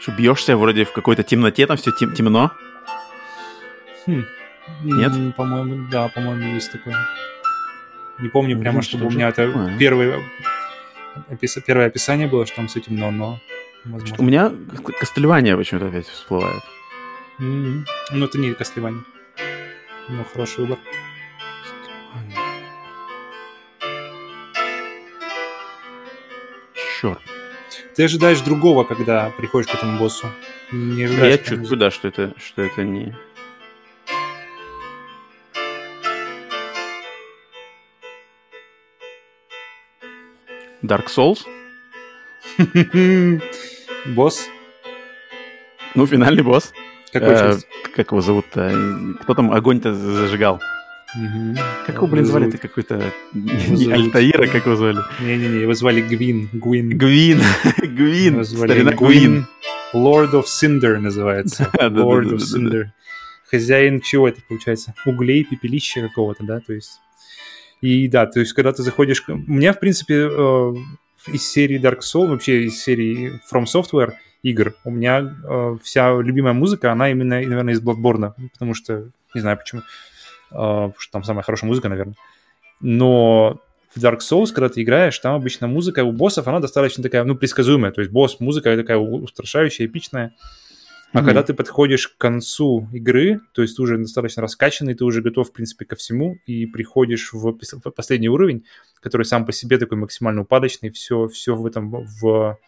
A: Что бьешься вроде в какой-то темноте, там все темно.
B: Хм.
A: Нет?
B: По-моему, да, по-моему, есть такое. Не помню прямо,
A: что
B: чтобы у меня это
A: такое?
B: первое, опис- первое описание было, что там с этим но, но возможно.
A: У меня Кастельвания почему-то опять всплывает.
B: М, Ну, это не Кастлевания. Ну, хороший выбор.
A: Черт.
B: Ты ожидаешь другого, когда приходишь к этому боссу. Не
A: Я
B: ожидаешь.
A: чувствую, да, что это, что это не... Dark Souls?
B: Босс?
A: Ну, финальный босс.
B: Какой
A: Э,
B: часть?
A: Как его зовут-то? Кто там огонь-то зажигал? Как его, блин,
B: Его
A: звали?
B: зовут-
A: Это какой-то... Не Альтаира, как его звали?
B: Не-не-не, его звали Гвин. Гвин.
A: Гвин. Гвин. Старина
B: Гвин. Lord of Cinder называется. Lord of Cinder. Хозяин чего это получается? Углей, пепелища какого-то, да? То есть... И да, то есть когда ты заходишь... У меня, в принципе, э, из серии Dark Souls, вообще из серии From Software игр, у меня э, вся любимая музыка, она именно, наверное, из Bloodborne, потому что, не знаю почему, э, потому что там самая хорошая музыка, наверное. Но в Dark Souls, когда ты играешь, там обычно музыка у боссов, она достаточно такая, ну, предсказуемая. То есть босс, музыка такая устрашающая, эпичная. А когда ты подходишь к концу игры, то есть ты уже достаточно раскачанный, ты уже готов, в принципе, ко всему, и приходишь в пос- в последний уровень, который сам по себе такой максимально упадочный, все, все в этом, в,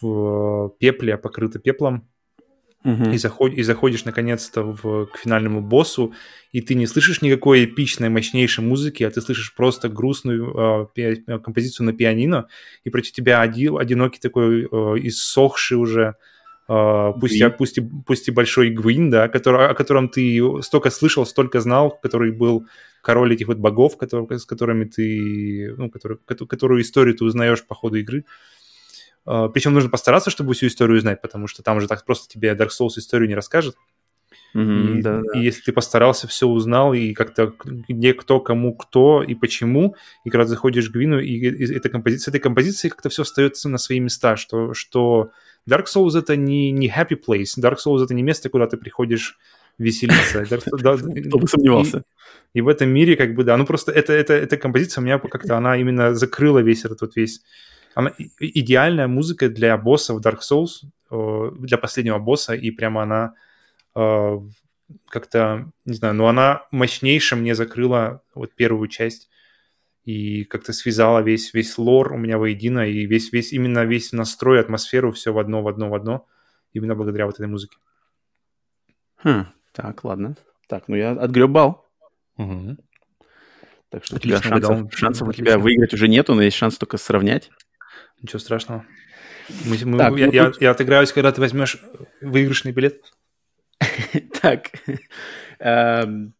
B: в пепле, покрыто пеплом,
A: Мгм.
B: и, заход- и заходишь наконец-то в, к финальному боссу, и ты не слышишь никакой эпичной, мощнейшей музыки, а ты слышишь просто грустную э, пи- композицию на пианино, и против тебя оди- одинокий такой э, иссохший уже, э, пусть, и,
A: Гвин.
B: пусть, и, пусть и большой Гвин, да, который, о котором ты столько слышал, столько знал, который был король этих вот богов, который, с которыми ты, ну, который, кото- которую историю ты узнаешь по ходу игры. Причем нужно постараться, чтобы всю историю узнать, потому что там уже так просто тебе Dark Souls историю не расскажет.
A: Мгм,
B: И,
A: да,
B: и если ты постарался, все узнал, и как-то где кто, кому, кто и почему, и когда заходишь к Гвину, и, и эта композиция, с этой композицией как-то все остается на свои места, что, что Dark Souls это не, не happy place, Dark Souls это не место, куда ты приходишь веселиться.
A: Кто бы сомневался.
B: И, и в этом мире, как бы, да, ну просто это, это, эта композиция у меня как-то, она именно закрыла весь этот вот весь... Она идеальная музыка для босса в Dark Souls, э, для последнего босса, и прямо она э, как-то, не знаю, но она мощнейше мне закрыла вот первую часть и как-то связала весь, весь лор у меня воедино, и весь, весь, именно весь настрой, атмосферу, все в одно, в одно, в одно, именно благодаря вот этой музыке.
A: Хм, так, ладно. Так, ну я отгреб бал. Так что у тебя
B: Отлично
A: шансов,
B: угадал.
A: шансов у
B: Отлично.
A: тебя выиграть уже нету, но есть шанс только сравнять.
B: Ничего страшного. Мы- мы-
A: Так,
B: я,
A: ну
B: я-
A: тут-
B: я отыграюсь, когда ты возьмешь выигрышный билет.
A: Так, эм,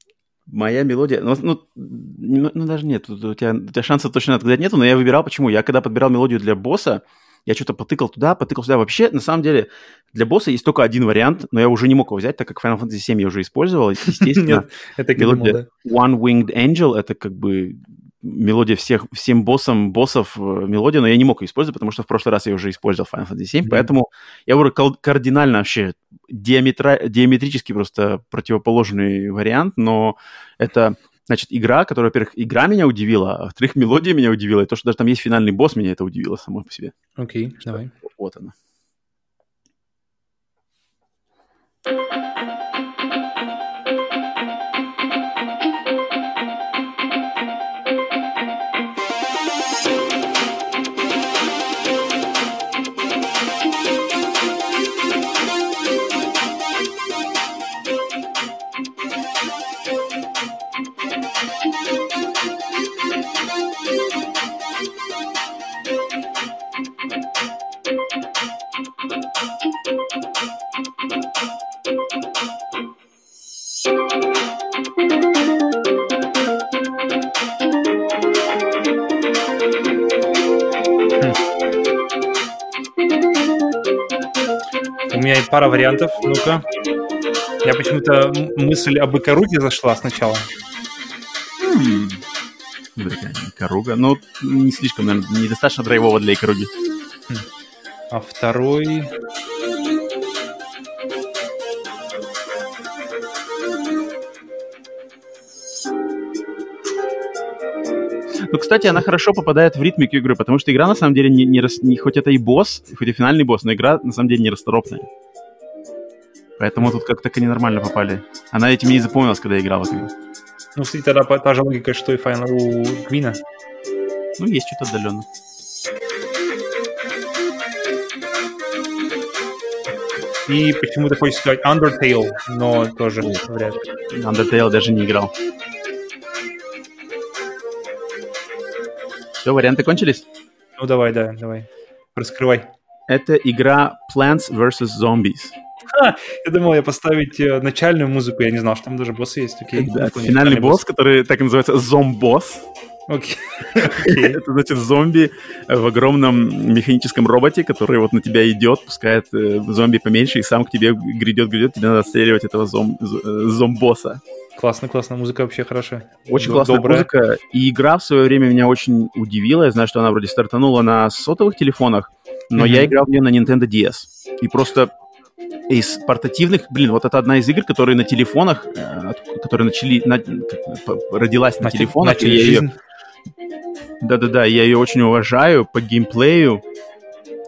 A: моя мелодия, ну, ну, ну, ну, даже нет, у тебя, у тебя шансов точно отгадать нету, но я выбирал, почему. Я когда подбирал мелодию для босса, я что-то потыкал туда, потыкал сюда. Вообще, на самом деле, для босса есть только один вариант, но я уже не мог его взять, так как Final Fantasy 7 я уже использовал. Естественно, мелодия One Winged Angel — это как бы мелодия всех, всем боссам, боссов э, мелодия, но я не мог ее использовать, потому что в прошлый раз я уже использовал Final Fantasy 7,
B: Мгм.
A: поэтому я выбрал кал- кардинально вообще диаметра, диаметрически просто противоположный вариант, но это, значит, игра, которая, во-первых, игра меня удивила, а во-вторых, мелодия меня удивила, и то, что даже там есть финальный босс, меня это удивило само по себе.
B: Окей, давай.
A: Вот она.
B: Пара вариантов. Ну-ка. Я почему-то мысль об Икаруге зашла сначала.
A: М, смотри, какая Икаруга. Ну, не слишком, наверное, недостаточно драйвово для Икаруги.
B: А второй...
A: Ну, кстати, она хорошо попадает в ритмику игры, потому что игра, на самом деле, не, не, рас- не- хоть это и босс, хоть и финальный босс, но игра, на самом деле, не расторопная. Поэтому тут как-то они нормально попали. Она этим не запомнилась, когда я играл в эту игру.
B: Ну, кстати, тогда та же логика, что и Final у Гвина.
A: Ну, есть что-то отдаленно.
B: И почему-то хочется сказать Undertale, но тоже вряд ли.
A: Undertale даже не играл. Все, варианты кончились?
B: Ну, давай, да, давай. Раскрывай.
A: Это игра Plants vs. Zombies.
B: Я думал, я поставить э, начальную музыку, я не знал, что там даже боссы есть. Окей.
A: Да, финальный босс, который так и называется зомбосс.
B: Окей.
A: Это значит зомби в огромном механическом роботе, который вот на тебя идет, пускает э, зомби поменьше, и сам к тебе грядет, грядет, тебе надо отстреливать этого зом, э, зомбосса.
B: Классно, классно. Музыка вообще хорошая.
A: Очень
B: Д-
A: классная
B: добрая.
A: музыка. И игра в свое время меня очень удивила. Я знаю, что она вроде стартанула на сотовых телефонах, но
B: Мгм.
A: я играл в нее на Nintendo DS. И просто из портативных, блин, вот это одна из игр, которые на телефонах, э, от- которые начали, на- родилась на,
B: На те-
A: телефонах,
B: начали
A: ее. Да-да-да, я ее очень уважаю по геймплею.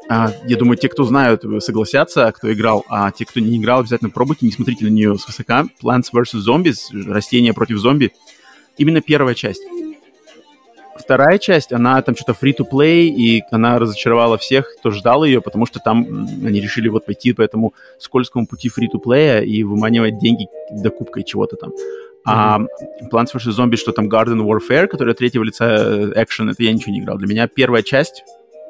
A: А, я думаю, те, кто знают, согласятся, кто играл, а те, кто не играл, обязательно пробуйте, не смотрите на нее свысока. Plants vs. Zombies, растения против зомби. Именно первая часть. Вторая часть, она там что-то free-to-play, и она разочаровала всех, кто ждал ее, потому что там они решили вот пойти по этому скользкому пути free-to-play и выманивать деньги докупкой чего-то там. А Plants vs. Zombies, что там Garden Warfare, который от третьего лица э, экшен, это я ничего не играл. Для меня первая часть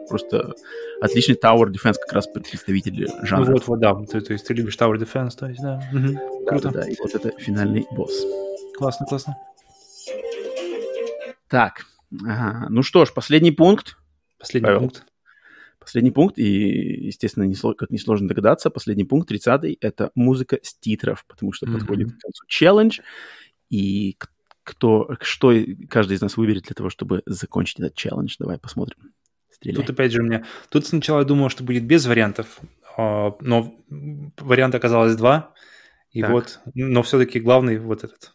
A: просто отличный Tower Defense, как раз представитель
B: Ну
A: жанра.
B: вот, вот, да. Ты- то есть ты любишь Tower Defense, то есть, да. Мгм. Круто.
A: Да, и вот это финальный босс.
B: Классно, классно.
A: Так, ага. ну что ж, последний пункт.
B: Последний
A: Павел.
B: пункт.
A: Последний пункт, и, естественно, не как несложно догадаться, последний пункт, 30-й, это музыка с титров, потому что
B: Мгм.
A: подходит к концу челлендж, и кто, что каждый из нас выберет для того, чтобы закончить этот челлендж. Давай посмотрим. Стреляй.
B: Тут опять же у меня... Тут сначала я думал, что будет без вариантов, а, но вариант оказалось два. И
A: Так.
B: вот, но все-таки главный вот этот.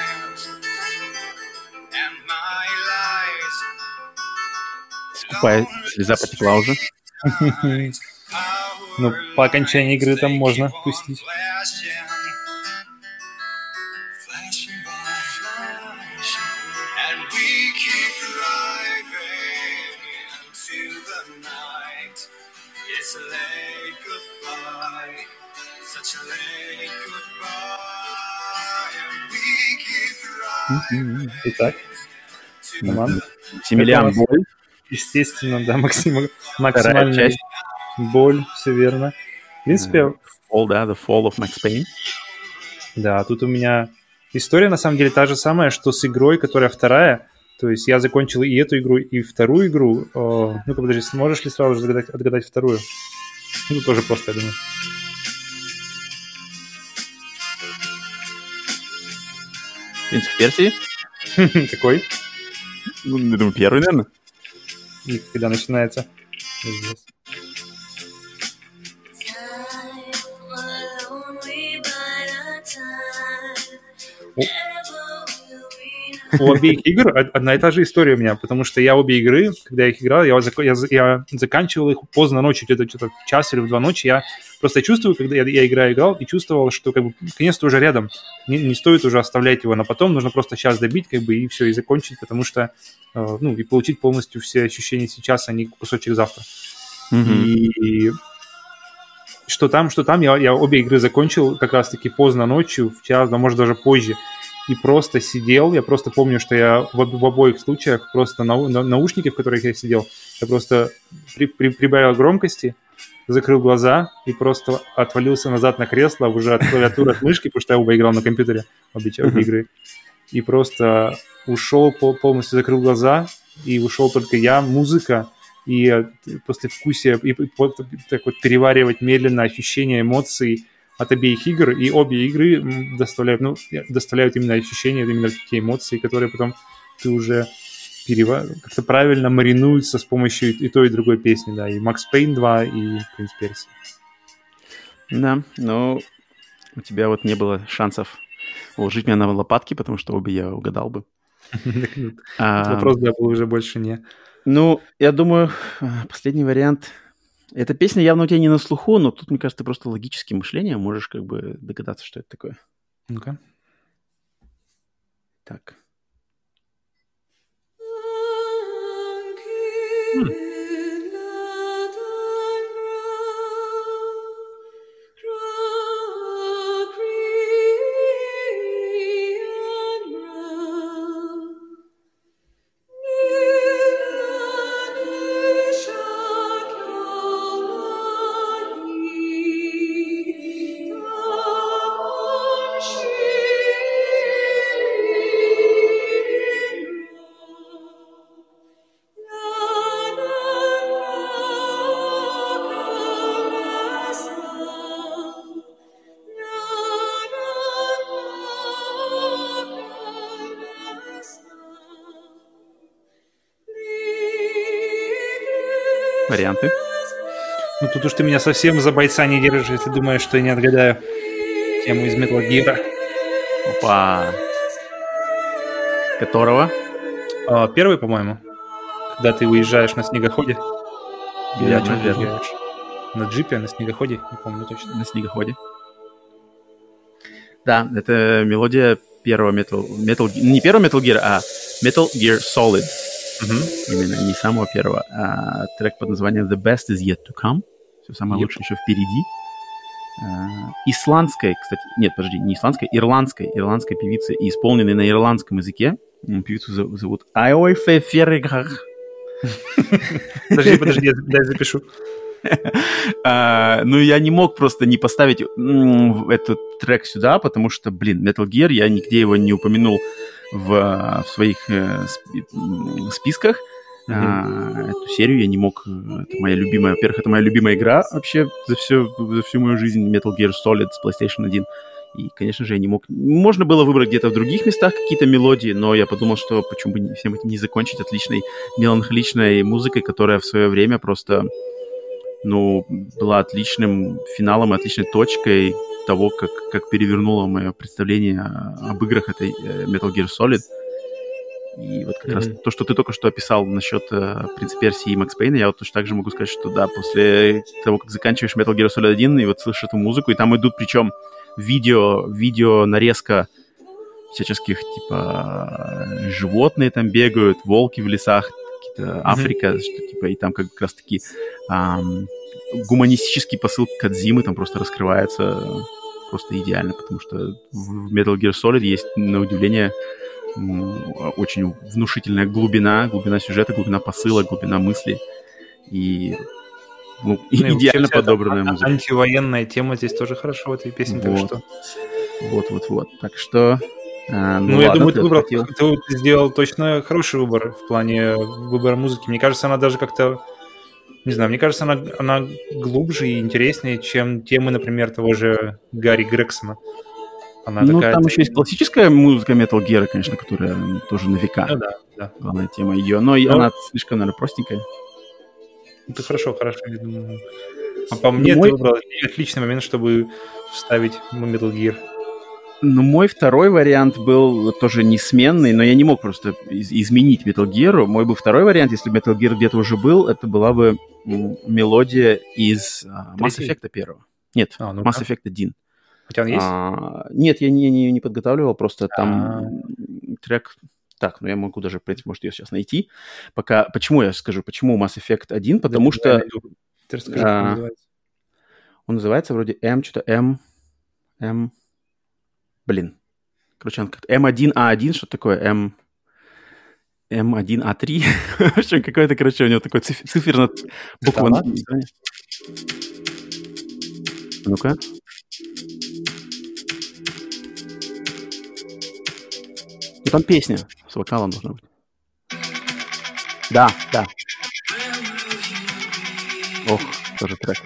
A: Скупая слеза потекла уже.
B: Ну, по окончании игры там можно пустить. Итак.
A: Семилиан
B: Какого?
A: Боль.
B: Естественно, да, максим... Максимальная
A: часть.
B: боль, все верно. В принципе,
A: Fall, да, The Fall of Max Payne.
B: Да, тут у меня история на самом деле та же самая, что с игрой, которая вторая. То есть я закончил и эту игру, и вторую игру. О, Ну-ка, подожди, сможешь ли сразу же отгадать, отгадать вторую? Ну, тоже просто, я думаю.
A: Принц в Персии.
B: Какой?
A: Ну, я думаю, первый, наверное.
B: И когда начинается? Известно. У обеих игр од- одна и та же история у меня, потому что я обе игры, когда я их играл, я, зак- я, я заканчивал их поздно ночью, где-то что-то в час или в два ночи. Я просто чувствую, когда я, я играю, играл, и чувствовал, что как бы конец уже рядом. Не, не стоит уже оставлять его на потом, нужно просто сейчас добить, как бы, и все, и закончить, потому что, э, ну, и получить полностью все ощущения сейчас, а не кусочек завтра.
A: Мгм.
B: И что там, что там, я, я обе игры закончил как раз-таки поздно ночью, в час, да, может, даже позже. И просто сидел, я просто помню, что я в, в обоих случаях просто нау- на, наушники, в которых я сидел, я просто при- при- прибавил громкости, закрыл глаза и просто отвалился назад на кресло уже от клавиатуры, от мышки, потому что я оба играл на компьютере, обе, обе игры. И просто ушел, пол- полностью закрыл глаза, и ушел только я, музыка, и э, после вкусия, и, и вот так вот переваривать медленно ощущения, эмоций от обеих игр, и обе игры доставляют, ну, доставляют именно ощущения, именно те эмоции, которые потом ты уже перева... как-то правильно маринуются с помощью и той, и другой песни, да, и Макс Пейн 2, и Принц Перси.
A: Да, но у тебя вот не было шансов уложить меня на лопатки, потому что обе я угадал бы. А,
B: Вопрос, да, был уже больше не...
A: Ну, я думаю, э, последний вариант. Эта песня явно у тебя не на слуху, но тут, мне кажется, ты просто логическим мышлением можешь как бы догадаться, что это такое.
B: Ну-ка.
A: Так. Варианты.
B: Ну тут уж ты меня совсем за бойца не держишь, если думаешь, что я не отгадаю тему из Metal Gear.
A: Опа. Которого?
B: А, первый, по-моему, когда ты уезжаешь на снегоходе. Или
A: Верно, верно.
B: На джипе, на снегоходе, не помню точно.
A: На снегоходе. Да, это мелодия первого Metal... Metal... Не первого Metal Gear, а Metal Gear Solid.
B: Мгм.
A: Именно, не самого первого. А трек под названием The Best Is Yet To Come. Все самое
B: Yep.
A: лучшее еще впереди. А, Исландская, кстати, нет, подожди, не исландская, ирландская, ирландская певица, и исполненная на ирландском языке. Певицу зов- зовут Айой Феферегах.
B: Подожди, подожди, я- запишу.
A: А, ну, я не мог просто не поставить этот трек сюда, потому что, блин, Metal Gear, я нигде его не упомянул в, в своих э, списках. А, эту серию я не мог... э, Это моя любимая... Во-первых, это моя любимая игра вообще за, всю за всю мою жизнь Metal Gear Solid с PlayStation 1. И, конечно же, я не мог... Можно было выбрать где-то в других местах какие-то мелодии, но я подумал, что почему бы всем этим не закончить отличной меланхоличной музыкой, которая в свое время просто, ну, была отличным финалом, и отличной точкой того, как, как перевернуло мое представление об играх этой э, Metal Gear Solid. И вот как раз
B: Мгм.
A: то, что ты только что описал насчет э, принц Персии и Макс Пейна, я вот точно так же могу сказать, что да, после того, как заканчиваешь Metal Gear Solid 1, и вот слышишь эту музыку, и там идут причем видео, видео нарезка всяческих, типа, животные там бегают, волки в лесах, какие-то Африка, что, типа, и там как раз таки ам, гуманистический посыл Кадзимы там просто раскрывается просто идеально, потому что в Metal Gear Solid есть, на удивление, очень внушительная глубина, глубина сюжета, глубина посыла, глубина мысли. И ну,
B: Ну и
A: идеально
B: эта
A: подобранная
B: а-
A: музыка.
B: Антивоенная тема здесь тоже хорошо в этой песне, так
A: Вот.
B: что...
A: Вот-вот-вот. Так что... а,
B: Ну, я
A: ладно,
B: думаю, ты, выбрал, ты сделал точно хороший выбор в плане выбора музыки. Мне кажется, она даже как-то... Не знаю, мне кажется, она, она глубже и интереснее, чем темы, например, того же Гарри Грексона. Она
A: Ну,
B: такая...
A: там еще есть классическая музыка Metal Gear, конечно, которая тоже на века.
B: Ну да, да.
A: Главная тема ее. Но и
B: Ну.
A: она слишком, наверное, простенькая.
B: Это хорошо, хорошо. я думаю. А по мне
A: Мой-
B: ты выбрал отличный момент, чтобы вставить Metal Gear.
A: Ну, мой второй вариант был тоже несменный, но я не мог просто из- изменить Metal Gear. Мой был второй вариант, если бы Metal Gear где-то уже был, это была бы мелодия из а, Mass? Effect первого. Нет,
B: А, ну-ка.
A: Mass Effect 1.
B: Хотя он есть?
A: А, нет, я не, не, не подготавливал, просто
B: А.
A: там м, трек... Так, ну я могу даже, в принципе, может, ее сейчас найти. Пока... Почему я скажу, почему Mass Effect 1? Потому
B: Да,
A: что.
B: Ты расскажи, как он
A: а,
B: называется.
A: он называется вроде М, что-то М... М... Блин. Короче, он как-то М1А1, что такое М... М1А3. В общем, какой-то, короче, у него такой циф- циферно буква на
B: ладно?
A: экране. Ну-ка. Ну, там песня с вокалом должна быть. Да, да. Ох, тоже трек.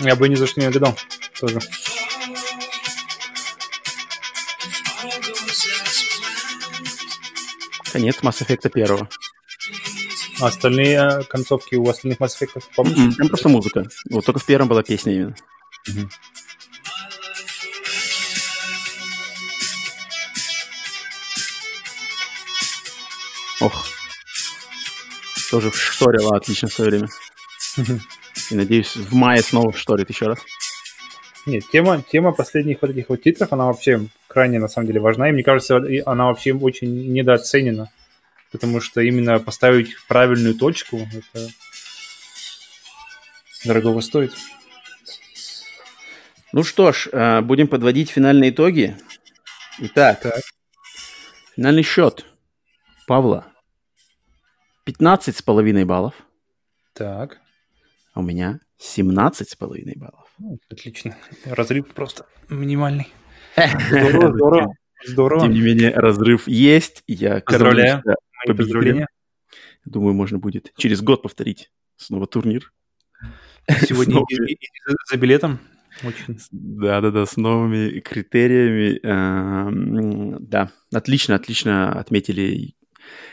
B: Я бы ни за что не угадал. Тоже.
A: Конец Mass Effect первого.
B: А остальные э, концовки у остальных Mass Effect помнишь?
A: М, Там просто музыка. Вот только в первом была песня именно.
B: Мгм.
A: Ох. Тоже шторила отлично в свое время.
B: Мгм.
A: И надеюсь, в мае снова шторит еще раз.
B: Нет, тема, тема последних вот этих вот титров, она вообще крайне, на самом деле, важна. И мне кажется, она вообще очень недооценена. Потому что именно поставить правильную точку, это дорогого стоит.
A: Ну что ж, э, будем подводить финальные итоги. Итак,
B: Так.
A: финальный счет. Павла. 15 с половиной баллов.
B: Так,
A: у меня 17 с половиной баллов.
B: ну, отлично. Разрыв просто минимальный. Здорово, здорово. Здорово.
A: Тем не менее, разрыв есть. Я
B: Поздравляю. поздравления.
A: Думаю, можно будет через год повторить снова турнир.
B: Сегодня
A: Снова.
B: за- билетом. Очень.
A: Да-да-да, с новыми критериями. Эм, Да, отлично, отлично отметили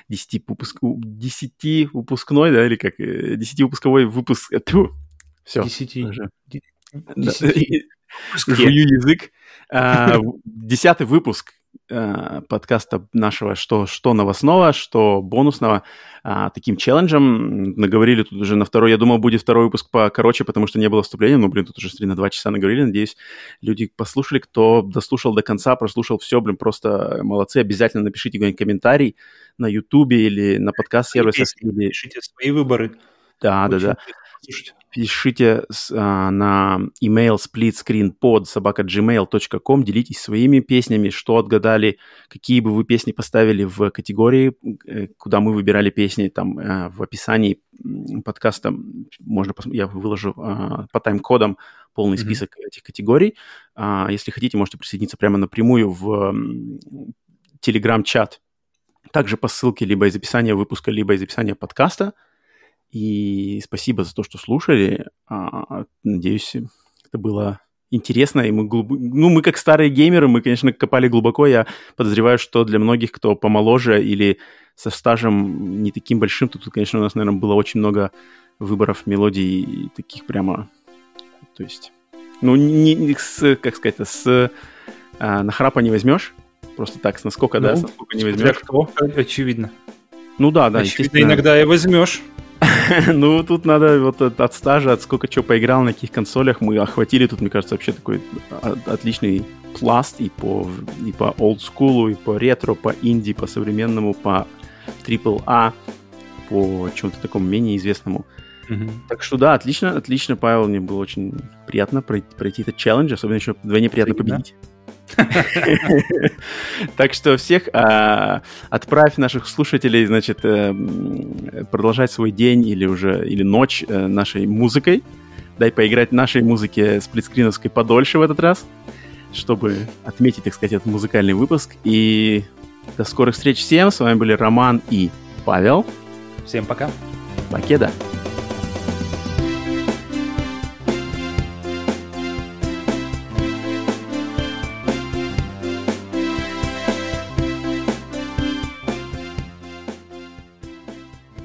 A: 10 выпуск... 10 выпускной, да, или как? 10 выпусковой выпуск. Все.
B: Десяти. Ди-
A: Да.
B: десяти.
A: Жую язык. А, Десятый выпуск а, подкаста нашего «Что, что новостного», что бонусного. А, Таким челленджем наговорили тут уже на второй. Я думал, будет второй выпуск покороче, потому что не было вступления. Но, блин, тут уже смотри, на два часа наговорили. Надеюсь, люди послушали. Кто дослушал до конца, прослушал все, блин, просто молодцы. Обязательно напишите какой-нибудь комментарий на Ютубе или на подкаст-сервисах. Или...
B: Пишите свои выборы.
A: Да, да,
B: Очень
A: да
B: интересно
A: пишите с- а, на email splitscreenpod собака.gmail.com, делитесь своими песнями, что отгадали, какие бы вы песни поставили в категории, э, куда мы выбирали песни, там э, в описании подкаста можно пос- я выложу а, по тайм-кодам полный
B: Мгм.
A: список этих категорий. А, Если хотите, можете присоединиться прямо напрямую в телеграм-чат, также по ссылке либо из описания выпуска, либо из описания подкаста. И спасибо за то, что слушали. А, Надеюсь, это было интересно. И мы, глуб- ну, мы как старые геймеры, мы, конечно, копали глубоко. Я подозреваю, что для многих, кто помоложе или со стажем не таким большим, то тут, конечно, у нас, наверное, было очень много выборов мелодий таких прямо... То есть, ну, не, не с, как сказать, с а, нахрапа не возьмешь. Просто так, с наскока, да,
B: Ну,
A: с наскока не
B: Для
A: возьмешь.
B: кого? Очевидно.
A: Ну да, да,
B: Очевидно, иногда и возьмешь.
A: Ну, тут надо вот от, от стажа, от сколько чего поиграл, на каких консолях. Мы охватили тут, мне кажется, вообще такой отличный пласт и по, и по олдскулу, и по ретро, по инди, по современному, по AAA, по чему-то такому менее известному. Так что да, отлично, отлично, Павел, мне было очень приятно пройти, пройти этот челлендж, особенно еще вдвойне приятно
B: Взаимно.
A: победить. Так что всех а, отправь наших слушателей, значит, э, м, продолжать свой день или уже или ночь э, нашей музыкой. Дай поиграть нашей музыке сплитскриновской подольше в этот раз, чтобы отметить, так сказать, этот музыкальный выпуск. И до скорых встреч всем. С вами были Роман и Павел.
B: Всем пока.
A: Покеда.